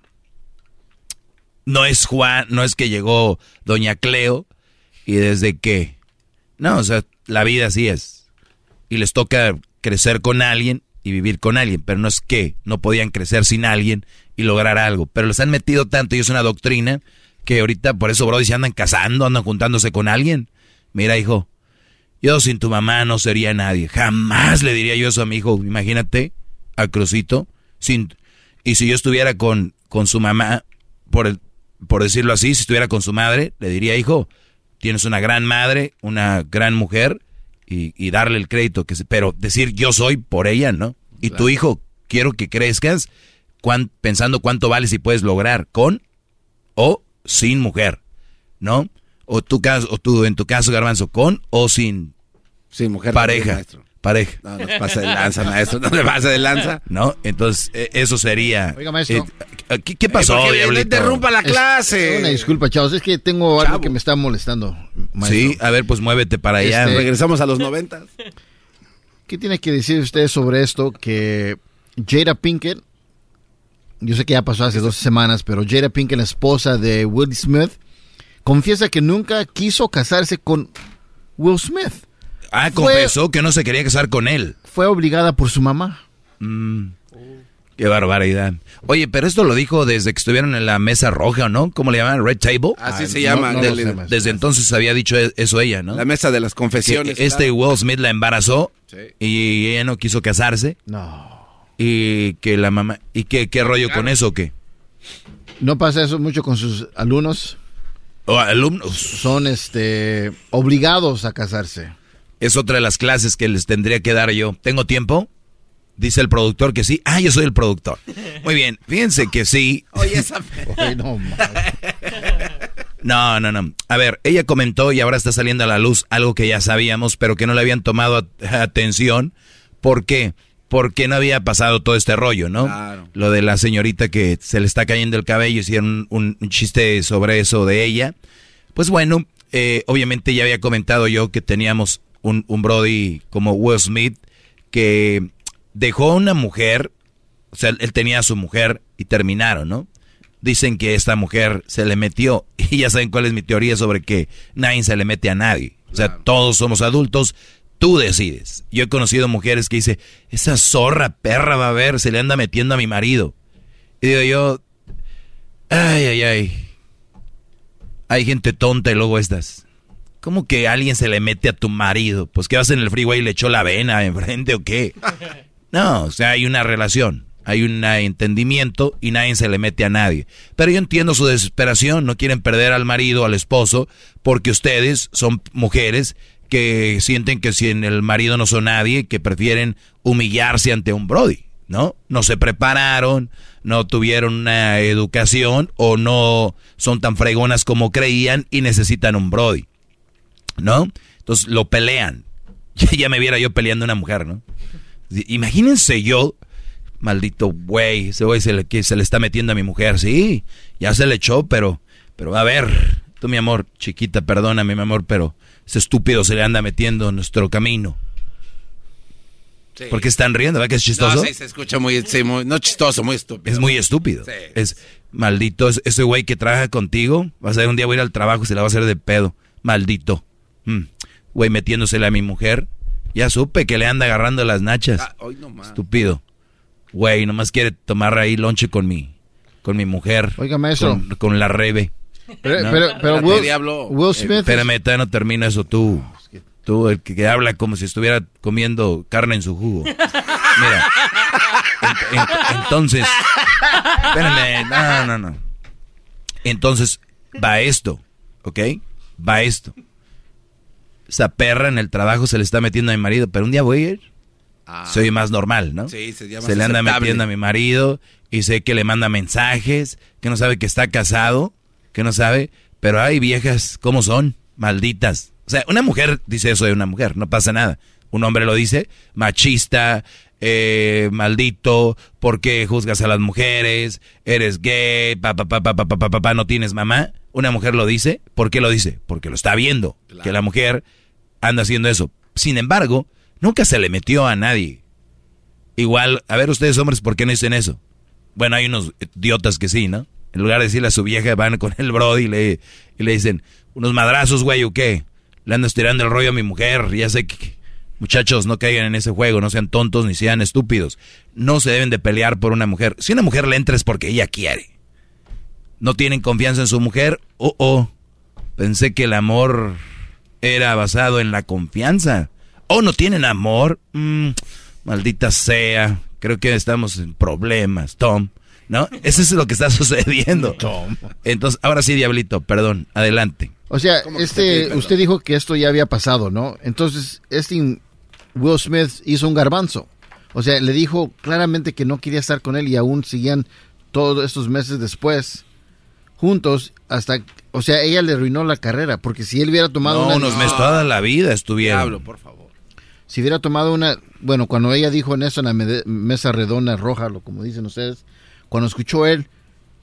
No es Juan, no es que llegó Doña Cleo y desde que... No, o sea, la vida así es. Y les toca crecer con alguien y vivir con alguien, pero no es que no podían crecer sin alguien y lograr algo. Pero les han metido tanto y es una doctrina que ahorita por eso, Brody, se andan casando, andan juntándose con alguien. Mira, hijo, yo sin tu mamá no sería nadie. Jamás le diría yo eso a mi hijo. Imagínate, a Crucito. Sin, y si yo estuviera con, con su mamá, por, el, por decirlo así, si estuviera con su madre, le diría, hijo, tienes una gran madre, una gran mujer, y, y darle el crédito. que se- Pero decir yo soy por ella, ¿no? Y tu hijo, quiero que crezcas cuán- pensando cuánto vales y puedes lograr con o sin mujer, ¿no? O tu caso, o tú en tu caso, Garbanzo, con o sin sin mujer pareja, maestro. pareja. No, no se pase de lanza, maestro, no le pase de lanza. ¿No? Entonces, eh, eso sería. Oiga, maestro. eh, ¿qué, qué pasó, porque no interrumpa la Es- clase. Una disculpa, chavos, es que tengo algo que me está molestando. maestro. Sí, a ver, pues muévete para allá. Este- Regresamos a los noventas. ¿Qué tiene que decir usted sobre esto? Que Jada Pinkett, yo sé que ya pasó hace dos semanas, pero Jada Pinkett, la esposa de Will Smith, confiesa que nunca quiso casarse con Will Smith. Ah, confesó que no se quería casar con él. Fue obligada por su mamá. Mm. Qué barbaridad. Oye, pero esto lo dijo desde que estuvieron en la mesa roja, ¿no? ¿Cómo le llaman? Red Table. Así se llama. desde entonces había dicho e-, eso ella, ¿no? La mesa de las confesiones. este Will Smith la embarazó y ella no quiso casarse. No. Y que la mamá... ¿Y qué, qué rollo con eso o qué? ¿No pasa eso mucho con sus alumnos? ¿O alumnos? Son este obligados a casarse. Es otra de las clases que les tendría que dar yo. ¿Tengo tiempo? Dice el productor que sí. Ah, yo soy el productor. Muy bien, fíjense que sí. Oye, esa... no, no, no. A ver, ella comentó y ahora está saliendo a la luz algo que ya sabíamos, pero que no le habían tomado atención. ¿Por qué? Porque no había pasado todo este rollo, ¿no? Claro. Lo de la señorita que se le está cayendo el cabello, hicieron un, un chiste sobre eso de ella. Pues bueno, eh, obviamente ya había comentado yo que teníamos un, un Brody como Will Smith que dejó a una mujer, o sea, él tenía a su mujer y terminaron, ¿no? Dicen que esta mujer se le metió y ya saben cuál es mi teoría sobre que nadie se le mete a nadie. O sea, todos somos adultos, tú decides. Yo he conocido mujeres que dicen, esa zorra perra va a ver, se le anda metiendo a mi marido. Y digo yo, ay, ay, ay. Hay gente tonta y luego estas. ¿Cómo que alguien se le mete a tu marido? Pues que vas en el freeway y le echó la vena enfrente o qué. No, o sea, hay una relación, hay un entendimiento y nadie se le mete a nadie. Pero yo entiendo su desesperación, no quieren perder al marido, al esposo, porque ustedes son mujeres que sienten que si en el marido no son nadie, que prefieren humillarse ante un Brody, ¿no? No se prepararon, no tuvieron una educación o no son tan fregonas como creían y necesitan un Brody, ¿no? Entonces lo pelean. ya me viera yo peleando una mujer, ¿no? Imagínense yo, maldito güey, ese güey se le, que se le está metiendo a mi mujer. Sí, ya se le echó, pero, pero a ver, tú mi amor, chiquita, perdóname mi amor, pero ese estúpido se le anda metiendo en nuestro camino. Sí. ¿Por qué están riendo? ¿Verdad que es chistoso? No, sí, se escucha muy, no chistoso, muy estúpido. Es muy estúpido. Es maldito, ese güey que trabaja contigo, vas a ver un día voy a ir al trabajo y se la va a hacer de pedo. Maldito. Mm. Güey metiéndosele a mi mujer. Ya supe que le anda agarrando las nachas. Ah, Estúpido. Güey, nomás quiere tomar ahí lonche con mi, con mi mujer. Oiga, maestro. Con, la rebe. Pero, pero, pero Will, Smith. espérame, todavía no termino eso tú. Tú, el que, habla como si estuviera comiendo carne en su jugo. Mira. entonces. Espérame. No, no, no. Entonces, va esto. ¿Ok? Va esto esa perra en el trabajo se le está metiendo a mi marido, pero un día voy a ir. Ah. Soy más normal, ¿no? Sí, se, llama se le anda metiendo a mi marido y sé que le manda mensajes, que no sabe que está casado, que no sabe, pero hay viejas, ¿cómo son? Malditas. O sea, una mujer dice eso de una mujer, no pasa nada. Un hombre lo dice, machista, eh, maldito, ¿por qué juzgas a las mujeres? Eres gay, papá, papá, papá, papá, papá, no tienes mamá. Una mujer lo dice, ¿por qué lo dice? Porque lo está viendo, que la mujer anda haciendo eso. Sin embargo, nunca se le metió a nadie. Igual, a ver ustedes hombres, ¿por qué no dicen eso? Bueno, hay unos idiotas que sí, ¿no? En lugar de decirle a su vieja, van con el brody y le, y le dicen, unos madrazos, güey, o qué. Le ando estirando el rollo a mi mujer, ya sé que... Muchachos, no caigan en ese juego, no sean tontos ni sean estúpidos. No se deben de pelear por una mujer. Si una mujer le entra es porque ella quiere. No tienen confianza en su mujer, oh, oh. Pensé que el amor era basado en la confianza. O no tienen amor. Mm, maldita sea. Creo que estamos en problemas, Tom. ¿No? Eso es lo que está sucediendo. Tom. Entonces, ahora sí, Diablito, perdón. Adelante. O sea, este, usted dijo que esto ya había pasado, ¿no? Entonces, este Will Smith hizo un garbanzo. O sea, le dijo claramente que no quería estar con él y aún seguían todos estos meses después juntos hasta, o sea, ella le arruinó la carrera, porque si él hubiera tomado no, unos meses toda la vida estuvieron. Diablo, por favor. Si hubiera tomado una, bueno, cuando ella dijo en eso en la mesa redonda roja, lo como dicen ustedes, cuando escuchó él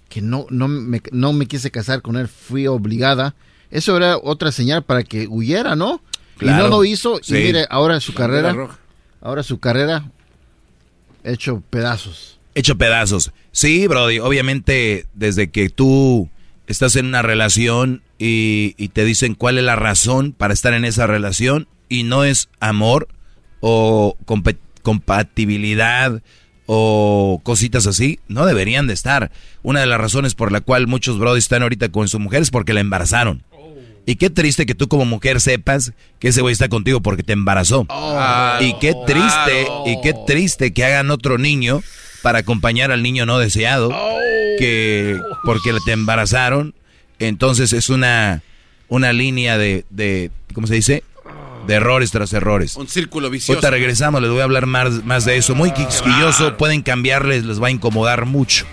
que no no me, no me quise casar con él, fui obligada. Eso era otra señal para que huyera, ¿no? Y no lo hizo y mire, ahora su carrera ahora su carrera hecho pedazos. Hecho pedazos. Sí, Brody, obviamente desde que tú estás en una relación y, y te dicen cuál es la razón para estar en esa relación y no es amor o compatibilidad o cositas así, no deberían de estar. Una de las razones por la cual muchos Brody están ahorita con su mujer es porque la embarazaron. Y qué triste que tú como mujer sepas que ese güey está contigo porque te embarazó. y qué triste, y qué triste que hagan otro niño para acompañar al niño no deseado, que porque te embarazaron. Entonces es una, una línea de, de, ¿cómo se dice? De errores tras errores. Un círculo vicioso. Ahorita regresamos, les voy a hablar más, más de eso. Muy quisquilloso, pueden cambiarles, les va a incomodar mucho.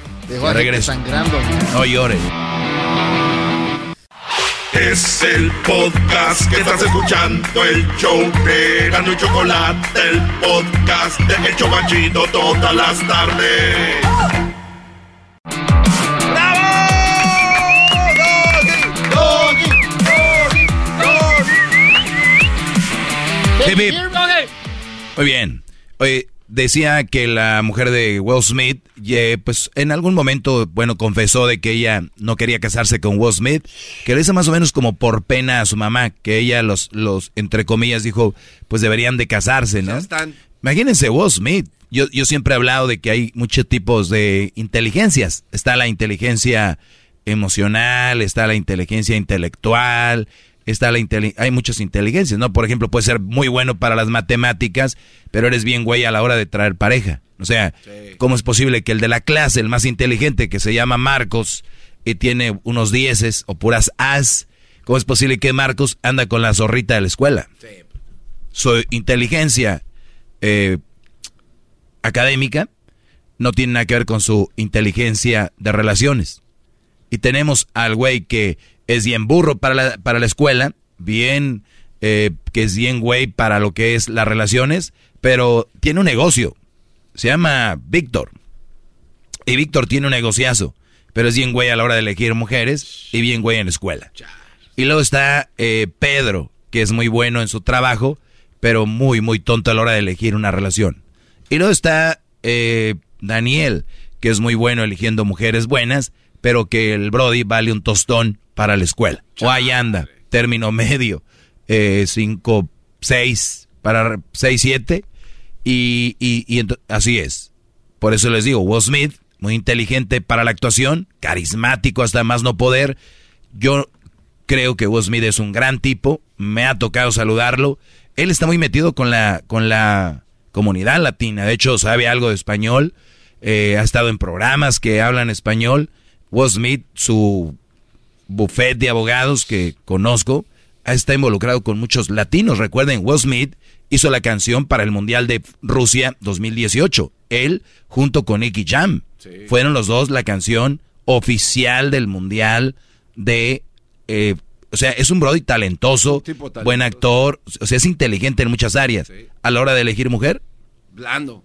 Regreso. sangrando. No llore. Es el podcast que estás escuchando, el show de Gano y Chocolate, el podcast de Hecho Machito todas las tardes. Muy bien. Oye, decía que la mujer de Will Smith, pues en algún momento, bueno, confesó de que ella no quería casarse con Will Smith, que lo hizo más o menos como por pena a su mamá, que ella los, los entre comillas, dijo, pues deberían de casarse, ¿no? Imagínense Will Smith. Yo, yo siempre he hablado de que hay muchos tipos de inteligencias. Está la inteligencia emocional, está la inteligencia intelectual, está la hay muchas inteligencias, ¿no? Por ejemplo, puede ser muy bueno para las matemáticas, pero eres bien güey a la hora de traer pareja. O sea, ¿cómo es posible que el de la clase, el más inteligente, que se llama Marcos, y tiene unos dieces o puras as, ¿cómo es posible que Marcos anda con la zorrita de la escuela? Su inteligencia eh, académica no tiene nada que ver con su inteligencia de relaciones. Y tenemos al güey que es bien burro para la, para la escuela, bien, eh, que es bien güey para lo que es las relaciones, pero tiene un negocio. Se llama Víctor. Y Víctor tiene un negociazo, pero es bien güey a la hora de elegir mujeres y bien güey en la escuela. Y luego está eh, Pedro, que es muy bueno en su trabajo, pero muy, muy tonto a la hora de elegir una relación. Y luego está eh, Daniel, que es muy bueno eligiendo mujeres buenas, pero que el Brody vale un tostón para la escuela. O ahí anda, término medio, 5, eh, 6, para 6, 7. Y, y, así es. Por eso les digo, Will Smith, muy inteligente para la actuación, carismático hasta más no poder. Yo creo que Will Smith es un gran tipo, me ha tocado saludarlo. Él está muy metido con la, con la comunidad latina, de hecho sabe algo de español, eh, ha estado en programas que hablan español. Will Smith, su buffet de abogados que conozco, está involucrado con muchos latinos. Recuerden, Will Smith hizo la canción para el Mundial de Rusia 2018. Él, junto con Nicky Jam, fueron los dos la canción oficial del Mundial de... Eh, o sea, es un Brody talentoso, buen actor, o sea, es inteligente en muchas áreas. A la hora de elegir mujer... Blando.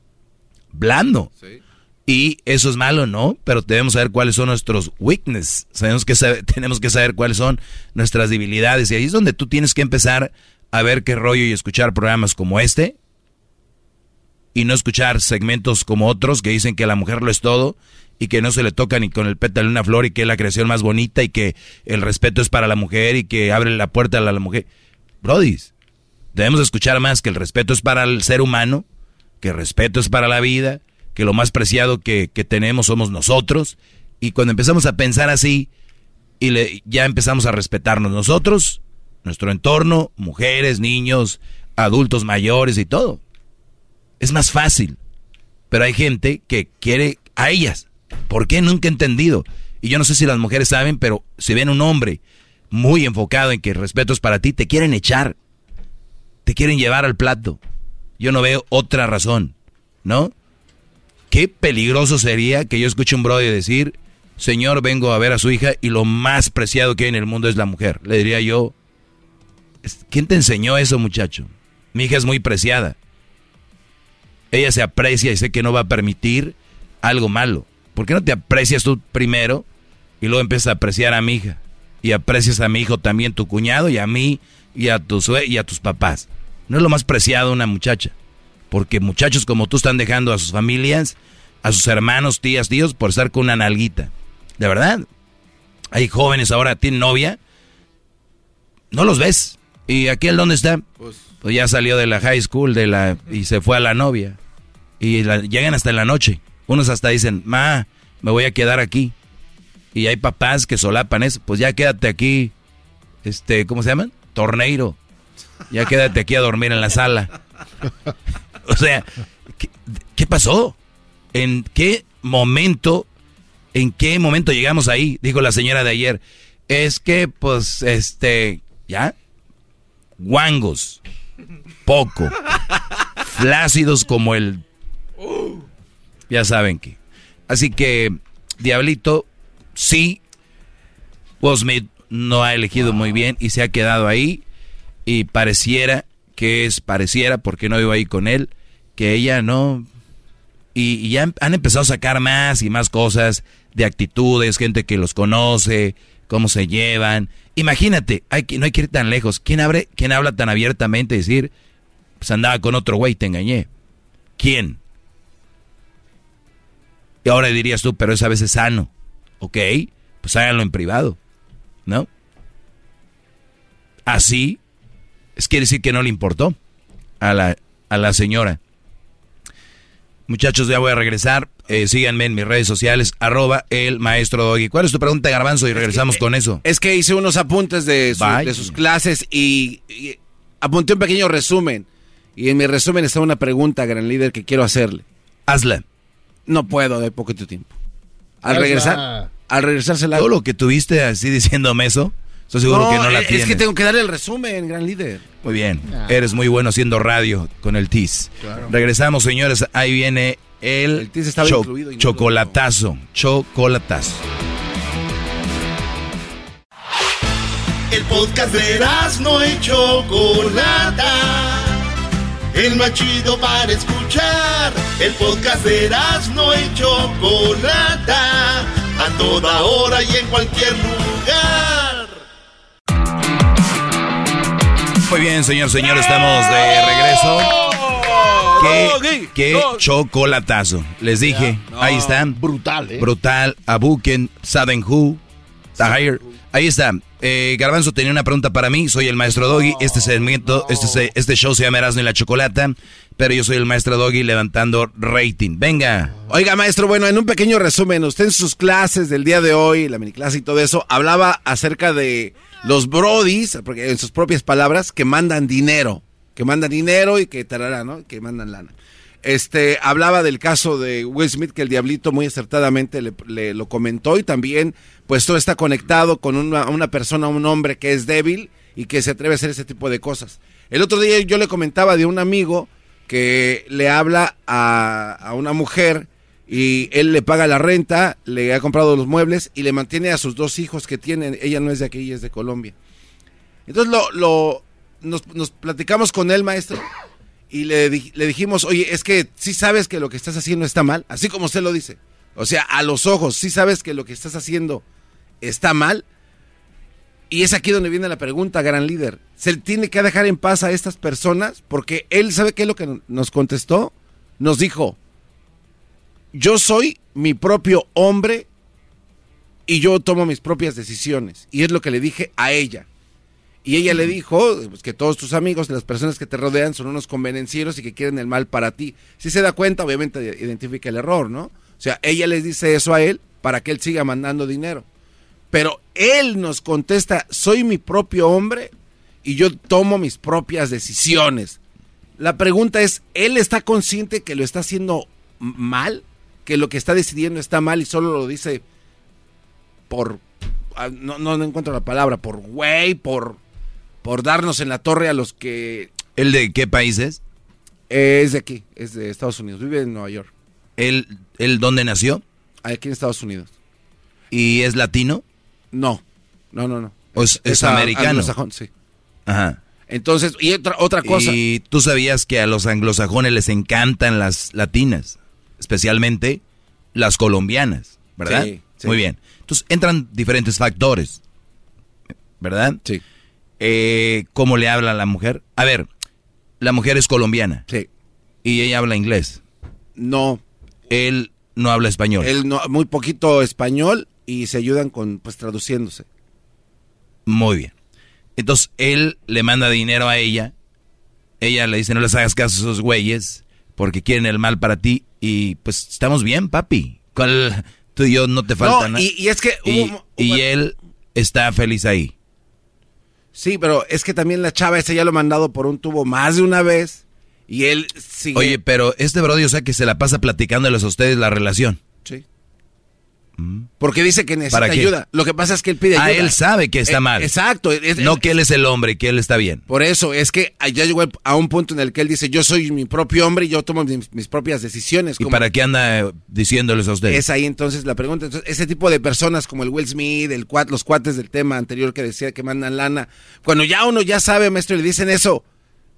Blando. Sí. Y eso es malo, ¿no? Pero debemos saber cuáles son nuestros weaknesses. Sabemos que tenemos que saber cuáles son nuestras debilidades. Y ahí es donde tú tienes que empezar a ver qué rollo y escuchar programas como este. Y no escuchar segmentos como otros que dicen que la mujer lo es todo y que no se le toca ni con el pétalo de una flor y que es la creación más bonita y que el respeto es para la mujer y que abre la puerta a la, mujer. Brodis, debemos escuchar más que el respeto es para el ser humano, que el respeto es para la vida, que lo más preciado que, tenemos somos nosotros. Y cuando empezamos a pensar así, y ya empezamos a respetarnos nosotros, nuestro entorno, mujeres, niños, adultos mayores y todo. Es más fácil. Pero hay gente que quiere a ellas. ¿Por qué? Nunca he entendido. Y yo no sé si las mujeres saben, pero si ven un hombre muy enfocado en que respeto es para ti, te quieren echar. Te quieren llevar al plato. Yo no veo otra razón, ¿no? Qué peligroso sería que yo escuche un brother decir, Señor, vengo a ver a su hija y lo más preciado que hay en el mundo es la mujer. Le diría yo, ¿quién te enseñó eso, muchacho? Mi hija es muy preciada. Ella se aprecia y sé que no va a permitir algo malo. ¿Por qué no te aprecias tú primero y luego empiezas a apreciar a mi hija? Y aprecias a mi hijo también, tu cuñado, y a mí, y a, tu y a tus papás. ¿No es lo más preciado una muchacha? Porque muchachos como tú están dejando a sus familias, a sus hermanos, tías, tíos, por estar con una nalguita. De verdad. Hay jóvenes ahora, tienen novia. No los ves. ¿Y aquel dónde está? Pues, pues ya salió de la high school de la y se fue a la novia. Y llegan hasta en la noche. Unos hasta dicen, ma, me voy a quedar aquí. Y hay papás que solapan eso. Pues ya quédate aquí. Este, ¿cómo se llaman? Torneiro. Ya quédate aquí a dormir en la sala. O sea, ¿qué, pasó? ¿En qué momento, en qué momento llegamos ahí? Dijo la señora de ayer. Es que, pues, este, ¿ya? Guangos. Poco. Flácidos como el... Ya saben que. Así que, Diablito, sí, Will no ha elegido muy bien y se ha quedado ahí y pareciera que es, pareciera, porque no vivo ahí con él, que ella no... Y, ya han empezado a sacar más y más cosas de actitudes, gente que los conoce, cómo se llevan. Imagínate, hay, no hay que ir tan lejos. ¿Quién, abre, quién habla tan abiertamente y decir, pues andaba con otro güey, te engañé? ¿Quién? Y ahora dirías tú, pero esa vez es sano. Ok, pues háganlo en privado, ¿no? Así, es quiere decir que no le importó a la, a la señora. Muchachos, ya voy a regresar. Eh, síganme en mis redes sociales, arroba el maestro Doggy. ¿Cuál es tu pregunta, Garbanzo? Y regresamos con eso. Es que hice unos apuntes de, de sus clases y, y, apunté un pequeño resumen. Y en mi resumen está una pregunta, gran líder, que quiero hacerle. Hazla. No puedo, de poquito tiempo. Al regresar, al regresársela. Todo lo que tuviste así diciéndome eso, estoy seguro que no la tienes. Es que tengo que darle el resumen, gran líder. Muy bien. Eres muy bueno haciendo radio con el TIS. Regresamos, señores. Ahí viene el, el chocolatazo. Chocolatazo. El podcast de no y Chocolata el más chido para escuchar. El podcast de no y Chocolata, a toda hora y en cualquier lugar. Muy bien, señor, señor, estamos de regreso. ¿Qué, qué chocolatazo? Les dije, ahí están. Brutal, ¿eh? Brutal, Abuken, Saden Who, Ahí está. Eh, Garbanzo tenía una pregunta para mí. Soy el maestro Doggy. Este segmento, este, este show se llama Erasmo y la Chocolata. Pero yo soy el maestro Doggy levantando rating. Venga. Oiga, maestro, bueno, en un pequeño resumen, usted en sus clases del día de hoy, la mini clase y todo eso, hablaba acerca de los brodis, porque en sus propias palabras, que mandan dinero. Que mandan dinero y que tarará, ¿no? Que mandan lana. Este, hablaba del caso de Will Smith, que el diablito muy acertadamente le, lo comentó y también, pues todo está conectado con una, una, persona, un hombre que es débil y que se atreve a hacer ese tipo de cosas. El otro día yo le comentaba de un amigo que le habla a, a una mujer y él le paga la renta, le ha comprado los muebles y le mantiene a sus dos hijos que tienen. Ella no es de aquí, ella es de Colombia. Entonces lo, lo nos, platicamos con él, maestro y le, le dijimos, oye, es que sí sabes que lo que estás haciendo está mal, así como usted lo dice. O sea, a los ojos, sí sabes que lo que estás haciendo está mal. Y es aquí donde viene la pregunta, gran líder. ¿Se tiene que dejar en paz a estas personas? Porque él sabe qué es lo que nos contestó. Nos dijo, yo soy mi propio hombre y yo tomo mis propias decisiones. Y es lo que le dije a ella. Y ella le dijo pues, que todos tus amigos, las personas que te rodean, son unos convenencieros y que quieren el mal para ti. Si se da cuenta, obviamente identifica el error, ¿no? O sea, ella les dice eso a él para que él siga mandando dinero. Pero él nos contesta, soy mi propio hombre y yo tomo mis propias decisiones. La pregunta es, ¿él está consciente que lo está haciendo mal? ¿Que lo que está decidiendo está mal y solo lo dice por... Ah, no, no encuentro la palabra, por güey, por por darnos en la torre a los que... ¿El de qué país es? es de aquí, es de Estados Unidos, vive en Nueva York. ¿El, el dónde nació? Aquí en Estados Unidos. ¿Y es latino? No, no, no, no. es, es americano? Anglosajón, sí. Ajá. Entonces, y otra, otra cosa. Y tú sabías que a los anglosajones les encantan las latinas, especialmente las colombianas, ¿verdad? Sí, sí. Muy bien. Entonces entran diferentes factores, ¿verdad? Sí eh, cómo le habla a la mujer. A ver, la mujer es colombiana. Sí. ¿Y ella habla inglés? No. Él no habla español. Él no, muy poquito español y se ayudan con, pues, traduciéndose. Muy bien. Entonces, él le manda dinero a ella. Ella le dice, no les hagas caso a esos güeyes porque quieren el mal para ti. Y pues estamos bien, papi. ¿Cuál, tú y yo no te falta nada. Y, es que... y, él está feliz ahí. Sí, pero es que también la chava esa ya lo ha mandado por un tubo más de una vez. Y él sigue... Oye, pero este brody, o sea, que se la pasa platicándoles a ustedes la relación. Sí. Porque dice que necesita ayuda. Lo que pasa es que él pide ah, ayuda. Ah, él sabe que está eh, mal. Exacto. no que él es el hombre, que él está bien. Por eso, es que ya llegó a un punto en el que él dice, yo soy mi propio hombre y yo tomo mis, propias decisiones. ¿Y para qué anda diciéndoles a ustedes? Es ahí entonces la pregunta. Entonces, ese tipo de personas como el Will Smith, el los cuates del tema anterior que decía que mandan lana, cuando ya uno ya sabe, maestro, le dicen eso,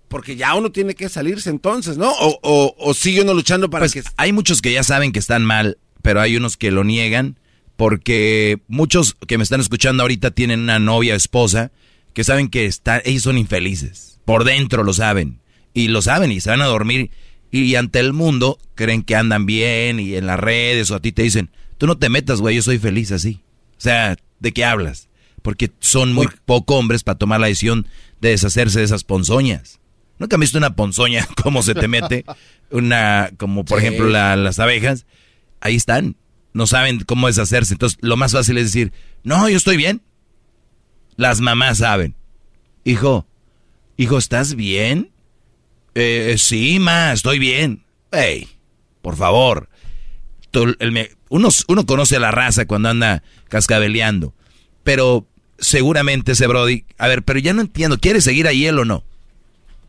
porque ya uno tiene que salirse entonces, ¿no? O, o, sigue uno luchando para pues que... Hay muchos que ya saben que están mal, pero hay unos que lo niegan porque muchos que me están escuchando ahorita tienen una novia, esposa, que saben que está, ellos son infelices. Por dentro lo saben. Y lo saben y se van a dormir. Y ante el mundo creen que andan bien y en las redes o a ti te dicen, tú no te metas, güey, yo soy feliz así. O sea, ¿de qué hablas? Porque son muy pocos hombres para tomar la decisión de deshacerse de esas ponzoñas. ¿Nunca has visto una ponzoña cómo se te mete? Una, como por ejemplo las abejas. Ahí están no saben cómo deshacerse. Entonces, lo más fácil es decir, no, yo estoy bien. Las mamás saben. Hijo, hijo, ¿estás bien? Eh, sí, ma, estoy bien. Hey, por favor. uno, uno conoce a la raza cuando anda cascabeleando. Pero seguramente ese Brody... A ver, pero ya no entiendo. ¿Quiere seguir ahí él o no?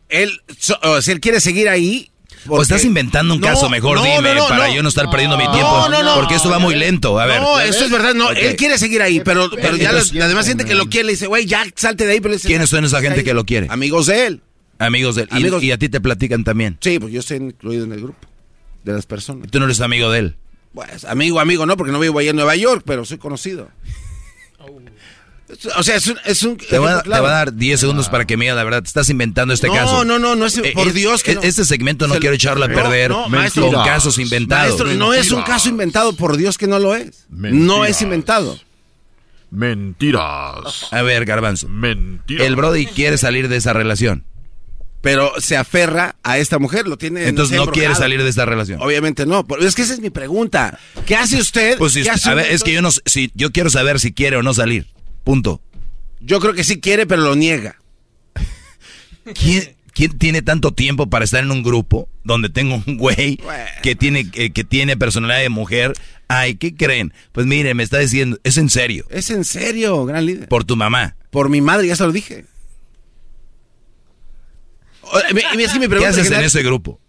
Él, si él quiere seguir ahí, o estás inventando un caso, mejor dime, para yo no estar perdiendo mi tiempo. Porque esto va muy lento. A ver. No, esto es verdad. No, él quiere seguir ahí, pero, pero ya la demás gente que lo quiere le dice, güey, ya salte de ahí. Pero ¿Quiénes son esa gente que lo quiere? Amigos de él. Amigos de él. Amigos. ¿Y, a ti te platican también? Sí, pues yo estoy incluido en el grupo de las personas. ¿Tú no eres amigo de él? Pues amigo, amigo, no, porque no vivo allá en Nueva York, pero soy conocido. O sea, es un... Es un te, voy a, dar 10 segundos para que me diga la verdad. Te estás inventando este caso. No, no, no, es, eh, por Dios que Este segmento no quiero echarlo a perder con casos inventados. no es un caso inventado, por Dios que no lo es. No es inventado. Mentiras. A ver, Garbanzo. Mentiras. El Brody quiere salir de esa relación. Pero se aferra a esta mujer, lo tiene. Entonces no, quiere salir de esta relación. Obviamente no. Es que esa es mi pregunta. ¿Qué hace usted? Pues a ver, es que yo no, si yo quiero saber si quiere o no salir. Punto. Yo creo que sí quiere, pero lo niega. ¿Quién, ¿Quién tiene tanto tiempo para estar en un grupo donde tengo un güey que tiene, que, tiene personalidad de mujer? Ay, ¿qué creen? Pues mire, me está diciendo, es en serio. Es en serio, gran líder. Por tu mamá. Por mi madre, ya se lo dije. ¿Qué haces en ese grupo?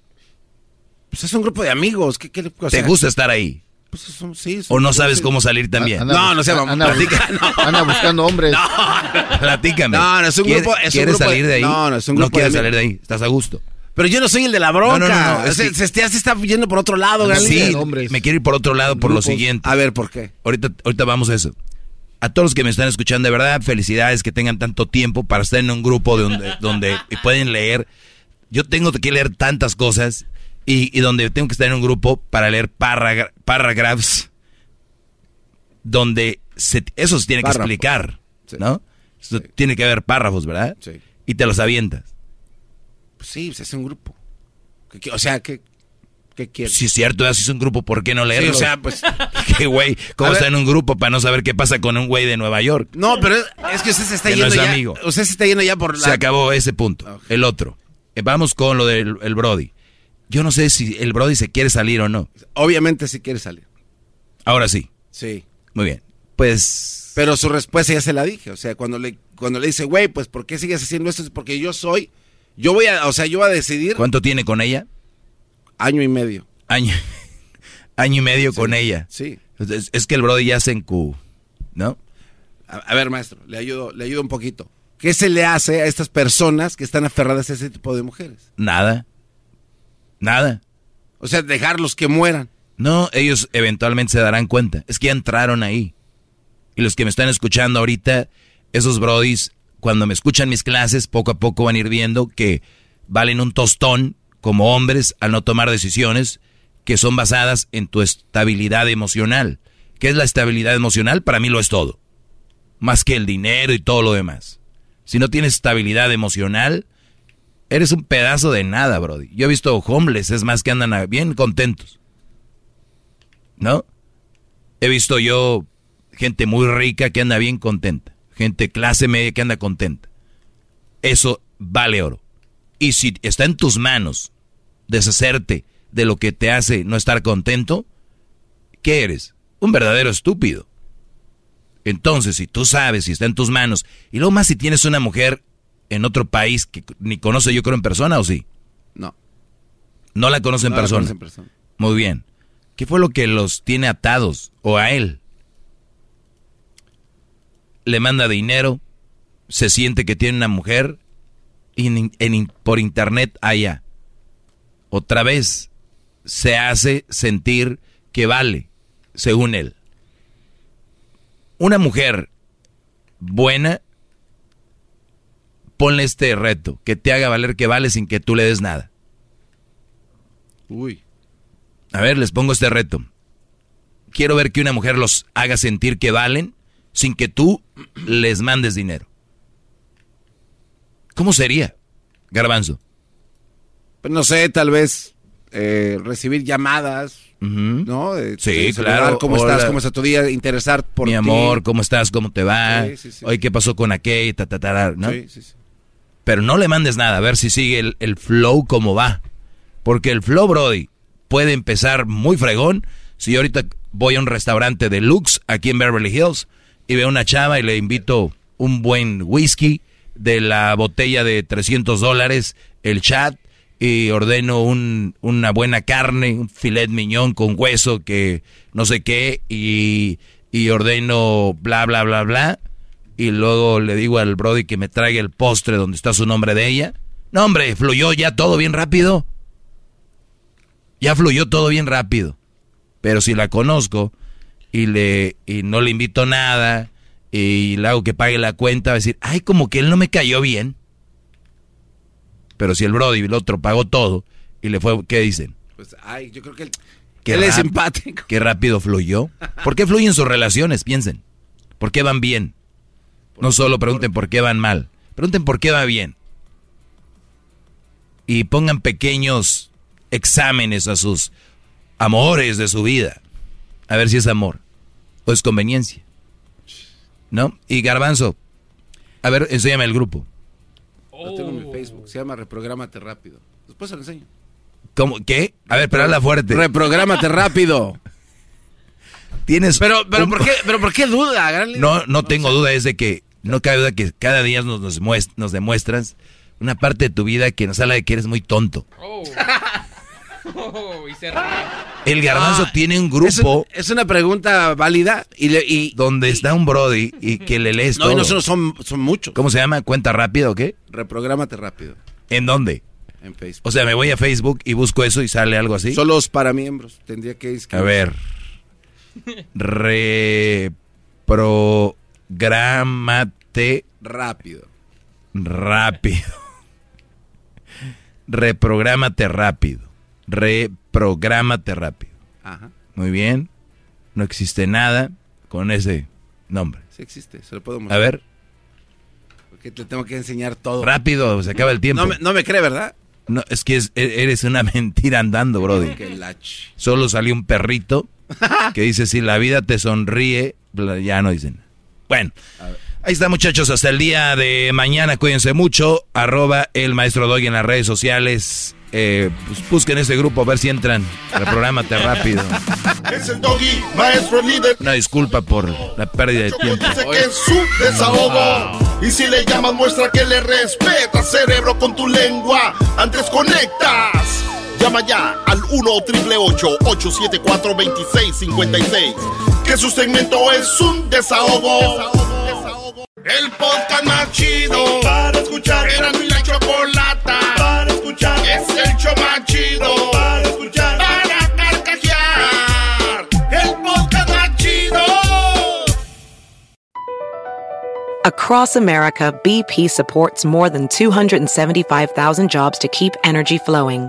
Pues es un grupo de amigos. ¿Qué, ¿Te gusta estar ahí? Pues, ¿O no sabes cómo salir también? no, no sé, anda, anda, buscando hombres. No, platícame. No, no es un grupo. Es ¿Quieres salir de ahí? No, no es un grupo. No quieres salir de ahí. Estás a gusto. Pero yo no soy el de la bronca. No, no, no. se, está yendo por otro lado, Sí, me quiero ir por otro lado por lo siguiente. A ver, ¿por qué? Ahorita, ahorita vamos a eso. A todos los que me están escuchando, de verdad, felicidades que tengan tanto tiempo para estar en un grupo donde, donde pueden leer. Yo tengo que leer tantas cosas y, donde tengo que estar en un grupo para leer paragraphs donde se, eso se tiene que explicar, ¿no? Tiene que haber párrafos, ¿verdad? Sí. Y te los avientas. Pues sí, pues es un grupo. O sea, ¿qué, qué quieres? Si es cierto, si es un grupo, ¿por qué no leerlo? Sí, o sea, pues... ¿Qué güey? ¿Cómo está en un grupo para no saber qué pasa con un güey de Nueva York? No, pero es, que usted se está yendo ya... Amigo. Usted se está yendo ya por la... Se acabó ese punto. El otro. Eh, vamos con lo del el Brody. Yo no sé si el Brody se quiere salir o no. Obviamente sí quiere salir. Ahora sí. Sí. Muy bien. Pues. Pero su respuesta ya se la dije. O sea, cuando le, cuando le dice, güey, pues ¿por qué sigues haciendo esto? Es porque yo soy. Yo voy a, o sea, yo voy a decidir. ¿Cuánto tiene con ella? Año y medio. Año. Año y medio con ella. Sí. Es, que el Brody ya se encu. ¿No? A, ver, maestro, le ayudo, le ayudo un poquito. ¿Qué se le hace a estas personas que están aferradas a ese tipo de mujeres? Nada. Nada. O sea, dejarlos que mueran. No, ellos eventualmente se darán cuenta. Es que ya entraron ahí. Y los que me están escuchando ahorita, esos brodis, cuando me escuchan mis clases, poco a poco van a ir viendo que valen un tostón como hombres al no tomar decisiones que son basadas en tu estabilidad emocional. ¿Qué es la estabilidad emocional? Para mí lo es todo. Más que el dinero y todo lo demás. Si no tienes estabilidad emocional, eres un pedazo de nada, Brody. Yo he visto homeless, es más que andan bien contentos. ¿No? He visto yo gente muy rica que anda bien contenta. Gente clase media que anda contenta. Eso vale oro. Y si está en tus manos deshacerte de lo que te hace no estar contento, ¿qué eres? Un verdadero estúpido. Entonces, si tú sabes, si está en tus manos, y luego más si tienes una mujer en otro país que ni conoce yo creo en persona o sí? No. No la conoce en, persona. en persona. Muy bien. ¿Qué fue lo que los tiene atados o a él? Le manda dinero, se siente que tiene una mujer y por internet allá. Otra vez se hace sentir que vale, según él. Una mujer buena, ponle este reto, que te haga valer que vale sin que tú le des nada. Uy. A ver, les pongo este reto. Quiero ver que una mujer los haga sentir que valen sin que tú les mandes dinero. ¿Cómo sería, Garbanzo? Pues no sé, tal vez eh, recibir llamadas, ¿no? sí, claro. ¿Cómo estás? ¿Cómo está tu día? Interesar por Mi amor, ¿cómo estás? ¿Cómo te va? Sí, Hoy, ¿qué pasó con aquel? Ta, ta, ¿no? Pero no le mandes nada, a ver si sigue el, el flow como va. Porque el flow, Brody, puede empezar muy fregón. Si yo ahorita voy a un restaurante de Lux aquí en Beverly Hills y veo una chava y le invito un buen whisky de la botella de 300 dólares, el chat, y ordeno un, una buena carne, un filet miñón con hueso que no sé qué, y, y ordeno bla, bla, bla, bla, y luego le digo al Brody que me traiga el postre donde está su nombre de ella. No, hombre, fluyó ya todo bien rápido. Ya fluyó todo bien rápido. Pero si la conozco y, le, y no le invito nada y le hago que pague la cuenta, va a decir, ay, como que él no me cayó bien. Pero si el Brody y el otro pagó todo y le fue, ¿qué dicen? Pues, ay, yo creo que él, es simpático. Qué rápido fluyó. ¿Por qué fluyen sus relaciones? Piensen. ¿Por qué van bien? No solo pregunten por qué van mal. Pregunten por qué va bien. Y pongan pequeños exámenes a sus amores de su vida. A ver si es amor o es conveniencia. ¿No? Y Garbanzo, a ver, enséñame el grupo. Lo tengo en mi Facebook, se llama Reprográmate Rápido. Después se lo enseño. ¿Cómo? ¿Qué? A ver, pero habla fuerte. Reprográmate rápido. Tienes. Pero, pero, ¿por qué, pero ¿por qué duda? No, no tengo duda, es de que no cabe duda que cada día nos, nos, demuestras una parte de tu vida que nos habla de que eres muy tonto. Oh. El garbanzo ah, tiene un grupo. Es, una pregunta válida y, donde está un Brody y que le lees no, todo. No, no son, son muchos. ¿Cómo se llama? ¿Cuenta rápido o qué? Reprográmate rápido. ¿En dónde? En Facebook. O sea, me voy a Facebook y busco eso y sale algo así. Solo para miembros. Tendría que A ver. Reprográmate rápido. Rápido. Reprográmate rápido reprográmate rápido. Ajá. Muy bien. No existe nada con ese nombre. Sí existe, se lo puedo mostrar. A ver. Porque te tengo que enseñar todo. Rápido, se acaba el tiempo. No me, cree, ¿verdad? No, es que e, eres una mentira andando, Brody. Solo salió un perrito que dice, si la vida te sonríe, ya no dicen. Bueno, ahí está muchachos, hasta el día de mañana, cuídense mucho, arroba el maestro Doggy en las redes sociales eh, pues busquen ese grupo a ver si entran. Reprográmate rápido. Es el doggy, maestro líder. Una disculpa por la pérdida de tiempo. Dice que es su desahogo. Y si le llamas, muestra que le respeta, cerebro, con tu lengua. Antes conectas. Llama ya al 1-888-874-2656. Que su segmento es un desahogo. desahogo. El podcast más chido para escuchar. Era mi la chocolata para escuchar. Es el show más chido para escuchar. Para carcajear. El podcast más chido. Across America, BP supports more than 275,000 jobs to keep energy flowing.